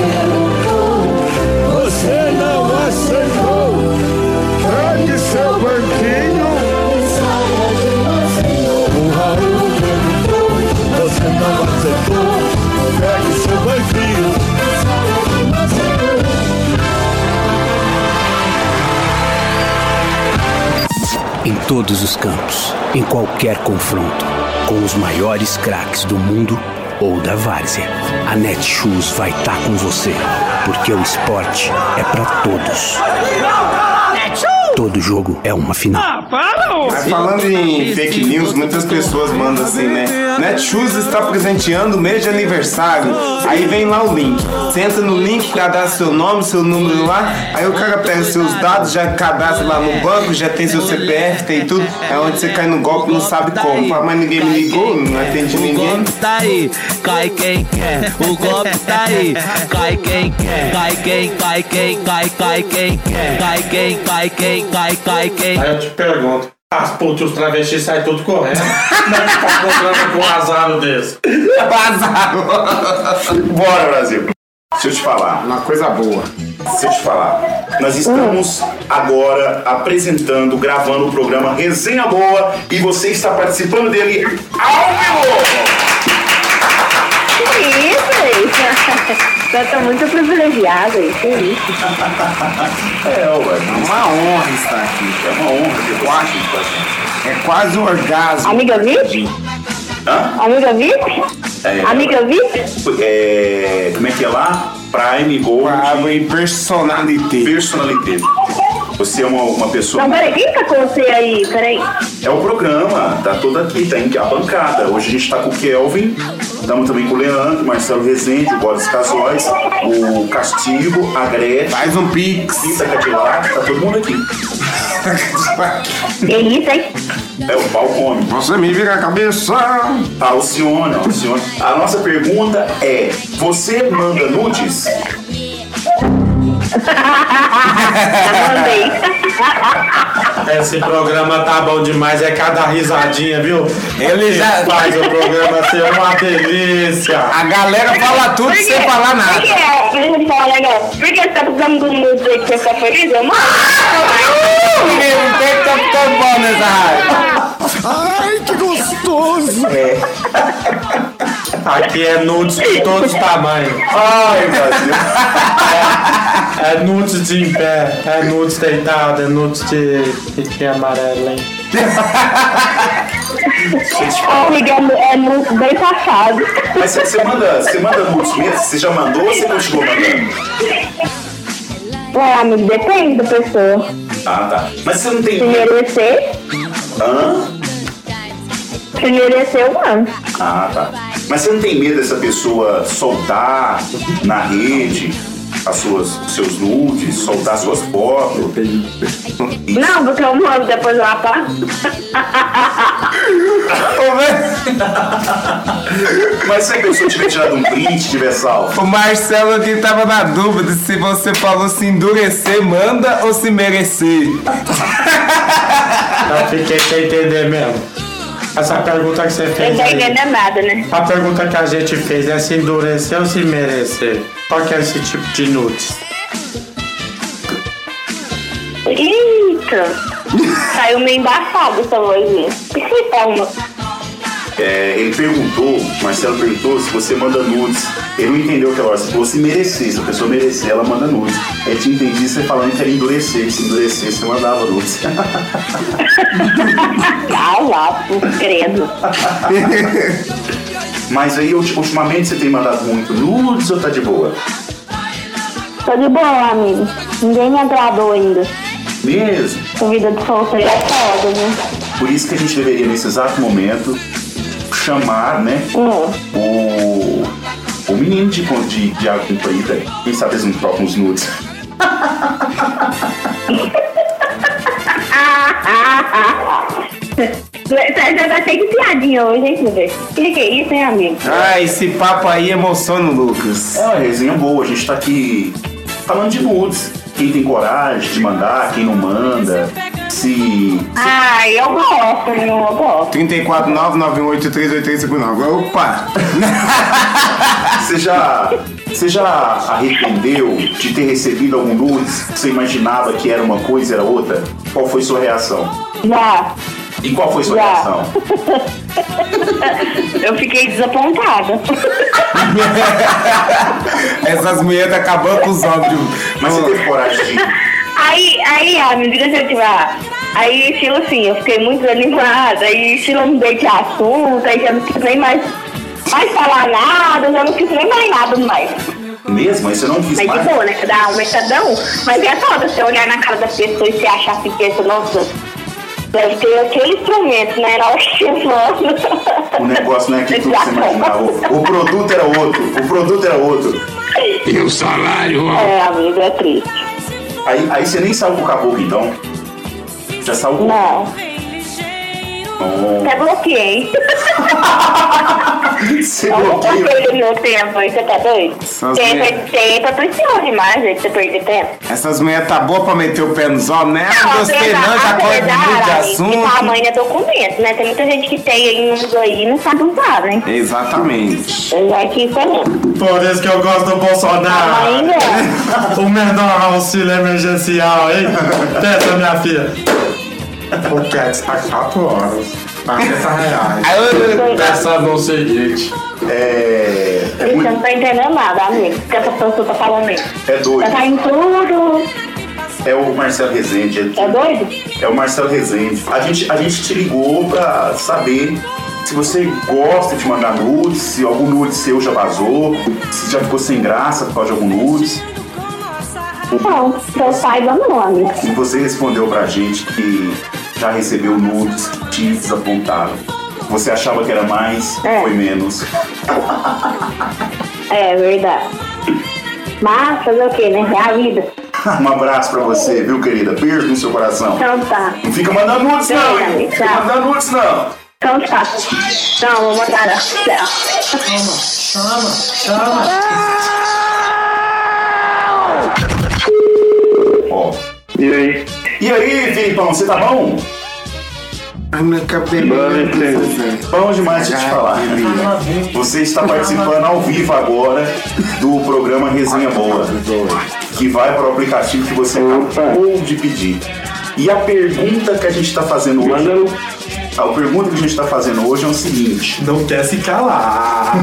todos os campos, em qualquer confronto, com os maiores craques do mundo ou da várzea, a Netshoes vai estar com você, porque o esporte é pra todos. Todo jogo é uma final. Ah, para, Mas falando em fake news, muitas pessoas mandam assim, né? Netshoes está presenteando o mês de aniversário. Aí vem lá o link. Você entra no link, cadastra seu nome, seu número lá. Aí o cara pega seus dados, já cadastra lá no banco, já tem seu CPF, tem tudo. É onde você cai no golpe, não sabe como. Fala, Mas ninguém me ligou, não atendi ninguém. tá aí, cai quem quer. O golpe tá aí, cai quem quer. Cai quem, cai quem, cai, cai quem quer. Cai quem, cai quem, cai, cai quem. Aí eu te pergunto, as putas, os travestis saem tudo correndo. Como é que tá com um azar desse? Bora, Brasil. Deixa eu te falar. Uma coisa boa. Deixa eu te falar. Nós estamos agora apresentando, gravando o programa Resenha Boa e você está participando dele ao vivo! Que isso, Eu tô muito privilegiada, isso? É, ué. É uma honra estar aqui. É uma honra ter você aqui com a gente. É quase um orgasmo. Amiga VIP? Hã? Amiga VIP? É, Amiga VIP? É, como é que é lá? Prime Gold. Prime Personalité. Personalité. Você é uma, uma pessoa. Não, peraí, quem tá com você aí? Peraí. É o programa, tá todo aqui, tá em a bancada. Hoje a gente tá com o Kelvin, estamos também com o Leandro, Marcelo Rezende, o Boris Casóis, o Castigo, a Gretchen. Faz um pix. Rita Cadillac, tá todo mundo aqui. Que isso, hein? É o pau come. Você me vira a cabeça. Alcione, Alcione. A nossa pergunta é: você manda nudes? Esse programa tá bom demais, é cada risadinha, viu? Ele já- faz o programa ser uma delícia. A galera fala tudo sem falar Por nada. que é? Deixa eu te falar um negócio. Por que você tá precisando do nude aí que você fica feliz? Eu mando. Menino, tem que tá ficando bom nessa rádio. Ai, que gostoso! Aqui é nudes de todos os tamanhos. Ai, Brasil. É nudes de em pé, é nudes deitado, é nudes de de amarelo, hein? Miguel, é muito bem passado. Mas você, você manda, você manda nudes mesmo? Você já mandou ou você continuou mandando? Ué, amigo, depende da pessoa. Ah, tá. Mas você não tem Se merecer, Hã? se merecer, eu mando. Ah, tá. Mas você não tem medo dessa pessoa soltar na rede as suas, os seus nudes, soltar suas fotos? Não, porque eu mando, depois eu apago. Mas se a pessoa tiver tirado um print, tiver salvo. O Marcelo aqui tava na dúvida se você falou se endurecer, manda ou se merecer. Eu fiquei sem entender mesmo. Essa pergunta que você fez não entendendo nada, né? A pergunta que a gente fez é se endurecer ou se merecer? Qual que é esse tipo de nudes? Eita! Saiu meio embaçado essa vozinha. É uma. É, ele perguntou, Marcelo perguntou se você manda nudes. Ele não entendeu aquela hora. Você se merecer. Se a pessoa merecer, ela manda nudes. Ele tinha entendido você falando que era endurecer. que Se endurecer, você mandava nudes. Ah lá, credo. Mas aí, ulti- ultimamente, você tem mandado muito nudes ou tá de boa? Tô de boa, amigo. Ninguém me agradou ainda. Mesmo. A vida de solteiro é foda, né? Por isso que a gente deveria, nesse exato momento, chamar, né, o, o menino de, de, de água comprida. Quem sabe eles não trocam os nudes. Você já tá cheio de piadinha hoje, hein, Silvio? Que que é isso, hein, amigo? Ah, esse papo aí emociona o Lucas. É uma resenha boa, a gente tá aqui falando de nudes. Quem tem coragem de mandar, quem não manda. Se. Ah, eu gosto? Eu gosto. 349-918-38359. Opa! Você já. Você já arrependeu de ter recebido algum nudes que você imaginava que era uma coisa e era outra? Qual foi sua reação? Já. E qual foi sua reação? Eu fiquei desapontada. Essas mulheres tá acabando com os homens. Mas você teve coragem de. Aí, aí, amigo, deixa eu te falar. Aí, estilo assim, eu fiquei muito animada, aí estilo eu mudei de assunto, aí já não quis nem mais, mais falar nada, já não quis nem mais nada mais. Mesmo? Aí você não quis Mas de mais? boa, né? Dá um metadão, mas é foda você olhar na cara da pessoa e você achar assim, pensa, nossa, Deve ter aquele instrumento, né? Você manda. O negócio não é aquilo que você imaginava. O, o produto era outro. O produto era outro. E o salário? É, amigo, é triste. Aí, aí você nem saiu com o caboclo, então? Já saiu com Não. Até bloqueei. Você Eu não bloqueia? bloqueei no tempo, aí você tá doido? Essas Tem mulher- tem pra precisar demais, gente, você perder tempo. Essas mulheres tá boa pra meter o pé nos homens, né? Não, Não gostei não, já apesar- pode mudar de apesar, Que assunto. tamanho é documento, né? Tem muita gente que tem aí uns aí e não sabe usar, né? Exatamente. Eu já que isso é mesmo. Por isso que eu gosto do Bolsonaro. Ainda. o menor auxílio emergencial, hein? Pensa, minha filha. O Cats tá 4 horas. 40 reais. Peça no seguinte. É. É, Você muito, não tá entendendo nada, amigo. O que essa pessoa tá falando aí? é doido. Tá saindo tudo. É o Marcelo Rezende. É doido? É o Marcelo Rezende. A gente, a gente te ligou pra saber se você gosta de mandar nudes, se algum nude seu já vazou, se já ficou sem graça por causa de algum nudes. Não, que eu saiba não, amigo. E você respondeu pra gente que já recebeu nudes que te desapontaram. Você achava que era mais, É. foi menos. É verdade. Mas fazer o quê, né? É a vida. Um abraço pra você, viu, querida? Beijo no seu coração. Então tá. Não fica mandando nudes, não, Beijo, hein? amigo. Fica mandando nudes, não. Então tá. Não, vou não. Tchau. Chama, chama. Ó. E aí? E aí, Filipão, você tá bom? A minha cabelinha. Bom demais de te falar. Você está participando ao vivo agora do programa Resenha Boa, que vai para o aplicativo que você acabou de pedir. E a pergunta que a gente está fazendo hoje. A pergunta que a gente está fazendo hoje é o seguinte: Não quer se calar.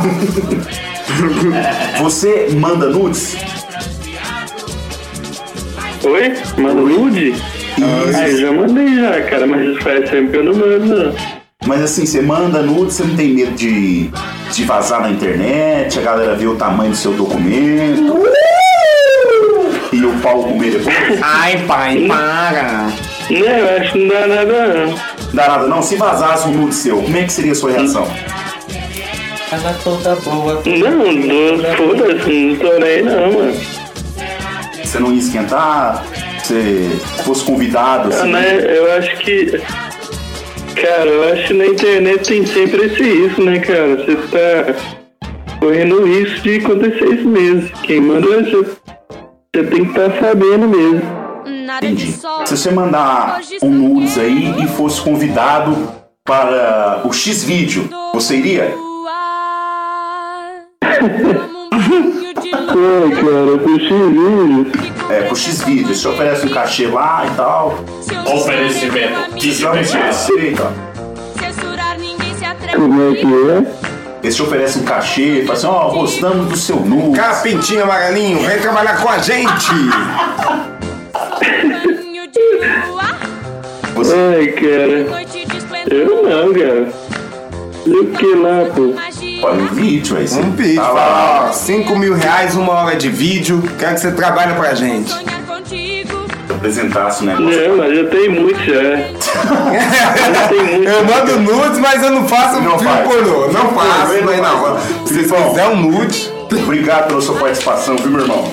Você manda nudes? Oi? Manda nude? Ah, eu já mandei já, cara, mas faz tempo que eu não mando, não. Mas assim, você manda nudes, você não tem medo de, de vazar na internet, a galera ver o tamanho do seu documento e o pau comer depois? Ai, pai, para. Não, eu acho que não dá nada, não. Dá nada não? Se vazasse um nude seu, como é que seria a sua reação? Ela toda boa. Não, não foda-se, não tô nem aí, não, mano. Você não ia esquentar? Se fosse convidado, Ah, assim? né, eu acho que. Cara, eu acho que na internet tem sempre esse risco, né, cara? Você tá correndo o risco de acontecer isso mesmo. Quem manda é você. Você tem que estar sabendo mesmo. Entendi. Se você mandar um nudes aí e fosse convidado para o X-Vídeo, você iria? Ai, cara, pro X-Vídeo. É, pro X-Vídeo. Você oferece um cachê lá e tal. Oferecimento. Você vai oferecer e tal. Como é que é? Eles te oferecem um cachê, fala assim, ó, gostamos do seu nudes. Capintinho Amarelinho, vem trabalhar com a gente. Ai, cara. Eu não, cara. E o que lá, pô? Olha, um vídeo aí. Um vídeo, fala, ó, 5 mil reais, uma hora de vídeo, quero que você trabalhe pra gente. Se apresentasse o negócio. Não, mas já tem muito já. tem muito. Eu mando nudes, mas eu não faço Não filme faz. pornô. Não Não faço, faz, mas não não. Se você Filipão. quiser um nude, Obrigado pela sua participação, viu, meu irmão?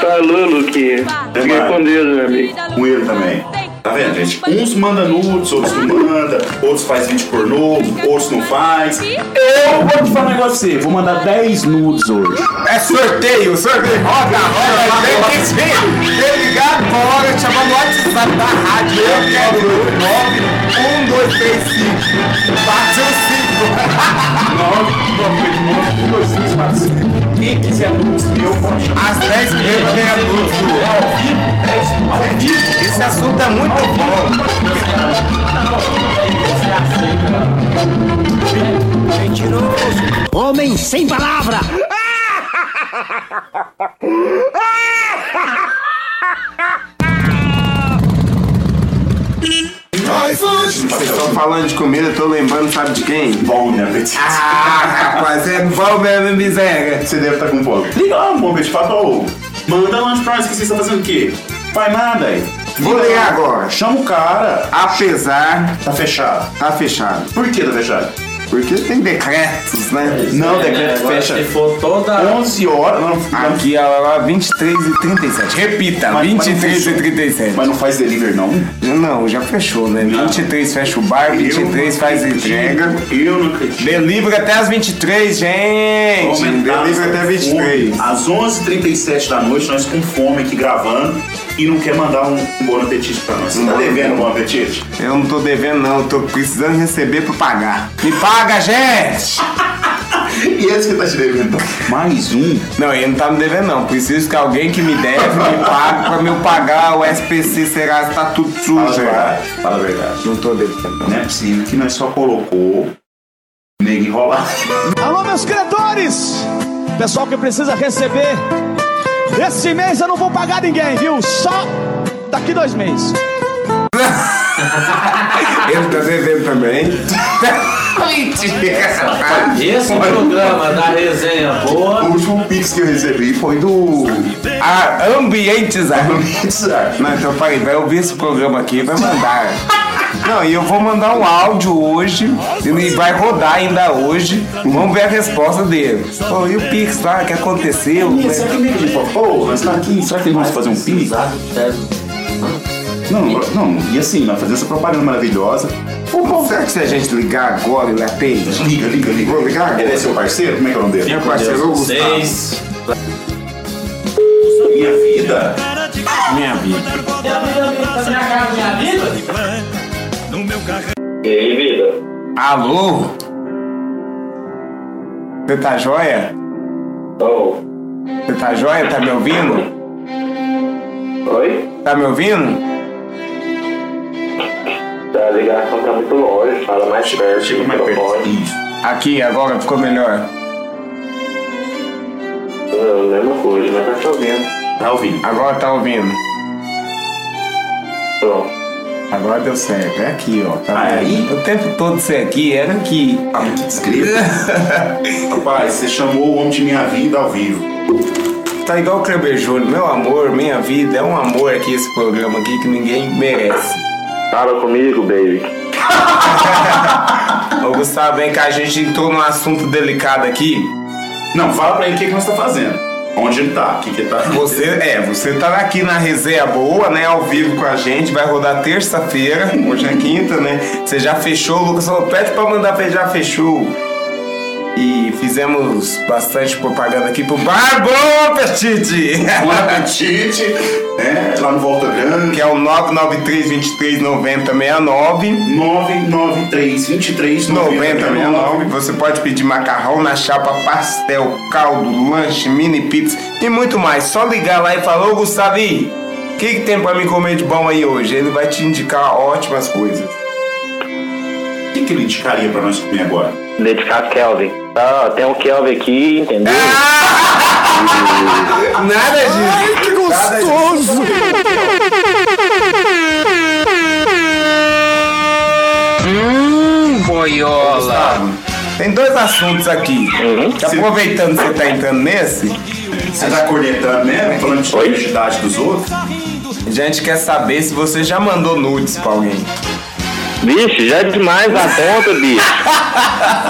Falou, Luquinha. Até Fica mais. com Deus, meu amigo. Com ele também. Tá vendo, gente? Uns mandam nudes, outros não mandam, outros faz vídeo pornô, outros não faz. Eu vou te falar um negócio você, vou mandar 10 nudes hoje. é sorteio, sorteio. Roda, roda, vem que sim. Vem ligar agora, chamando no WhatsApp da rádio. Eu quero nude. 9, 1, 2, 3, 5. Bate o 5. Quem quiser nudes, eu pode chamar. As 10 primeiras ganham nudes. Ao vivo, ao vivo. Esse assunto é muito bom. Homem sem palavra! Vocês estão falando de comida, eu tô lembrando, sabe de quem? Bom, né, Petit? Ah, rapaz, é bom mesmo, miséria. Você deve estar com fome. Liga lá, amor, Petit, fala, ô, manda lanche pra nós que vocês estão fazendo o quê? Faz nada aí. Vou ligar agora. Chama o cara. Apesar. Tá fechado. Tá fechado. Por que tá fechado? Porque tem decretos, né? Não, É, decreto agora fecha. Se for toda. 11 horas. Não, Aqui, ela lá, 23 e 37. Repita, Mas- mas não 23 e fechou. 37. Mas não faz delivery, não? Não, já fechou, né? 23 fecha o bar, 23 faz entrega. Eu não acredito. Delivery até as 23, gente! Aumentar Delivery até essa 23. fome. Às 11h37 da noite, nós com fome aqui gravando e não quer mandar um, bom apetite pra nós. Você tá devendo um bom apetite? Eu não tô devendo, não. Eu tô precisando receber pra pagar. Me paga, gente! E esse que tá te devendo? Mais um? Não, ele não tá me devendo, não. Preciso que alguém que me deve me pague pra me pagar o SPC Serasa. Tá tudo Fala a sujo, verdade. Fala a verdade. Não tô devendo, não. Não é possível que nós só colocou nego enrolar. Alô, meus credores! Pessoal que precisa receber. Esse mês eu não vou pagar ninguém, viu? Só daqui dois meses. Ele tá devendo também. Esse programa da resenha boa. O último pix que eu recebi foi do Ah, Ambientizar. Ambientizar. Não, então peraí, vai ouvir esse programa aqui e vai mandar. Não, e eu vou mandar um áudio hoje, e vai rodar ainda hoje. Vamos ver a resposta dele. Pô, e o Pix lá, o que aconteceu? Será que pô, nós tá aqui, será que eles vão fazer um pix? Não, não, e assim, nós fazemos essa propaganda maravilhosa. Pô, será que se a gente ligar agora ele atende? Liga, liga, liga. Vou ligar agora. Ele é seu parceiro? Como é que é o nome dele? Meu parceiro, o Gustavo. Seis. Minha vida. Minha vida. Minha vida? E aí, vida? Alô? Você tá joia? Oh. Você tá joia? Tá me ouvindo? Oi? Tá me ouvindo? A ligação tá muito longe, fala mais perto. Chega mais perto. Aqui, agora ficou melhor. Não, mesma coisa, mas tá te ouvindo. Tá ouvindo? Agora tá ouvindo. Pronto. Agora deu certo. É aqui, ó. Tá Ah, é vendo? aí? O tempo todo isso aqui era aqui. Ah, que desgrilo. Rapaz, você chamou o homem de minha vida ao vivo. Tá igual o Kleber Júnior. Meu amor, minha vida. É um amor aqui esse programa aqui que ninguém merece. Fala comigo, baby. Ô Gustavo, vem cá, a gente entrou num assunto delicado aqui. Não, fala pra ele o que, que nós tá fazendo. Onde ele tá? O que, que ele tá Você, é, você tá aqui na resenha boa, né? Ao vivo com a gente, vai rodar terça-feira, hoje é quinta, né? Você já fechou, o Lucas falou, pede pra mandar pra ele, já fechou. E fizemos bastante propaganda aqui pro Bar Bom Apetite! Bom apetite, né? Lá no Volta Grande. Que é o 993-23-9069. 993-23-9069. Você pode pedir macarrão na chapa, pastel, caldo, lanche, mini pizza e muito mais. Só ligar lá e falar, ô Gustavi, o que, que tem pra mim comer de bom aí hoje? Ele vai te indicar ótimas coisas. O que, que ele indicaria pra nós comer agora? Dedicado Kelvin. Ah, tem um Kelvin aqui, entendeu? Nada disso. Ai, que gostoso! Hum, boiola. Tem dois assuntos aqui. Aproveitando que você tá entrando nesse, Você tá cornetando mesmo? Falando de identidade dos outros? a gente quer saber se você já mandou nudes pra alguém. Bicho, já é demais a conta, bicho.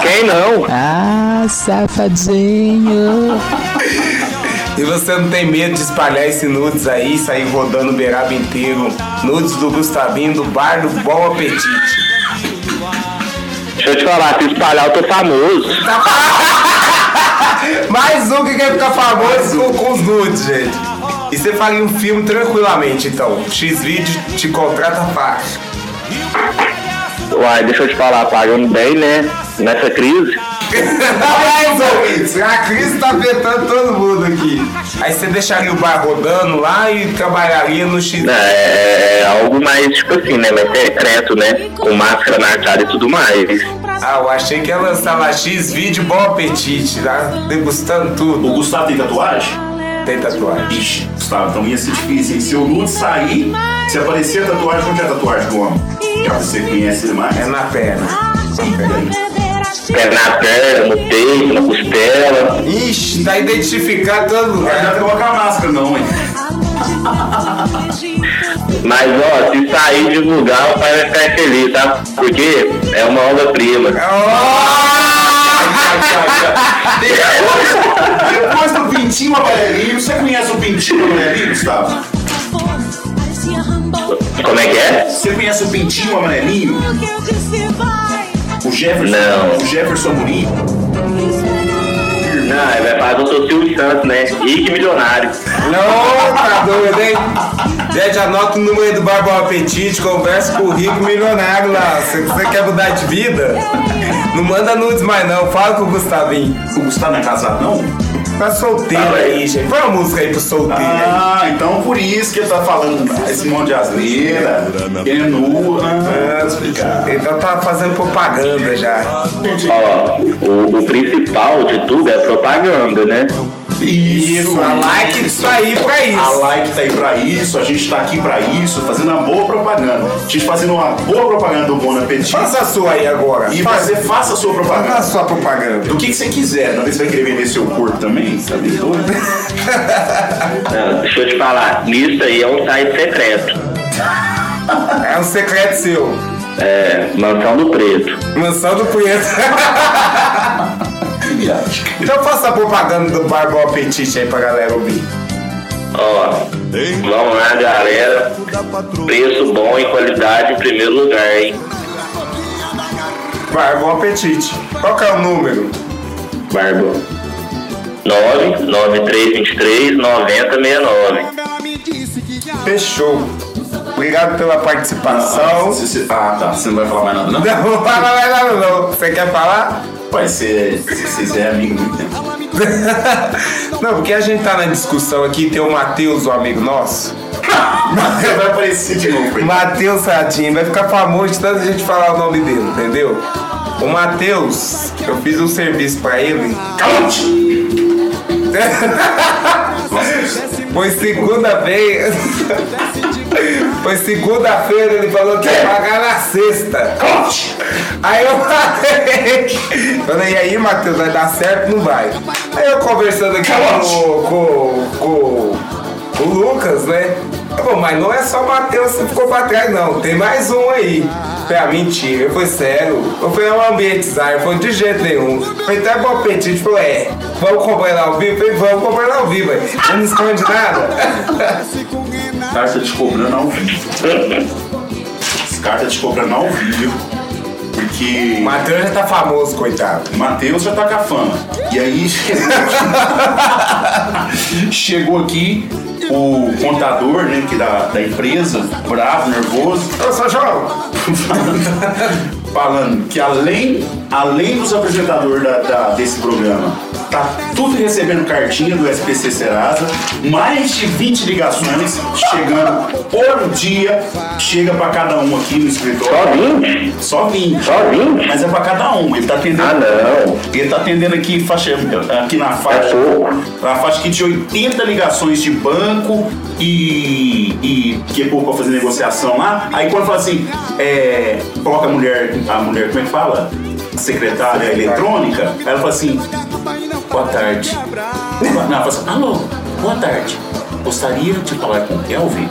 Quem não? Ah, safadinho. E você não tem medo de espalhar esse nudes aí, sair rodando o beirado inteiro? Nudes do Gustavinho, do bar do Bom Apetite. Deixa eu te falar, se espalhar eu tô famoso. Mais um que quer ficar famoso com, com os nudes, gente. E você faria um filme tranquilamente, então. X-Video te contrata fácil. Uai, deixa eu te falar, pagando bem, né? Nessa crise. A crise tá afetando todo mundo aqui. Aí você deixaria o bar rodando lá e trabalharia no X. É, é algo mais, tipo assim, né? Mais secreto, né? Com máscara na cara e tudo mais. Ah, eu achei que ia lançar lá X-Vídeo Bom Apetite, lá degustando tudo. O Gustavo tem tatuagem? Tem tatuagem. Ixi, Gustavo, então ia ser difícil, hein? Se o nude sair, se aparecer a tatuagem, onde é a tatuagem do homem? Já você conhece mais? É na perna. Pé na perna, no peito, na costela. Ixi, tá identificado todo Não lugar. vai colocar a máscara, não, hein? Mas ó, se sair e divulgar, o pai vai ficar feliz, tá? Porque é uma obra-prima. Depois do pintinho amarelinho, você conhece o pintinho amarelinho, Gustavo? Como é que é? Você conhece o pintinho amarelinho? O Jefferson, Não. o Jefferson Amorim? Não, ele vai fazer o seu Silvio Santos, né? Rico milionário. Não, tá doido, hein? Gente, anota o número aí do Barba Apetite, conversa com o rico milionário lá. Se você quer mudar de vida, não manda nudes mais não, fala com o Gustavinho. O Gustavo não é casado, não? Tá solteiro aí, gente. Põe uma música aí pro solteiro Ah, então por isso que ele tá falando esse monte de asneira, querendo nua. aí. Então tá fazendo propaganda já. Ó, o, o principal de tudo é propaganda, né? Isso, a like tá aí pra isso. A like tá aí pra isso, a gente tá aqui pra isso, fazendo uma boa propaganda. A gente fazendo uma boa propaganda do Bon Appetit. Faça a sua aí agora. E você faça a sua propaganda. Faça a sua propaganda. Do que, que você quiser. Talvez você vai querer vender seu corpo também, sabe? Não, deixa eu te falar, isso aí é um site secreto. É um secreto seu. É, Mansão do Preto. Mansão do Preto. então faça a propaganda do Barba Apetite aí pra galera ouvir. Ó, vamos lá, galera. Preço bom e qualidade em primeiro lugar, hein? Barba Apetite. Qual que é o número? Barba. 99323 9069. Fechou. Obrigado pela participação. Ah, tá. Você não vai falar mais nada, não? Não vou falar mais nada, não. Você quer falar? Vai ser. Se vocês é amigo muito tempo. Não, porque a gente tá na discussão aqui, tem o Matheus, um amigo nosso. vai aparecer de novo. Matheus Sadinho, vai ficar famoso de tanta gente falar o nome dele, entendeu? O Matheus, eu fiz um serviço pra ele. Foi segunda vez. Foi segunda-feira, ele falou que ia pagar na sexta. Aí eu falei, falei, e aí, Matheus, vai dar certo? Não vai. Aí eu conversando aqui com, com, com, com o Lucas, né? Pô, mas não é só o Matheus que ficou pra trás, não. Tem mais um aí. Falei, ah, mentira, fui sério. Eu fui um ambientizar, foi de jeito nenhum. Foi até bom apetite, falou, é, vamos comprar ele ao vivo? Falei, vamos comprar ele ao vivo, aí. Eu não esconde nada. Os caras tá te cobrando ao vivo. Os caras tá te cobrando ao vivo. Porque. O Matheus já tá famoso, coitado. Matheus já tá com a fama. E aí chegou aqui, chegou aqui o contador, né, que da, da empresa, bravo, nervoso. Ô, São João! falando que além, além dos apresentadores da, da- desse programa, tá tudo recebendo cartinha do SPC Serasa, mais de 20 ligações chegando por dia, chega pra cada um aqui no escritório. Só 20? Só 20. Só 20? Mas é pra cada um, ele tá atendendo. Ah, não. Ele tá atendendo aqui, faixa, aqui na faixa. Na faixa aqui de 80 ligações de banco e. e que é pouco pra fazer negociação lá. Aí quando fala assim, é, coloca a mulher, a mulher, como é que fala? Secretária eletrônica, ela fala assim, boa tarde. Não, ela fala assim, alô, boa tarde. Gostaria de falar com o Kelvin?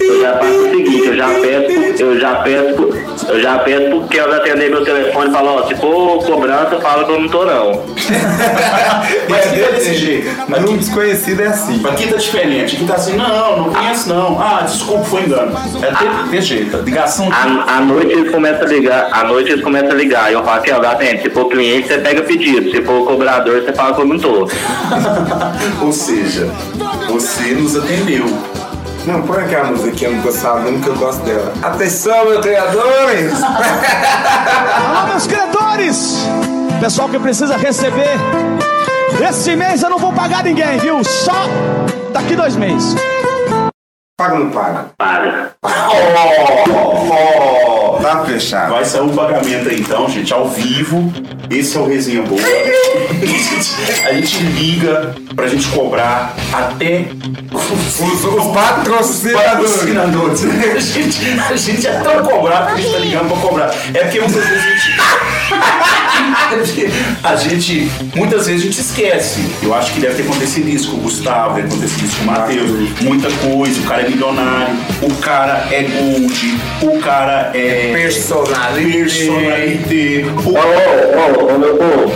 Eu já faço o seguinte, eu já peço, eu já peço, eu já peço pro Kelvin atender meu telefone e falar, ó, se for cobrança, fala que eu não tô não. Mas aqui tá desse jeito. Mas um desconhecido é assim. Aqui tá diferente. Aqui tá assim, não, não conheço não. Ah, desculpa, foi engano. É desse- desse jeito. Ligação. À, à noite eles começam a ligar, à noite eles começam a ligar, e eu falo, Kelvin, atende, se for cliente, você pega pedido, se for cobrador, você fala que eu não tô. Ou seja, você nos atendeu. Não, põe aquela musiquinha do mesmo que eu gosto dela. Atenção, meus criadores! Alô, meus credores! Pessoal que precisa receber. Esse mês eu não vou pagar ninguém, viu? Só daqui dois meses. Paga ou não paga? Paga. Oh, Tá fechado. Vai sair um pagamento aí então, gente, ao vivo. Esse é o Resenha Boa. A gente liga pra gente cobrar até os, os patrocinadores. patrocinadores. A gente, a gente é tão cobrado que a gente tá ligando pra cobrar. É porque muitas vezes a gente. a gente, muitas vezes a gente esquece. Eu acho que deve ter acontecido isso com o Gustavo, deve ter acontecido isso com o Matheus. Muita coisa, o cara é milionário, o cara é gold, o cara é. Personalité. Personalité. Ô, ô, ô, meu povo,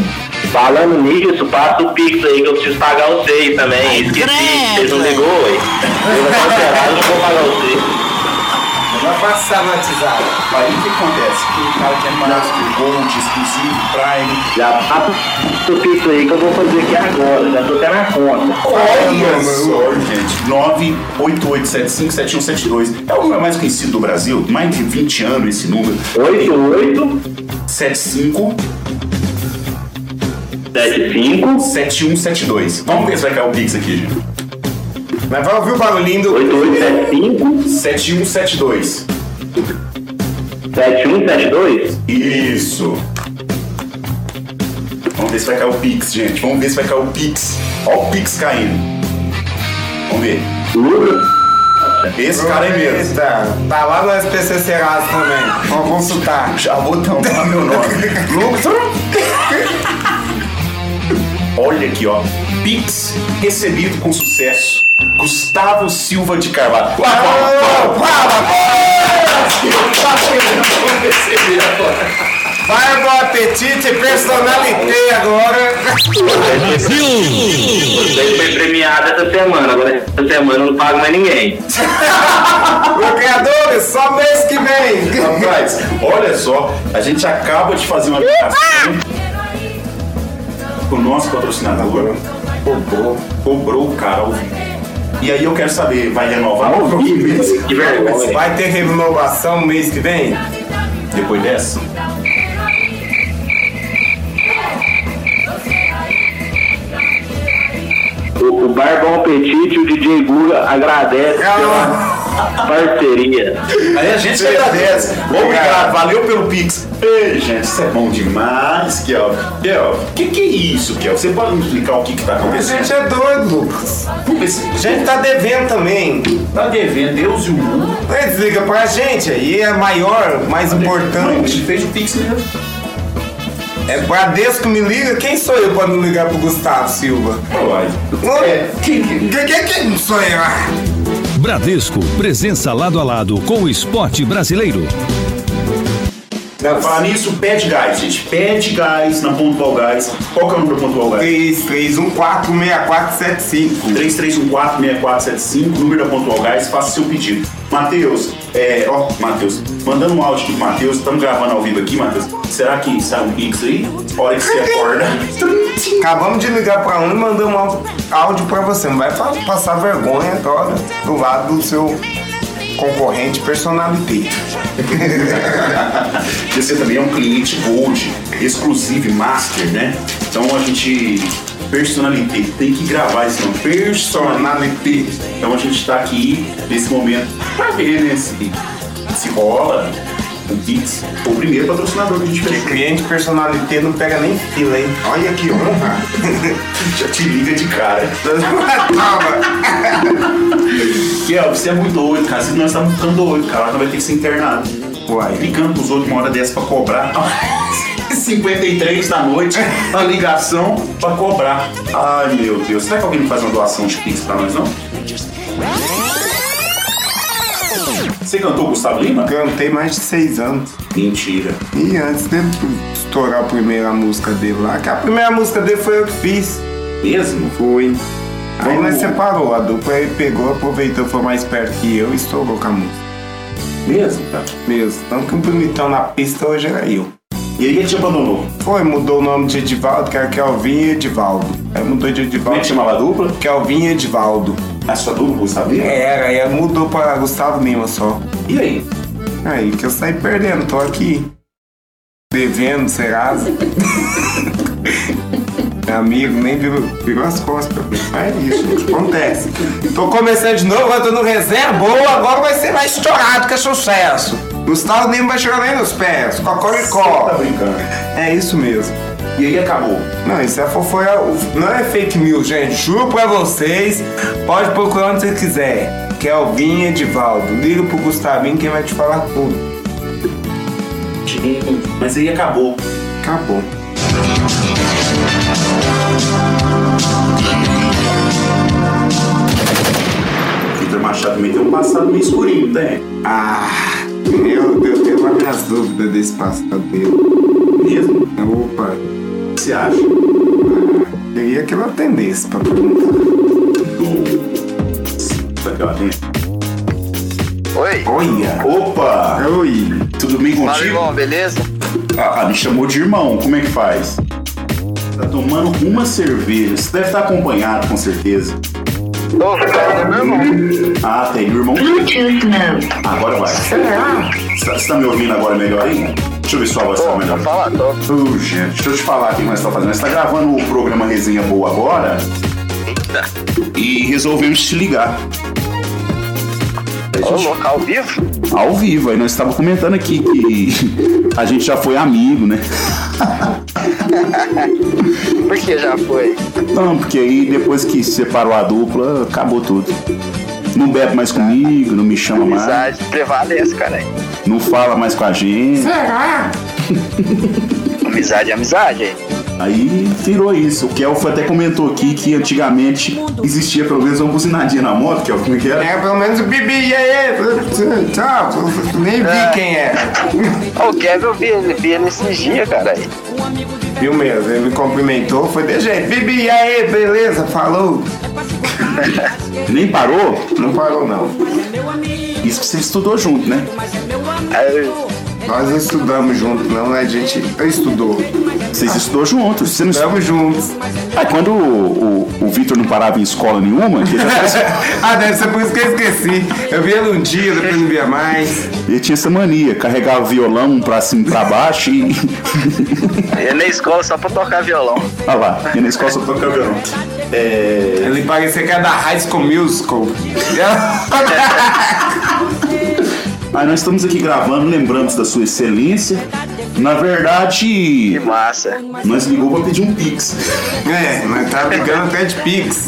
falando nisso, passa o Pix aí que eu preciso pagar vocês também. Esqueci, vocês não ligou, ué. Eu vou cancelar, eu não vou pagar vocês. Vai passar WhatsApp. Aí o que acontece? O cara quer pagar o gold, exclusivo, Prime. Já passa o Pix aí que eu vou fazer aqui agora, já tô até na conta. Olha só, gente. 988757172. É o número mais conhecido do Brasil. Mais de 20 anos esse número. 88 75 75 7172. Vamos ver se vai cair o Pix aqui, gente. Mas vai ouvir o barulhinho do. 8875 7172. 7172? Isso. Vamos ver se vai cair o Pix, gente. Vamos ver se vai cair o Pix. Olha o Pix caindo. Vamos ver. Esse cara é mesmo. Eita, tá lá no SPC Serasa também. Vamos consultar. Já vou tampar meu nome. Lucas. Olha aqui, ó. Pix recebido com sucesso. Gustavo Silva de Carvalho. Uau, uau, uau, bom apetite, personalité agora. Você foi premiado essa semana, agora essa semana eu não pago mais ninguém. Lucradores, só mês que vem. Rapaz, olha só, a gente acaba de fazer uma ligação com o nosso patrocinador. Cobrou, cobrou o cara ao vivo. E aí eu quero saber, vai renovar ou que mês? Que vergonha. Vai ter renovação mês que vem? Depois dessa? O, o Bar Bom Apetite e o DJ Guga agradece pela parceria. Aí a gente que agradece. Obrigado, valeu pelo Pix. Ei, gente, isso é bom demais, Kel. Kel, o que, que é isso, Kel? Você pode me explicar o que, que tá A acontecendo? gente é doido, Lucas. A gente tá devendo também. Tá devendo Deus e o mundo. Mas liga pra gente aí, é maior, mais Não, a importante. gente fez o Pix mesmo. É Bradesco me liga, quem sou eu pra não ligar pro Gustavo Silva? Uai. É, quem, quem, quem, quem sou eu? Bradesco, presença lado a lado com o esporte brasileiro. Pra falar nisso, pede gás, gente. Pede gás na Pontual Gás. Qual que é o número da Pontual Gás? 33146475. 33146475, número da Pontual Gás, faça seu pedido. Matheus, é, ó, Matheus, mandando um áudio aqui pro Matheus, estamos gravando ao vivo aqui, Matheus. Será que sai um Pix aí? Hora que você acorda. Acabamos de ligar pra um e mandamos um áudio- pra você. Não vai passar vergonha agora do lado do seu concorrente personalité. Você também é um cliente Gold, exclusive Master, né? Então a gente. Personalité, tem que gravar esse nome. Personalité. Então a gente tá aqui nesse momento pra ver, né? Se, se rola o Pix. Foi o primeiro patrocinador que a gente fez. cliente personalité não pega nem fila, hein? Olha que honra. Já te liga de cara. Kel, você é muito doido, cara. Se nós estamos ficando doidos, cara, nós vai ter que ser internado. Uai. Ligando pros outros uma hora dessa pra cobrar. 53 da noite, a ligação pra cobrar. Ai meu Deus, será que alguém não faz uma doação de Pix pra nós, não? Você cantou Gustavo Lima? Cantei mais de seis anos. Mentira. E antes dele estourar a primeira música dele lá, que a primeira música dele foi eu que fiz. Mesmo? Foi. Aí nós separou, a dupla aí pegou, aproveitou, foi mais perto que eu e estourou com a música. Mesmo, cara? Mesmo. Tanto que o bonitão na pista hoje era eu. E aí ele te abandonou. Foi, mudou o nome de Edivaldo, que era Kelvin e Edivaldo. Aí mudou de Edivaldo. Como é que chamava a dupla? Kelvin e Edivaldo. A sua dupla, Gustavo Lima? Era, aí mudou pra Gustavo Lima só. E aí? Aí que eu saí perdendo, tô aqui. Devendo, Serasa. Meu amigo, nem virou, virou as costas pra mim. Mas é isso, gente, acontece. Tô começando de novo, agora tô no reserva boa, agora vai ser mais estourado que é sucesso. Gustavo Lima vai chegar nem nos pés, cocoricó. Tá brincando. É isso mesmo. E aí acabou. Não, isso é, foi, não é fake news, gente. Juro pra vocês. Pode procurar onde você quiser. Kelvin e Edivaldo. Liga pro Gustavinho que vai te falar tudo. Gente, Mas aí acabou. Acabou. Vitor Machado também tem um passado meio escurinho, tem? Ah, eu, eu tenho as minhas dúvidas desse passado dele. Mesmo? Opa. O que você acha? Queria que eu atendesse pra perguntar. Oi. Olha. Opa! Oi. Tudo bem Fala, contigo? irmão, beleza? Ah, me chamou de irmão. Como é que faz? Tá tomando uma cerveja. Você deve estar acompanhado, com certeza. Ô, é meu irmão. Ah, tem o irmão. Agora vai. Você tá, você tá me ouvindo agora melhor aí? Deixa eu ver se sua voz tá melhor. Tô. Ô, gente, deixa eu te falar o que nós estamos fazendo. Nós estamos gravando o programa Resenha Boa agora e resolvemos te ligar. Ô, louco, ao vivo? Ao vivo, aí nós estávamos comentando aqui que a gente já foi amigo, né? Por que já foi? Não, porque aí depois que separou a dupla, acabou tudo. Não bebe mais comigo, não me chama mais, Amizade prevalece, cara. não fala mais com a gente. Será? Amizade é amizade, hein? Aí virou isso. O Kelfo até comentou aqui que antigamente existia pelo menos uma buzinadinha na moto, Kelfo, como é que era? É, pelo menos o Bibi, e aí? Tchau, nem vi quem é. O Kevin, eu vi ele, vi ele esses dias, cara. Viu mesmo? Ele me cumprimentou, foi de jeito. Bibi, e aí? Beleza? Falou? Nem parou? Não parou, não. Isso que você estudou junto, né? Nós não estudamos juntos, não, né? A gente estudou. Vocês estudou juntos. Você não Estamos juntos. Aí quando o, o, o Vitor não parava em escola nenhuma, que já ah, deve ser por isso que eu esqueci. Eu via ele um dia, depois não via mais. ele tinha essa mania, carregava violão pra cima e pra baixo e. Ia na escola só pra tocar violão. Olha lá, ia na escola só tocar violão. É. Ele parecia que era da High School Musical. Aí nós estamos aqui gravando, lembramos da sua excelência. Na verdade. Que massa. Nós ligou pra pedir um Pix. É, nós tá brigando até de Pix.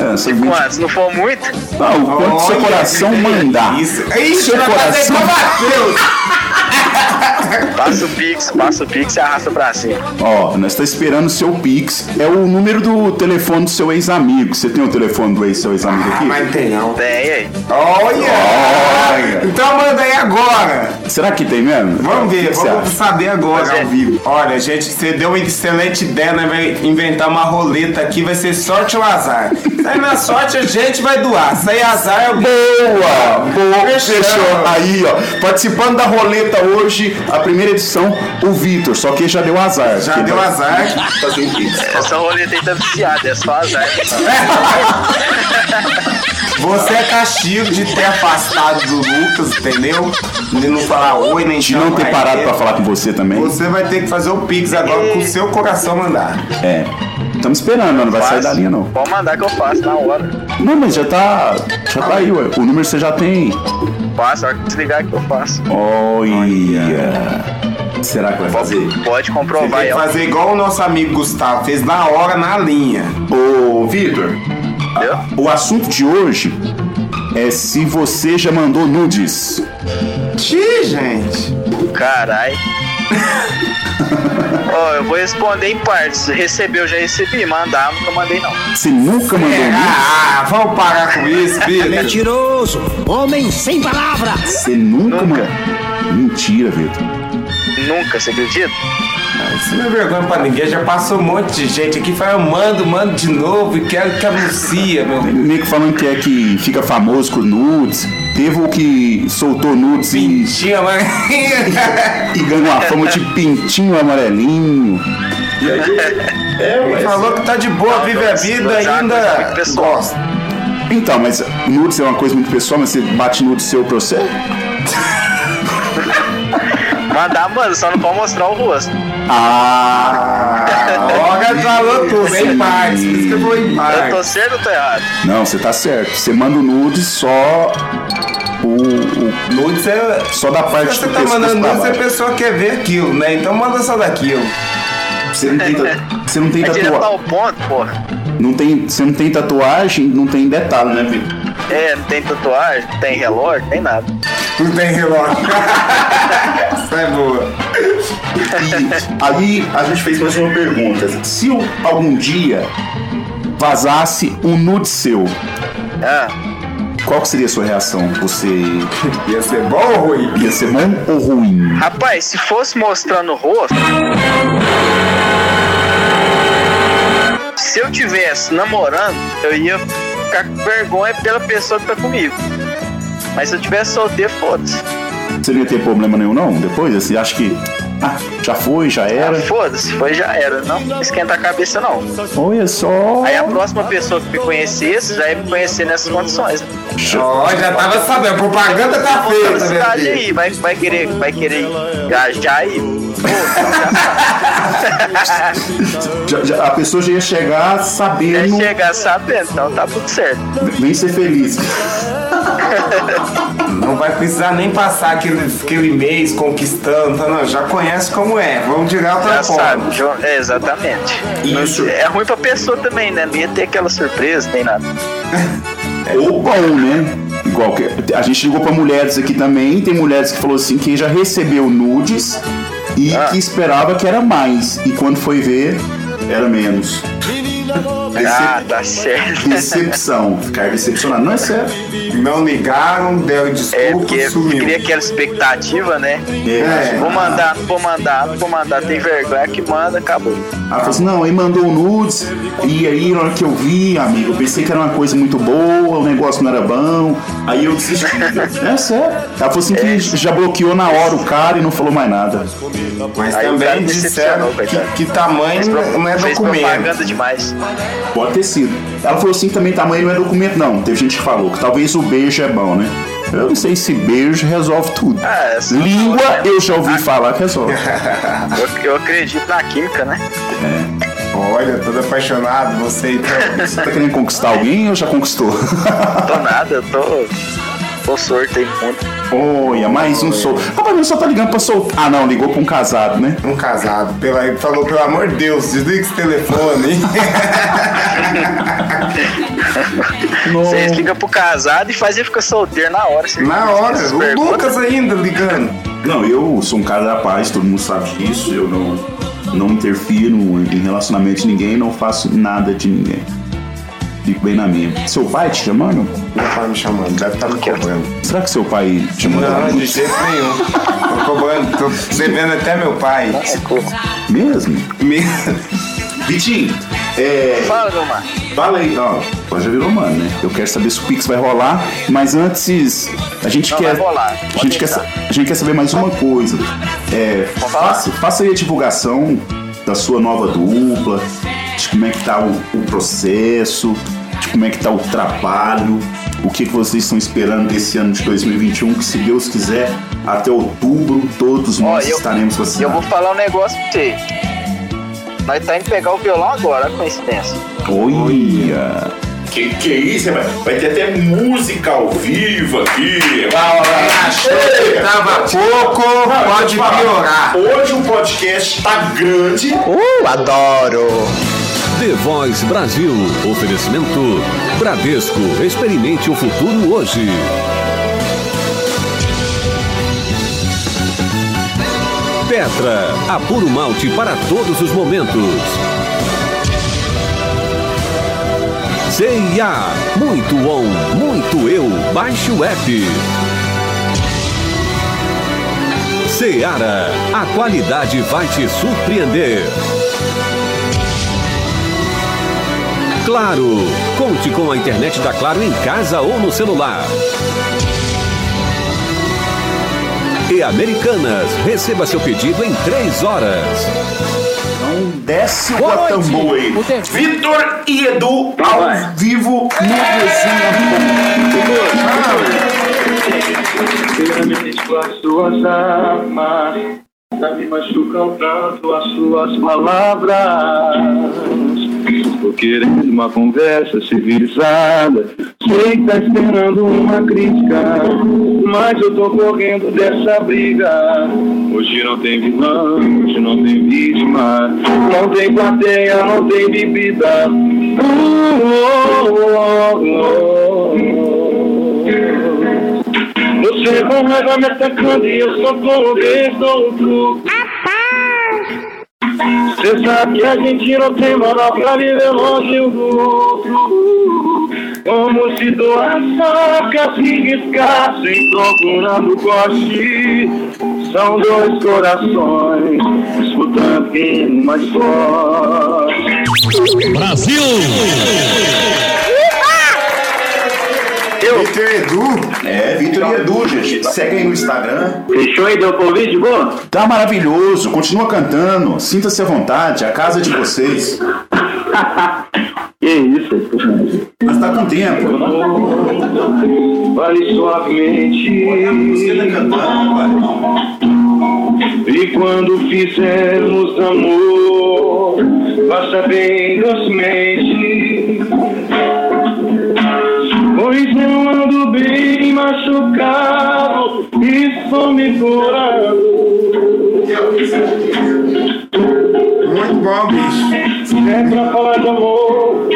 É, são E 20... quantos? Não for muito? Ah, o quanto seu Olha, coração mandar. Isso. Ixi, Seu coração. Passa o Pix, passa o Pix e arrasta pra cima. Ó, nós tá esperando o seu Pix. É o número do telefone do seu ex-amigo. Você tem o telefone do ex, seu ex-amigo aqui? Mas tem não. Tem aí. Olha! Então manda aí agora. Será que tem mesmo? Vamos ver, vamos saber agora é- ao vivo. Olha, gente, você deu uma excelente ideia, né? Vai inventar uma roleta aqui, vai ser sorte ou azar. Se aí na sorte a gente vai doar. Se aí azar eu Boa! Boa! Fechou. Fechou. Aí, ó. Participando da roleta hoje, a primeira edição, o Vitor. Só que já deu azar. Já deu vai- azar. Fazer Pix. Essa roleta aí tá viciada, é só azar. Você é castigo de ter afastado do Lucas, entendeu? De não falar oi, nem De não ter parado ele. pra falar com você também. Você vai ter que fazer o Pix agora com o seu coração mandar. É. Estamos esperando, não vai sair da linha, não. Pode mandar que eu faço na hora. Não, mas já tá. Já tá aí, ué. O número você já tem. Faço, a hora que desligar que eu faço. Olha. Será que vai fazer? Pode Você comprovar tem que ó. fazer igual o nosso amigo Gustavo, fez na hora, na linha. Ô, Vitor, Entendeu? o assunto de hoje é se você já mandou nudes. Ti, gente. Carai. Ó, eu vou responder em partes. Recebeu, já recebi. Mandar, nunca mandei não. Você nunca mandou nudes? Ah, vamos parar com isso, Vitor. Mentiroso! Homem sem palavras! Você nunca, mandou? Mentira, Vitor. Nunca, você acredita? Isso não é vergonha pra ninguém, já passou um monte de gente aqui, fala, eu mando, mando de novo e quero que anuncia, meu. Nego falando que é que fica famoso com nudes. Teve o que soltou nudes e, Pintinho, mas... e ganhou a fama de pintinho amarelinho. E aí, é, Falou que tá de boa, vive a vida é ainda. pessoal. Gosta. Então, mas nudes é uma coisa muito pessoal, mas você bate nudes seu pra você? Mandar, mano, só não pode mostrar o rosto. Ah! Olha, falou tudo, em partes, por isso que eu vou em Eu tô certo ou tô errado? Não, você tá certo. Você manda o nudes só o, o- Nudes é. só da parte Se você do tá mandando nudes, a pessoa quer ver aquilo, né? Então manda só daquilo. Você não tem, você não tem É tatuagem. ao ponto, porra. Não tem, você não tem tatuagem, não tem detalhe, né, Vitor? É, não tem tatuagem, não tem relógio, não tem nada. Não tem relógio. Isso é boa. E aí a gente fez mais uma pergunta. Se o- algum dia vazasse um nude seu, Ah, qual seria a sua reação? Você. Ia ser bom ou ruim? Ia ser bom ou ruim? rapaz, se fosse mostrando o rosto. Se eu tivesse namorando, eu ia ficar com vergonha pela pessoa que tá comigo. Mas se eu tivesse solteiro, foda-se. Você não ia ter problema nenhum, não? Depois, assim, acha que. Ah, já foi, já Ah, era. foda-se, foi já era. Não esquenta a cabeça, não. Olha só. Aí a próxima pessoa que me conhecesse já ia me conhecer nessas condições. Ó, já tava sabendo, a propaganda tá Tá feita, na né? filho? aí, vai, vai querer, vai querer engajar aí. Já- já- a pessoa já ia chegar sabendo. Ia chegar sabendo, então tá tudo certo. Vem ser feliz. Não vai precisar nem passar aquele, aquele mês conquistando, tá? Não, já conhece como é. Vamos direto Já ao ponto. sabe, jo- é, exatamente. Isso. É ruim pra pessoa também, né? Não ia ter aquela surpresa, nem nada. Ou bom, né? Igual que a gente ligou pra mulheres aqui também. Tem mulheres que falou assim que já recebeu nudes e Ah. que esperava que era mais. E quando foi ver, era menos. Ah, tá certo. Decepção. Ficar decepcionado. Não é sério. Não ligaram, deram É, desculpa, porque sumiu. cria aquela expectativa, né? É. Vou mandar, vou mandar, vou mandar, tem vergonha que manda, acabou. Ela falou assim, não, aí mandou nudes, e aí na hora que eu vi, amigo, eu pensei que era uma coisa muito boa, o negócio não era bom, aí eu desisti. é sério. Ela falou assim que já bloqueou na hora o cara e não falou mais nada. Mas Aí também disseram que, que tamanho não é Fez documento. propaganda demais. Pode ter sido. Ela falou assim também, tamanho não é documento, não. Teve gente que falou que talvez o beijo é bom, né? Eu não sei se beijo resolve tudo. Ah, essa- Língua, eu já ouvi falar que resolve. Eu, eu acredito na química, né? Olha, todo apaixonado, você então. Você tá querendo conquistar alguém ou já conquistou? Tô nada, eu tô. Tô sorte aí muito. Olha, mais um sol. Rapaz, mas só tá ligando pra soltar. Ah, não, ligou pra um casado, né? Um casado. Pela, ele falou, pelo amor de Deus, desliga esse telefone. Vocês ligam pro casado e fazem ficar solteiro na hora. Na hora, o perguntas. Lucas ainda ligando. Não, eu sou um cara da paz, todo mundo sabe disso. Eu não, não interfiro em relacionamento de ninguém, não faço nada de ninguém. Fico bem na minha. Seu pai te chamando? Meu pai me chamando, deve estar me cobrando. Será que seu pai te mandou? Não, de jeito nenhum. Tô cobrando, tô devendo até meu pai. Mesmo? Mesmo. Vitinho, é. Fala, meu mano. Fala aí, ó. Agora já virou mano, né? Eu quero saber se o Pix vai rolar, mas antes a gente Não, quer. vai rolar. A gente, quer, a gente quer saber mais uma coisa. É, faça, faça aí a divulgação da sua nova dupla, de como é que tá o, o processo, de como é que tá o trabalho, o que, que vocês estão esperando desse ano de 2021, que se Deus quiser, até outubro todos Ó, nós eu- estaremos E eu vacinados. vou falar um negócio pra você. Nós tá indo pegar o violão agora, olha a coincidência. Olha! Que que é isso, vai, vai ter até música ao vivo aqui. Chega. Tava pouco, pode piorar. Hoje o podcast tá grande. Uh, adoro! The Voice Brasil. Oferecimento Bradesco. Experimente o futuro hoje. Petra. A puro malte para todos os momentos. CIA. Muito on, muito eu. Baixe o app. Seara. A qualidade vai te surpreender. Claro! Conte com a internet da Claro em casa ou no celular. E Americanas, receba seu pedido em três horas. Então desce o. Guatambu aí. Vitor e Edu ao vivo no Primeiramente com as suas armas Ainda me machucam tanto as suas palavras Tô querendo uma conversa civilizada. Sei que tá esperando uma crítica Mas eu tô correndo dessa briga. Hoje não tem vilão, hoje não tem vítima. Não tem plateia, não tem bebida. Oh, oh, oh. Você com raiva me atacando e eu só com o outro Cê sabe que a gente não tem moral pra viver longe um do outro. Como se doação que se riscassem procurando corte. São dois corações disputando quem mais forte. Brasil! Eu? Vitor Edu? É, Vitor e Edu, gente. Segue aí no Instagram. Fechou aí, deu convite, boa? Tá maravilhoso, continua cantando. Sinta-se à vontade, a casa é de vocês. que isso? Mas tá com tempo. Vale suavemente. E quando fizermos amor, faça bem docemente. E estou me curando. Muito bom, bicho. É pra falar de amor,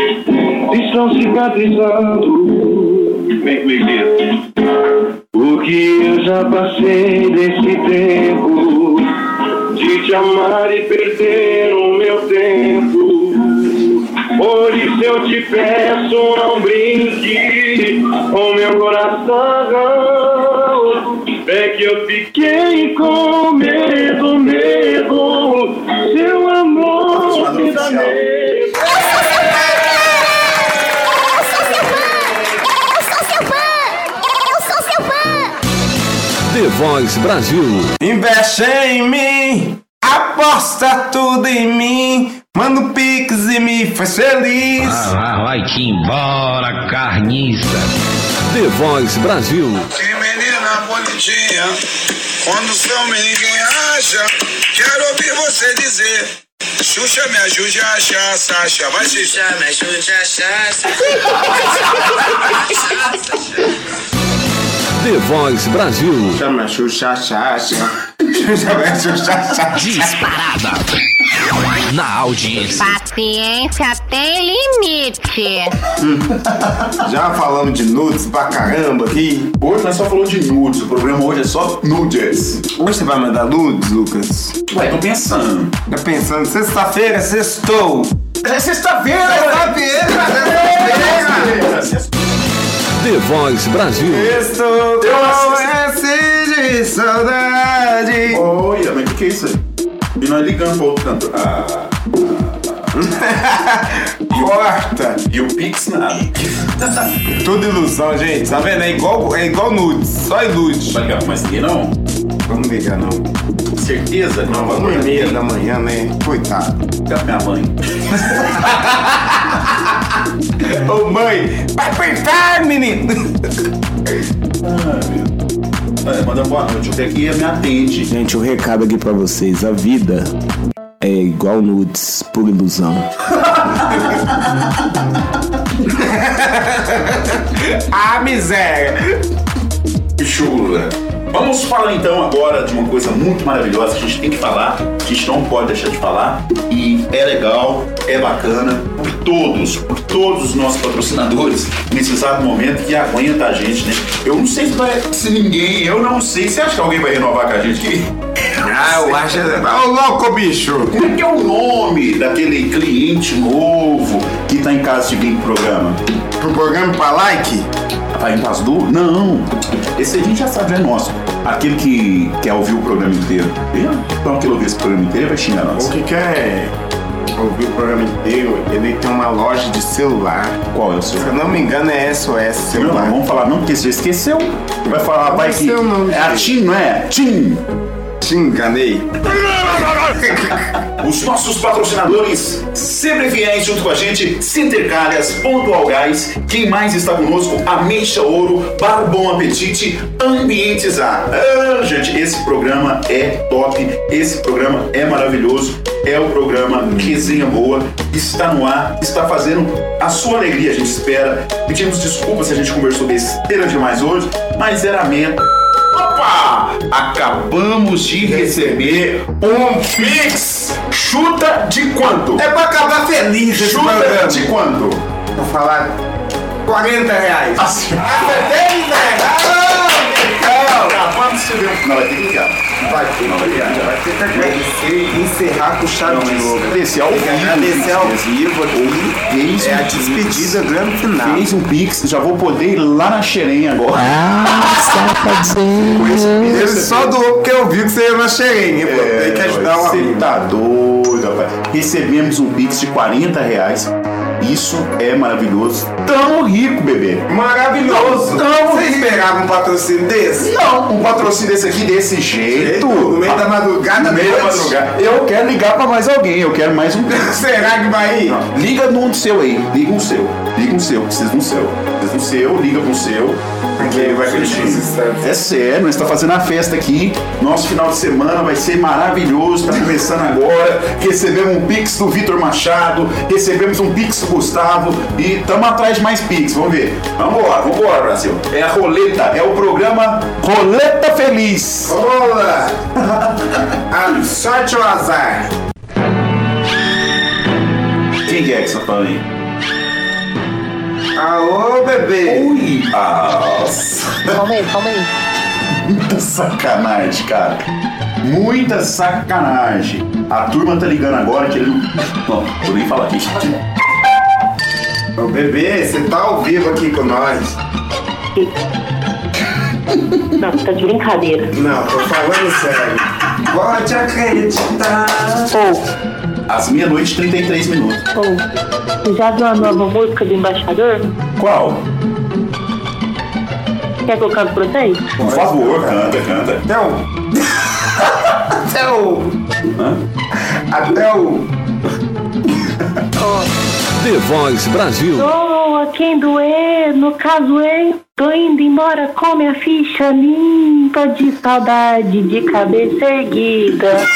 estão cicatrizando. Vem comigo, O que eu já passei desse tempo de te amar e perder o meu tempo. Por isso eu te peço, não brinque com meu coração. É que eu fiquei com medo, medo. Seu amor me dá medo. The Voice Brasil. Investe em mim, aposta tudo em mim. Manda um pix e me faz feliz. Ah, vai-te embora, carniça. The Voice Brasil. Quando some ninguém acha. Quero ouvir você dizer. Xuxa me ajude a achar, Sasha. Vai se Xuxa me ajude a achar, The Voice Brasil. Chama Xuxa, Xaxa. Xuxa, Xuxa, Xaxa. Disparada. Na audiência. Paciência tem limite. Já falamos de nudes pra caramba aqui. Hoje nós só falamos de nudes. O programa hoje é só nudes. Hoje você vai mandar nudes, Lucas? Ué, tô pensando. Tá pensando? Sexta-feira, sextou. É sexta-feira, Sexta-feira. The Voice Brasil. Estou com esse de saudade. Olha, mas o que, que é isso aí? E nós ligando pro outro cantor. Ah. Corta! E o Pix nada. Tudo ilusão, gente. Tá vendo? É igual, é igual nudes. Só ilude. Vai ligar pra mais ninguém, não? Vamos ligar, não. Certeza? Não, e meia da manhã, né? Coitado. Pra minha mãe. Ô mãe, vai pro inferno, menino! Ah, meu. É, manda boa noite. Até aqui me atende. Gente, um recado aqui pra vocês. A vida é igual nudes, por ilusão. ah, miséria! Chula. Vamos falar então agora de uma coisa muito maravilhosa que a gente tem que falar, que a gente não pode deixar de falar, e é legal, é bacana, por todos, por todos os nossos patrocinadores, nesse exato momento que aguenta a gente, né? Eu não sei se, vai, se ninguém, eu não sei, você acha que alguém vai renovar com a gente aqui? Ah, eu acho. Ô, louco, bicho! Como é que é o nome daquele cliente novo que tá em casa de vir pro programa? Pro programa pra like? Vai em paz do? Não. Esse a gente já sabe, é nosso. Aquele que quer ouvir o programa inteiro. Então, aquele ouvir esse programa inteiro vai xingar nós. O que quer ouvir o programa inteiro, ele tem uma loja de celular. Qual é o Se seu? eu não me engano, é SOS Não, celular. não vamos falar não, porque você esqueceu. Vai falar, vai que. Esqueceu, não, É a. TIM, não é? TIM. Te enganei. Os nossos patrocinadores sempre fiéis junto com a gente, Cintercalhas, Pontual Gás, quem mais está conosco? Ameixa Ouro, Bar Bom Apetite, Ambientes A. Ah, gente, esse programa é top, esse programa é maravilhoso, é o programa Resenha Boa, está no ar, está fazendo a sua alegria, a gente espera. Pedimos desculpas se a gente conversou besteira demais hoje, mas era a meta. Opa! Acabamos de receber um Pix! Chuta de quanto? É pra acabar feliz esse Chuta programa. de quanto? Vou falar 40 reais. Assim. Acabamos de receber um. Não, vai ter que ligar. Vai ter, vai ter, vai ter que e encerrar com chave de ouro. Agradecer ao Tem que vivo, agradecer ao vivo aqui. É a despedida grande final. Fez um pix, já vou poder ir lá na xerém agora. Ah, safadinho. Ele só doou porque eu vi que você ia na xerém. pô. Tem que ajudar o Você amigo. tá doido, rapaz. Recebemos um pix de 40 reais. Isso é maravilhoso. Tamo rico, bebê. Maravilhoso. Tamo Você esperava um patrocínio desse? Não, um patrocínio desse aqui desse jeito. No meio da madrugada, No meio da madrugada. Eu quero ligar pra mais alguém, eu quero mais um. Será que vai ir? Não, liga num seu aí, liga um seu. Liga um seu, precisa de um seu. Precisa de um seu, liga com um seu. Porque vai ser É sério, nós estamos fazendo a festa aqui. Nosso final de semana vai ser maravilhoso. Tá começando agora. Recebemos um Pix do Vitor Machado. Recebemos um Pix do Gustavo. E estamos atrás de mais Pix. Vamos ver. Vambora, vambora, Brasil. É a roleta, é o programa Roleta Feliz. Rola! A sorte ou azar? Quem que é que você tá falando aí? Alô, bebê! Ui! Nossa! Calma aí, calma aí. Muita sacanagem, cara. Muita sacanagem. A turma tá ligando agora que ele não. Não, vou nem falar aqui. Ô, bebê, você tá ao vivo aqui com nós? Não, tá de brincadeira. Não, tô falando sério. Pode acreditar. Às meia-noite e 33 minutos. Você já viu a nova música do embaixador? Qual? Quer que eu canto pra vocês? Por favor, canta, canta. Não. Até o. Até o. The Voice Brasil. Doa quem doer, no caso eu tô indo embora com minha ficha limpa de saudade de cabeça erguida.